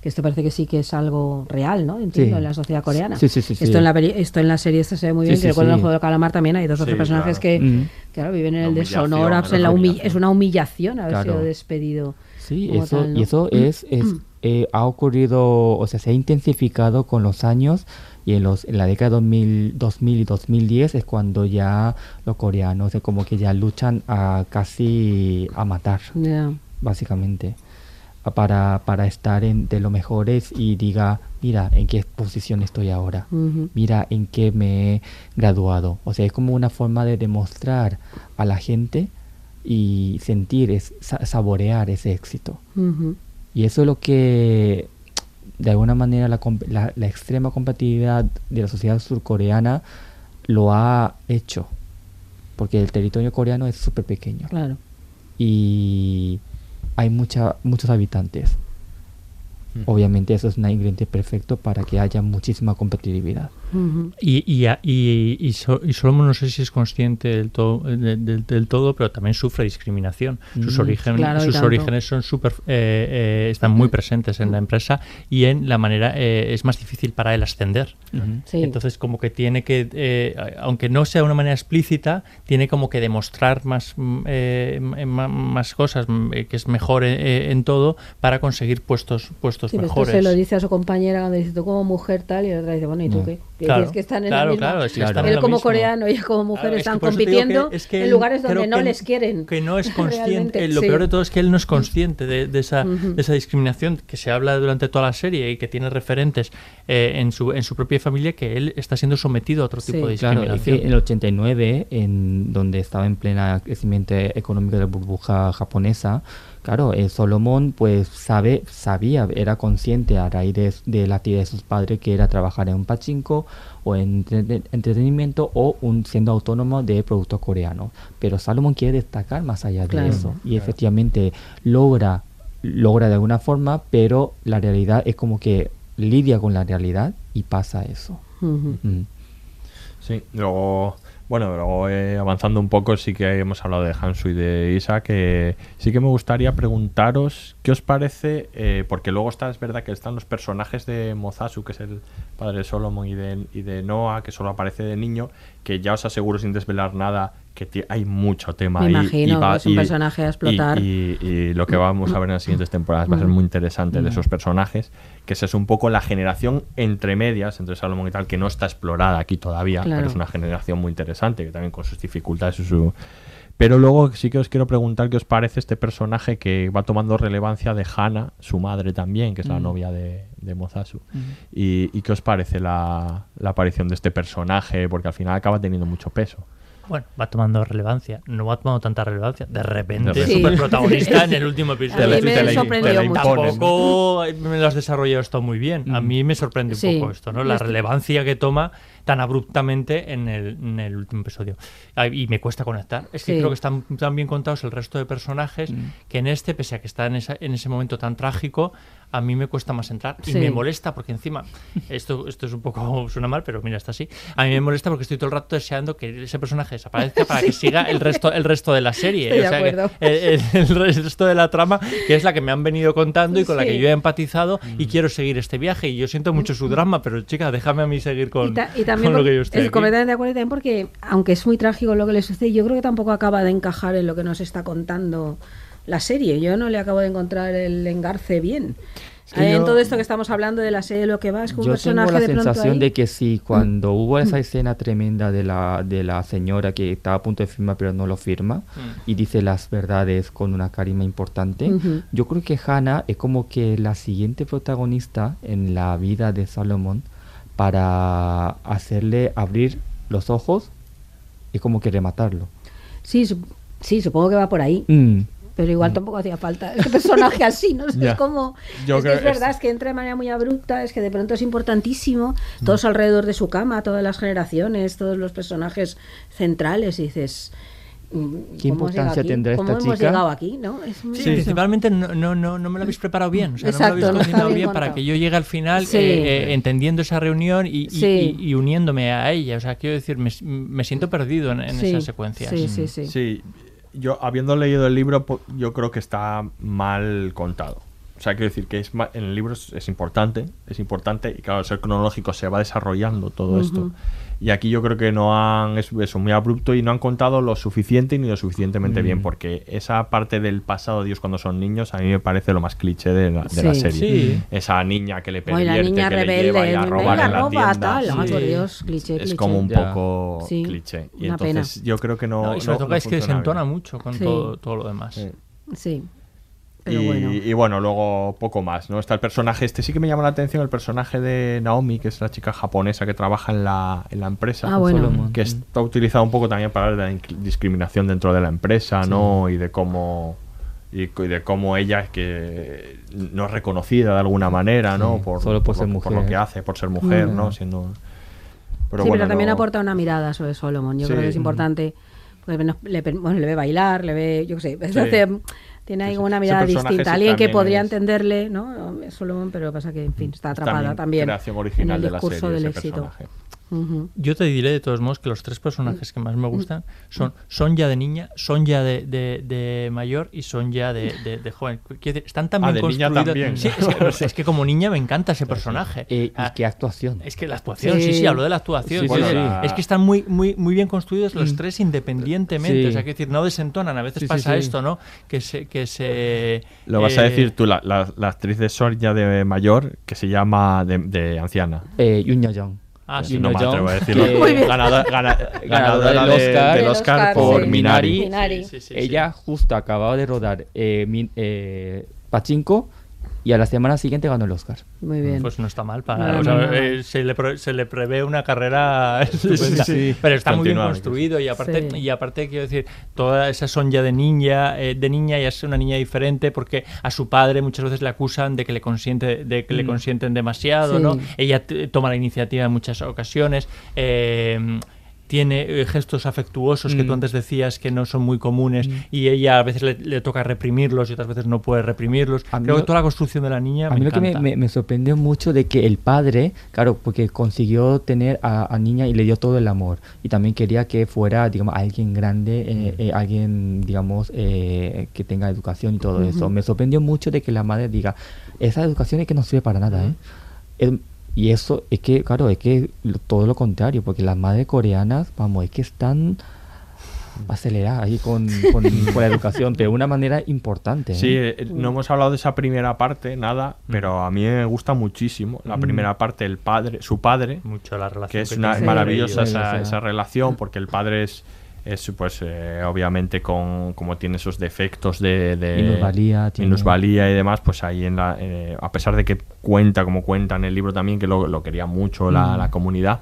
Que esto parece que sí que es algo real, ¿no? Entiendo, Sí. en la sociedad coreana. Sí, sí, sí, sí. Esto, En la peli- esto en la serie esto se ve muy bien, sí, que recuerdo en el juego del calamar también hay dos o tres Sí, personajes claro. que, Mm. claro, viven en La el deshonor, en la es una humillación haber Claro. sido despedido. Sí, eso, tal, ¿no? y eso es, es eh, ha ocurrido, o sea, se ha intensificado con los años y en, los, en la década 2000, 2000 y 2010 es cuando ya los coreanos como que ya luchan a casi a matar, básicamente, para, para estar en, de los mejores y diga, mira en qué posición estoy ahora, mira en qué me he graduado. O sea, es como una forma de demostrar a la gente y sentir, es, sa- saborear ese éxito. Y eso es lo que, de alguna manera, la, la- la extrema competitividad de la sociedad surcoreana lo ha hecho. Porque el territorio coreano es súper pequeño. Claro. Y hay mucha, muchos habitantes. Obviamente eso es un ingrediente perfecto para que haya muchísima competitividad. Ujú. Y, y, y, y, so- y Solomon no sé si es consciente del todo, de- del- del todo pero también sufre discriminación. Sus, Mm, origen- claro, y sus orígenes son súper eh, eh, están muy presentes en la empresa y en la manera eh, es más difícil para él ascender. Sí. Entonces como que tiene que, eh, aunque no sea de una manera explícita, tiene como que demostrar más, mm, eh, más cosas, mm, que es mejor en todo para conseguir puestos, puestos Sí, esto mejores. se lo dice a su compañera cuando dice tú como mujer tal y la otra dice, bueno, ¿y tú No. qué? Que Claro, es que están en claro, la misma... claro, en Él mismo. coreano y ella como mujer Claro, es que están compitiendo que- es que en lugares donde no les quieren. Que no es consciente. Eh, Lo sí. peor de todo es que él no es consciente de, de esa, de esa discriminación que se habla durante toda la serie y que tiene referentes eh, en, su, en su propia familia que él está siendo sometido a otro tipo de Claro, es que discriminación. en el 89, en donde estaba en plena crecimiento económico de la burbuja japonesa, claro, eh, Solomon pues sabe, sabía, era consciente a raíz de, de la actividad de sus padres que era trabajar en un pachinko o en entre- entretenimiento o un, siendo autónomo de productos coreanos. Pero Salomon quiere destacar más allá Claro. de eso y Claro. efectivamente logra logra de alguna forma, pero la realidad es como que lidia con la realidad y pasa eso. Mm. Sí, luego, bueno, luego eh, avanzando un poco, sí que hemos hablado de Hansu y de Isa, que sí que me gustaría preguntaros qué os parece, eh, porque luego está, es verdad que están los personajes de Mozasu, que es el padre de Solomon, y de, y de Noah, que solo aparece de niño, que ya os aseguro sin desvelar nada que hay mucho tema Me ahí. imagino, va- es un personaje a explotar. Y, y- y lo que vamos a ver en las siguientes temporadas va a ser muy interesante de Mm. esos personajes, que esa es un poco la generación entre medias, entre Salomón y tal, que no está explorada aquí todavía, Claro. pero es una generación muy interesante, que también con sus dificultades y su... Pero luego sí que os quiero preguntar qué os parece este personaje que va tomando relevancia de Hana, su madre también, que es la Mm. novia de, de Mozasu. Mm. Y, y qué os parece la, la aparición de este personaje, porque al final acaba teniendo mucho peso. Bueno, va tomando relevancia. No va tomando tanta relevancia. De repente, De es súper protagonista en el último episodio. A mí me sorprendió mucho. Tampoco me lo has desarrollado esto muy bien. A mí me sorprende un Sí. poco esto, ¿no? La relevancia que toma tan abruptamente en el, en el último episodio. Y me cuesta conectar. Es que Sí. creo que están tan bien contados el resto de personajes que en este, pese a que está en, esa- en ese momento tan trágico, a mí me cuesta más entrar. Y Sí. me molesta porque encima, esto, esto es un poco, suena mal, pero mira, está así. A mí me molesta porque estoy todo el rato deseando que ese personaje desaparezca para que Sí. siga el resto, el resto de la serie. Estoy de O sea, que acuerdo. el, el resto de la trama, que es la que me han venido contando y con la Sí. que yo he empatizado y quiero seguir este viaje. Y yo siento mucho su drama, pero chica, déjame a mí seguir con, y, ta- y también con lo que yo estoy es aquí. completamente de acuerdo también porque aunque es muy trágico lo que le sucede yo creo que tampoco acaba de encajar en lo que nos está contando la serie yo no le acabo de encontrar el engarce bien que Eh, en yo- todo esto que estamos hablando de la serie lo que va es que un Yo tengo personaje la de sensación ahí- de que si cuando Mm. hubo esa escena tremenda de la, de la señora que estaba a punto de firmar pero no lo firma Mm. y dice las verdades con una carisma importante, Ujú. yo creo que Hannah es como que la siguiente protagonista en la vida de Salomón para hacerle abrir los ojos y como que rematarlo. sí, sup- sí supongo que va por ahí. Mm. pero igual tampoco hacía falta este personaje así no es como Yo es que es verdad es que entra de manera muy abrupta es que de pronto es importantísimo. Todos alrededor de su cama todas las generaciones todos los personajes centrales y dices mm, ¿Qué ¿cómo hemos importancia tendrá ¿Cómo esta hemos chica? llegado aquí no es muy Sí, eso. principalmente no, no, no, no me lo habéis preparado bien. O sea, Exacto, no me no lo habéis cocinado bien para que yo llegue al final Sí. eh, eh, entendiendo esa reunión y, y- Sí. y- y uniéndome a ella. O sea, quiero decir, me, me siento perdido en, en Sí, esas secuencias. sí, sí, sí. Sí, yo habiendo leído el libro, yo creo que está mal contado. O sea, quiero decir que es ma- en el libro es, es importante, es importante y claro, al ser cronológico se va desarrollando todo esto. Y aquí yo creo que no han, es, es muy abrupto y no han contado lo suficiente ni lo suficientemente bien, porque esa parte del pasado de Dios cuando son niños a mí me parece lo más cliché de la, de la Sí. serie. Sí. Esa niña que le Ay, la pervierte, niña que rebelde, le lleva y a robar en la roba, tienda. tal, ay, Sí. por Dios, cliché, Es cliché. como un Ya. poco Sí, cliché. Y una entonces yo creo que no. No, y sobre no- todo no es que desentona mucho con Sí. todo, todo lo demás. Sí. Pero y, bueno y bueno, luego poco más, ¿no? Está el personaje, este sí que me llama la atención, el personaje de Naomi, que es la chica japonesa que trabaja en la, en la empresa. Ah, bueno. Que está utilizado un poco también para hablar de la discriminación dentro de la empresa, ¿no? Y de cómo y, de cómo ella es que no es reconocida de alguna manera, ¿no? Sí, Por, solo por lo ser que- por lo mujer. que hace, por ser mujer, Mm. ¿no? Siendo... Pero sí, bueno, pero también no- aporta una mirada sobre Solomon. Yo Sí. creo que es importante. Porque le, bueno, le ve bailar, le ve, yo qué sé, Sí. hace- tiene ahí una mirada distinta. Alguien que podría es- entenderle, ¿no? Solomon, pero pasa que, en fin, está es atrapada también, creación original en el de la discurso serie, del éxito. personaje. Yo te diré de todos modos que los tres personajes que más me gustan son Sonja de niña, Sonja de, de, de mayor y Sonja de, de, de joven. Decir, están tan Ah, bien construidos. también. Sí, es, que, es que como niña me encanta ese personaje. Eh, Ah, y qué actuación. Es que la actuación, sí, Sí. sí, hablo de la actuación. Sí, Quiero sí, decir, sí. Es que están muy, muy, muy bien construidos los Mm. tres independientemente. Sí. O sea, quiero decir, no desentonan. A veces pasa sí. esto, ¿no? Que se. Que se Lo vas a eh, decir tú, la, la- la actriz de Sorja de mayor, que se llama de, de anciana. Eh, Yoon Yo-jong. Ah, Pues sí. no me atrevo a decirlo. que- Muy bien. Ganada- gana- Ganadora ganadora del de- Oscar, del Oscar por sí. Minari. Minari. Sí, sí, sí, Ella justo acababa de rodar eh, Min- eh, Pachinko y a la semana siguiente ganó el Oscar. Muy bien. Pues no está mal. Para, No, o sea, no, no, no. eh, se, le pre- se le prevé una carrera estupenda. sí, sí. Pero está muy bien construido y aparte, Sí. y aparte quiero decir, toda esa Sonja de niña, eh, de niña ya es una niña diferente porque a su padre muchas veces le acusan de que le consiente, de que le Mm. consienten demasiado, Sí. ¿no? Ella toma la iniciativa en muchas ocasiones. eh, tiene eh, gestos afectuosos que Mm. tú antes decías que no son muy comunes y ella a veces le, le toca reprimirlos y otras veces no puede reprimirlos. A Creo que toda la construcción de la niña A me mí lo que me, me- me sorprendió mucho de que el padre, claro, porque consiguió tener a, a niña y le dio todo el amor. Y también quería que fuera, digamos, alguien grande, eh, eh, alguien, digamos, eh, que tenga educación y todo eso. Me sorprendió mucho de que la madre diga, esa educación es que no sirve para nada, ¿eh? El- y eso es que, claro, es que todo lo contrario, porque las madres coreanas, vamos, es que están aceleradas ahí con, con, con la educación de una manera importante. ¿eh? Sí, eh, no hemos hablado de esa primera parte, nada, pero a mí me gusta muchísimo la Mm. primera parte, el padre, su padre, Mucho la relación que es que una maravillosa esa, esa relación, porque el padre es, es pues eh, obviamente con como tiene esos defectos de, de Minusvalía, tiene- minusvalía y demás, pues ahí en la eh, a pesar de que cuenta como cuenta en el libro también que lo, lo quería mucho la, Mm. la comunidad.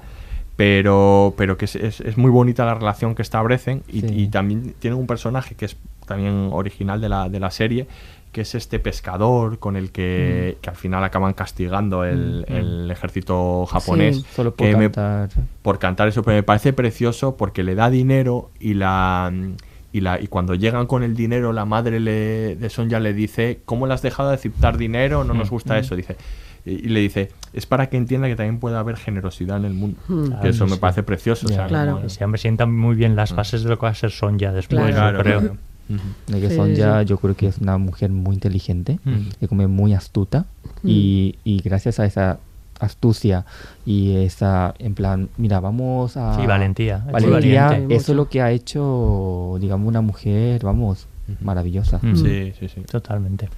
Pero, pero que es, es- es muy bonita la relación que establecen y, Sí. y también tienen un personaje que es también original de la, de la serie, que es este pescador con el que, que al final acaban castigando el, Mm. el ejército japonés. Sí, solo por que me- cantar. por cantar eso, pero me parece precioso porque le da dinero y la y la y cuando llegan con el dinero la madre le, de Sonja le dice ¿cómo le has dejado de aceptar dinero? No nos gusta eso, dice y, y le dice es para que entienda que también puede haber generosidad en el mundo. Mm. Que eso me parece precioso. o Ya, sea, Claro. como- Ese hombre sienta muy bien las bases de lo que va a ser Sonja después, Claro. yo Claro, creo. De que Sí, Sonja sí. yo creo que es una mujer muy inteligente, Mm. y como muy astuta y, y gracias a esa astucia y esa, en plan, mira, vamos a... Sí, valentía, Valentía, valiente. eso es lo que ha hecho, digamos, una mujer, vamos, maravillosa. Sí, sí, sí. Totalmente.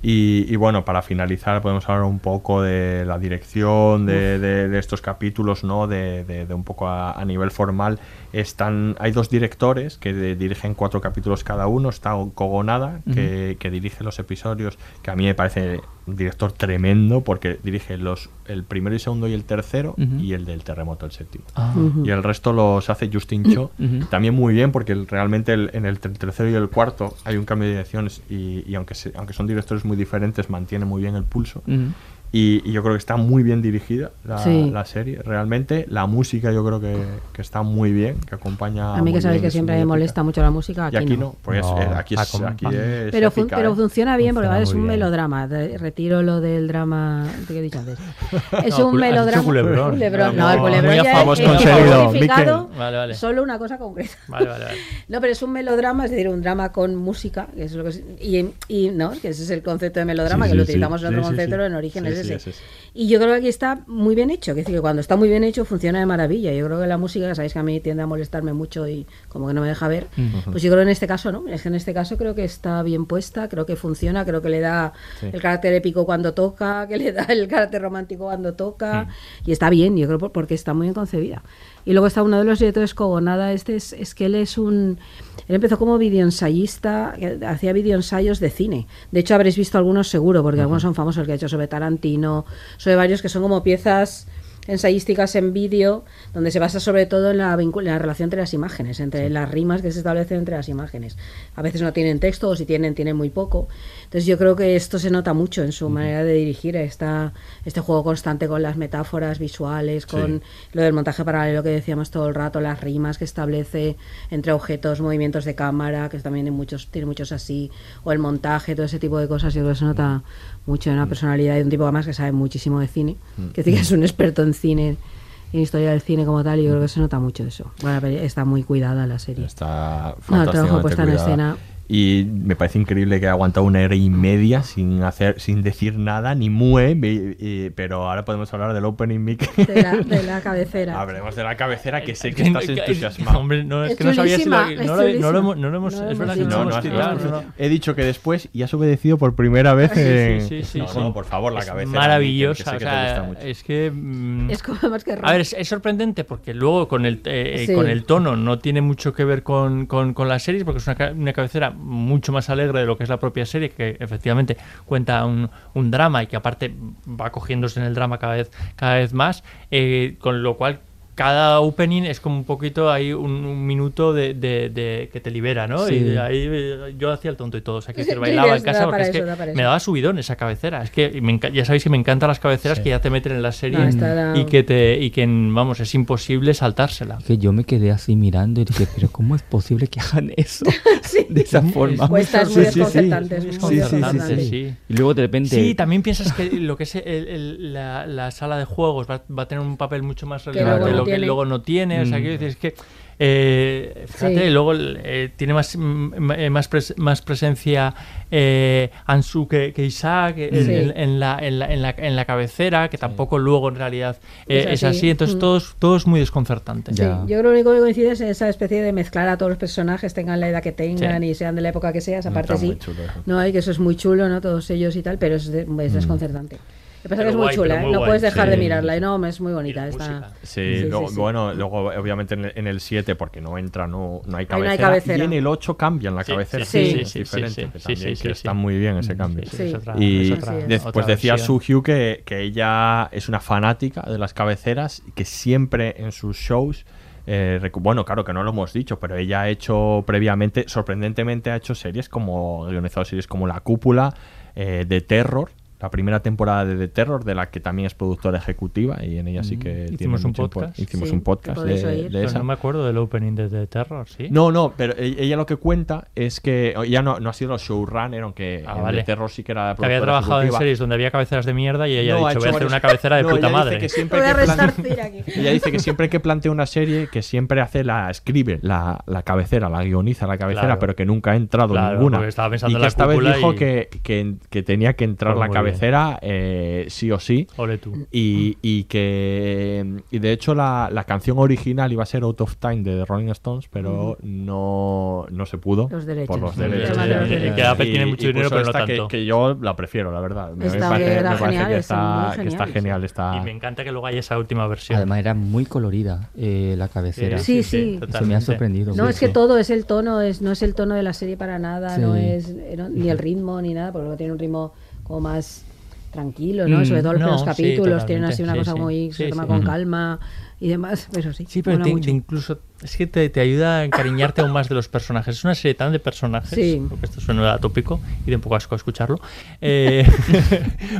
Y, y bueno, para finalizar podemos hablar un poco de la dirección de, de- de estos capítulos, ¿no? De, de- un poco a, a nivel formal. Están, hay dos directores que dirigen cuatro capítulos cada uno. Está Kogonada, que, que dirige los episodios, que a mí me parece director tremendo porque dirige los el primero y segundo y el tercero y el del terremoto, el séptimo. Ah. Y el resto los hace Justin Cho. También muy bien, porque el- realmente el- en el ter- tercero y el cuarto hay un cambio de direcciones y, y aunque, se- aunque son directores muy diferentes, mantiene muy bien el pulso. Y, y yo creo que está muy bien dirigida la, Sí. la serie, realmente. La música yo creo que, que está muy bien, que acompaña. A mí que sabéis que es siempre me molesta mucho la música, Y aquí, aquí no. no, pues No, eh, aquí, es, aquí es Pero, fun- épica, pero ¿eh? funciona bien porque Funciona ¿vale? es un bien. melodrama. De- retiro lo del drama que he dicho antes. Es No, un melodrama. culebrón. Culebrón. No, No, el culebrón ya es con es Sheridan, codificado Miquel. Vale, vale. solo una cosa concreta. Vale, vale, vale. No, pero es un melodrama, es decir, un drama con música, que es lo que es- y, y no, que ese es el concepto de melodrama, Sí, que lo sí, utilizamos sí. en otro concepto, sí. pero en origen Sí, sí. Y yo creo que aquí está muy bien hecho, que es decir, que cuando está muy bien hecho funciona de maravilla. Yo creo que la música, sabéis que a mí tiende a molestarme mucho y como que no me deja ver, pues yo creo que en este caso no, es que en este caso creo que está bien puesta, creo que funciona, creo que le da el carácter épico cuando toca, que le da el carácter romántico cuando toca, Mm. y está bien, yo creo por- porque está muy bien concebida. Y luego está uno de los directores Cogonada, este es, es que él es un... Él empezó como videoensayista, hacía videoensayos de cine. De hecho, habréis visto algunos seguro, porque algunos son famosos, el que ha hecho sobre Tarantino, sobre varios que son como piezas ensayísticas en vídeo, donde se basa sobre todo en la, en la relación entre las imágenes, entre las rimas que se establecen entre las imágenes. A veces no tienen texto o si tienen, tienen muy poco. Entonces yo creo que esto se nota mucho en su manera de dirigir esta, este juego constante con las metáforas visuales, con lo del montaje paralelo que decíamos todo el rato, las rimas que establece entre objetos, movimientos de cámara, que también hay muchos, tiene muchos así, o el montaje, todo ese tipo de cosas, yo creo que se nota mucho en una personalidad de un tipo además que sabe muchísimo de cine, que sí que es un experto en cine en historia del cine como tal, y yo creo que se nota mucho eso. Bueno, está muy cuidada la serie. Está No, el trabajo puesta en escena. Y me parece increíble que ha aguantado una hora y media sin hacer, sin decir nada, ni mue, y- pero ahora podemos hablar del opening mic. De la, de la cabecera. Hablemos de la cabecera, que sé que estás entusiasmado. Hombre, no, es, Es que no sabía si lo, no, lo, no, lo hemos, no lo hemos. Es verdad no. He dicho que después y has obedecido por primera vez en... Sí, sí, sí, no, sí. no, por favor, la Es cabecera. Maravillosa. que sé o que te gusta sea, mucho. es que. mm, Es como más que A ver, es, es sorprendente porque luego con el, eh, eh, Sí. con el tono no tiene mucho que ver con, con- con las series, porque es una, una cabecera mucho más alegre de lo que es la propia serie, que efectivamente cuenta un, un drama y que aparte va cogiéndose en el drama cada vez, cada vez más, eh, con lo cual cada opening es como un poquito ahí un, un minuto de, de- de- que te libera, ¿no? Sí. Y ahí eh, yo hacía el tonto y todo, o sea, que Sí, bailaba en casa porque es eso, que me daba subidón esa cabecera. Es que me ya sabéis que me encantan las cabeceras que ya te meten en la serie No, y que te y que vamos es imposible saltársela. Que yo me quedé así mirando y dije, pero ¿cómo es posible que hagan eso de esa forma? Cuesta, es muy desconcertante, es muy Sí, sí, sí, desconcertante, sí. sí. Y luego de repente... Sí, también piensas que lo que es el- el- la, la sala de juegos va, va a tener un papel mucho más relevante de que luego no tiene. O sea, Mm. quiero decir, es que. eh, fíjate, Sí. luego eh, tiene más, mm, eh, más, pres- más presencia eh, Ansu que, que Isaac eh, en, Sí. en- en la, en, la, en, la, en la cabecera, que tampoco luego en realidad eh, Es es, así. Entonces Mm. todo, es- todo es muy desconcertante. Sí, yo creo que lo único que coincide es en esa especie de mezclar a todos los personajes, tengan la edad que tengan Sí. y sean de la época que sea, esa Mm, parte está sí. chulo. No, y que eso es muy chulo, ¿no? Todos ellos y tal, pero es, de- es desconcertante. Que pasa es que Pero es muy guay, chula, ¿eh? muy no guay, puedes dejar sí. de mirarla, y no, es muy bonita. música. Sí, Sí, sí, luego- sí. bueno, luego obviamente en el, en el 7, porque no entra, no, no hay cabecera. hay cabecera. Y en el 8 cambian la Sí, cabecera. sí, sí, es sí, diferente, sí, sí, que sí, también sí, que sí, está muy bien ese cambio. Sí, Sí. es otra- Y es otra- Así es. después decía. Suhyu que, que ella es una fanática de las cabeceras y que siempre en sus shows, eh, bueno, claro que no lo hemos dicho, pero ella ha hecho previamente, sorprendentemente ha hecho series como, guionizado series como La Cúpula, eh, de Terror, la primera temporada de The Terror, de la que también es productora ejecutiva y en ella sí que Mm. Hicimos un podcast. Hicimos Sí, un podcast de, de Pero esa. no me acuerdo del opening de The Terror, ¿sí? No, no, pero e- ella lo que cuenta es que ella no, no ha sido showrunner, aunque Ah, en vale. The Terror sí que era la Que había productora trabajado en ejecutiva. series donde había cabeceras de mierda y ella No, ha dicho, voy a hacer una cabecera de No, puta ella dice madre. que siempre Voy a que plan- aquí. Ella dice que siempre que plantea una serie, que siempre hace la, escribe la, la cabecera, la guioniza la cabecera, Claro. pero que nunca ha entrado Claro, ninguna. estaba pensando y en que la esta vez dijo y- que, que, que tenía que entrar la bien. Cabecera eh, sí o sí. Ole tú. Y, y que y de hecho la, la canción original iba a ser Out of Time de The Rolling Stones, pero no, no se pudo Los derechos. por los Sí, derechos. de los Y-. Que Apple tiene y mucho dinero, pero no esta que- tanto. Que, yo la prefiero, la verdad. Me Está parece, bien, era me parece genial, que, está que está genial. Está... Y me encanta que luego haya esa última versión. Además era muy colorida eh, la cabecera. Sí, sí. Eso me ha sorprendido. No, mucho. es que todo es el tono, es, no es el tono de la serie para nada, Sí. no es eh, no- ni el ritmo ni nada, porque luego tiene un ritmo como más tranquilo, ¿no? Mm, Sobre todo los no, primeros sí, capítulos tienen así una sí, cosa sí. muy se Sí, toma sí. con Ujú. calma y demás, pero sí. Sí, pero te, mucho. te incluso es que te, te ayuda a encariñarte aún más de los personajes. Es una serie tan de personajes, Sí. porque esto suena atópico y de un poco asco escucharlo, eh,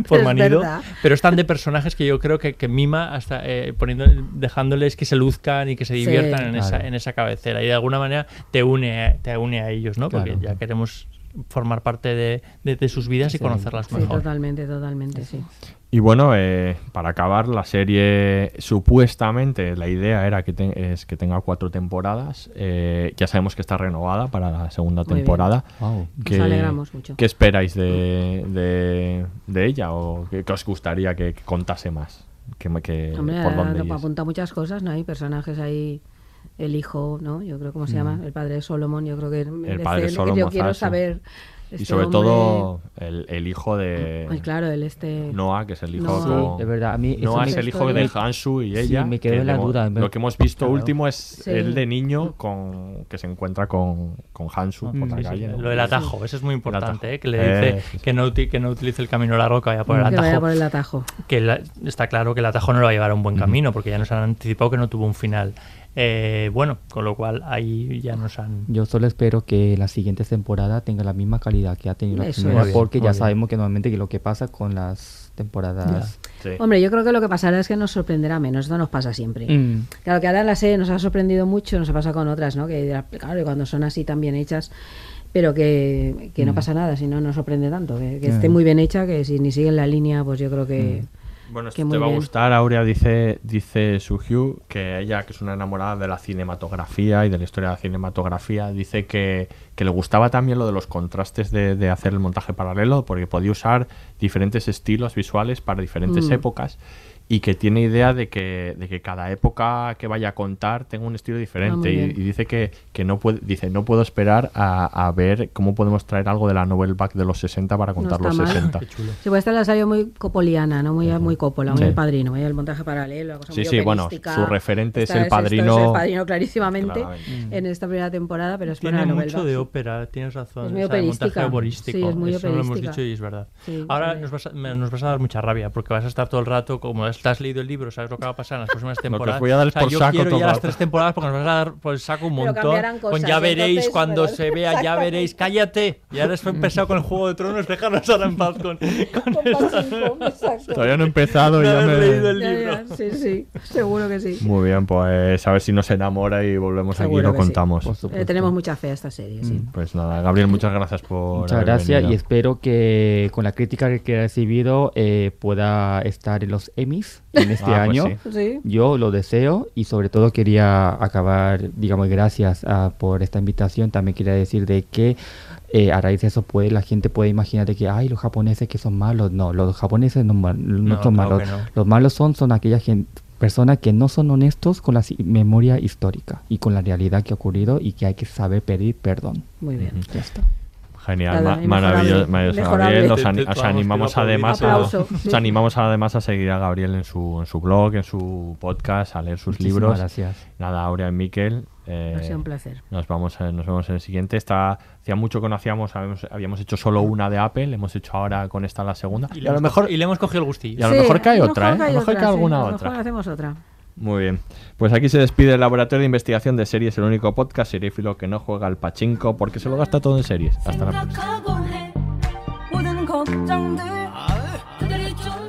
por es manido. verdad. Pero es tan de personajes que yo creo que, que mima hasta eh, poniendo, dejándoles que se luzcan y que se Sí. diviertan en, esa, en esa cabecera. Y de alguna manera te une, te une a ellos, ¿no? Porque Claro. ya queremos formar parte de, de- de sus vidas y Sí. conocerlas Sí, mejor. totalmente, totalmente, sí. Y bueno, eh, para acabar, la serie supuestamente la idea era que, te- es que tenga cuatro temporadas. eh, ya sabemos que está renovada para la segunda Muy temporada. Wow. Nos ¿Qué- alegramos mucho. ¿Qué esperáis de, de, de ella o qué, qué os gustaría que, que contase más? Que, Hombre, por dónde apunta muchas cosas, ¿no? Hay personajes ahí, el hijo, ¿no? Yo creo, ¿cómo se llama? El padre de Solomon, yo creo que merece- Mm. padre Solomon Yo quiero saber... Y este sobre hombre- todo el, el hijo de Ay, claro, el este... Noah, que es el hijo Noah. Sí, de verdad, a mí eso Noah es el hijo de Hansu y Sí, ella. me quedó que la duda, Lo que hemos visto Claro. último es Sí. el de niño con que se encuentra con, con Hansu por la Sí, sí, calle. ¿no? Lo del atajo, eso es muy importante, atajo. ¿eh? que le Eh, dice sí, sí. que, no, uti- que no utilice el camino largo, que vaya por el que vaya atajo. por el atajo. Que la- está claro que el atajo no lo va a llevar a un buen camino, porque ya nos han anticipado que no tuvo un final eh, bueno, con lo cual ahí ya nos han... Yo solo espero que la siguiente temporada tenga la misma calidad que ha tenido la Eso primera, es. porque ya bien. sabemos que normalmente que lo que pasa con las temporadas... Sí. Hombre, yo creo que lo que pasará es que nos sorprenderá menos. Esto nos pasa siempre. Mm. Claro que ahora la serie nos ha sorprendido mucho, nos ha pasado con otras, ¿no? Que claro, cuando son así tan bien hechas, pero que, que no Mm. pasa nada, si no nos sorprende tanto. Que, que Mm. esté muy bien hecha, que si ni siguen la línea, pues yo creo que Bueno, esto que te va a gustar, Aurea, dice, dice Suhyu, que ella, que es una enamorada de la cinematografía y de la historia de la cinematografía, dice que, que le gustaba también lo de los contrastes de, de hacer el montaje paralelo, porque podía usar diferentes estilos visuales para diferentes Mm. épocas y que tiene idea de que, de que cada época que vaya a contar tenga un estilo diferente. Ah, y, y dice que, que no puede, dice, no puedo esperar a, a ver cómo podemos traer algo de la novel back de los 60 para contar está los mal. 60. Sí, pues esta la salió muy copoliana, ¿no? Muy, muy copola, muy Sí. el padrino, muy el montaje paralelo, cosa Sí, muy sí, bueno, su referente es el padrino- es el padrino clarísimamente Claramente. en esta primera temporada, pero es Tiene mucho de ópera, tienes razón. Es muy o sea, montaje operística. operístico. Sí, es muy Eso lo hemos dicho y es verdad. Sí, Ahora sí. nos vas, a, nos vas a dar mucha rabia porque vas a estar todo el rato, como has has leído el libro, sabes lo que va a pasar en las próximas temporadas. voy a dar O sea, por yo saco quiero ya las tres temporadas porque nos vas a dar por el saco un montón. cambiarán Con cosas, ya y veréis entonces, cuando pero- se vea, ya veréis. Cállate. Ya eres empezado con el juego de tronos, déjanos ahora en paz con. Todavía no he empezado y ya me... leído el libro. ya, sí, sí, seguro que sí. Muy bien, pues a ver si nos enamora y volvemos aquí y lo sí. contamos. Eh, tenemos mucha fe a esta serie, sí. Pues nada, Gabriel, muchas gracias por. Muchas gracias y espero que con la crítica que he recibido eh, pueda estar en los Emmys en este Ah, pues año. Sí. Yo lo deseo y sobre todo quería acabar, digamos, gracias ah, por esta invitación. También quería decir de que eh, a raíz de eso puede, la gente puede imaginar de que, ay, los japoneses que son malos. No, los japoneses no, ma- no No, son claro malos. no. Los malos son, son aquellas gen- personas que no son honestos con la memoria histórica y con la realidad que ha ocurrido y que hay que saber pedir perdón. Muy bien. Ya está. Genial, Nada, ma- maravilloso, maravilloso. Gabriel. Os, te- os animamos además a, os sí. animamos además a seguir a Gabriel en su, en su blog, en su podcast, a leer sus Muchísimas libros. gracias. Nada, Aurea y Miquel. eh, Ha sido un placer. Nos vamos, a- nos vemos en el siguiente. Está, hacía mucho que no hacíamos, habíamos, habíamos hecho solo una de Apple, hemos hecho ahora con esta la segunda. Y, a lo hemos mejor, cogido- y le hemos cogido el gustillo. y a lo mejor cae otra, ¿eh? A lo mejor cae sí, alguna a lo otra. mejor hacemos otra. Muy bien. Pues aquí se despide el Laboratorio de Investigación de Series, el único podcast serífilo que no juega al pachinko porque se lo gasta todo en series. Hasta la próxima.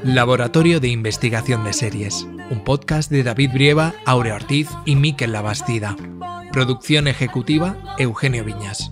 Laboratorio de Investigación de Series, un podcast de David Brieva, Aurea Ortiz y Miquel Labastida. Producción ejecutiva, Eugenio Viñas.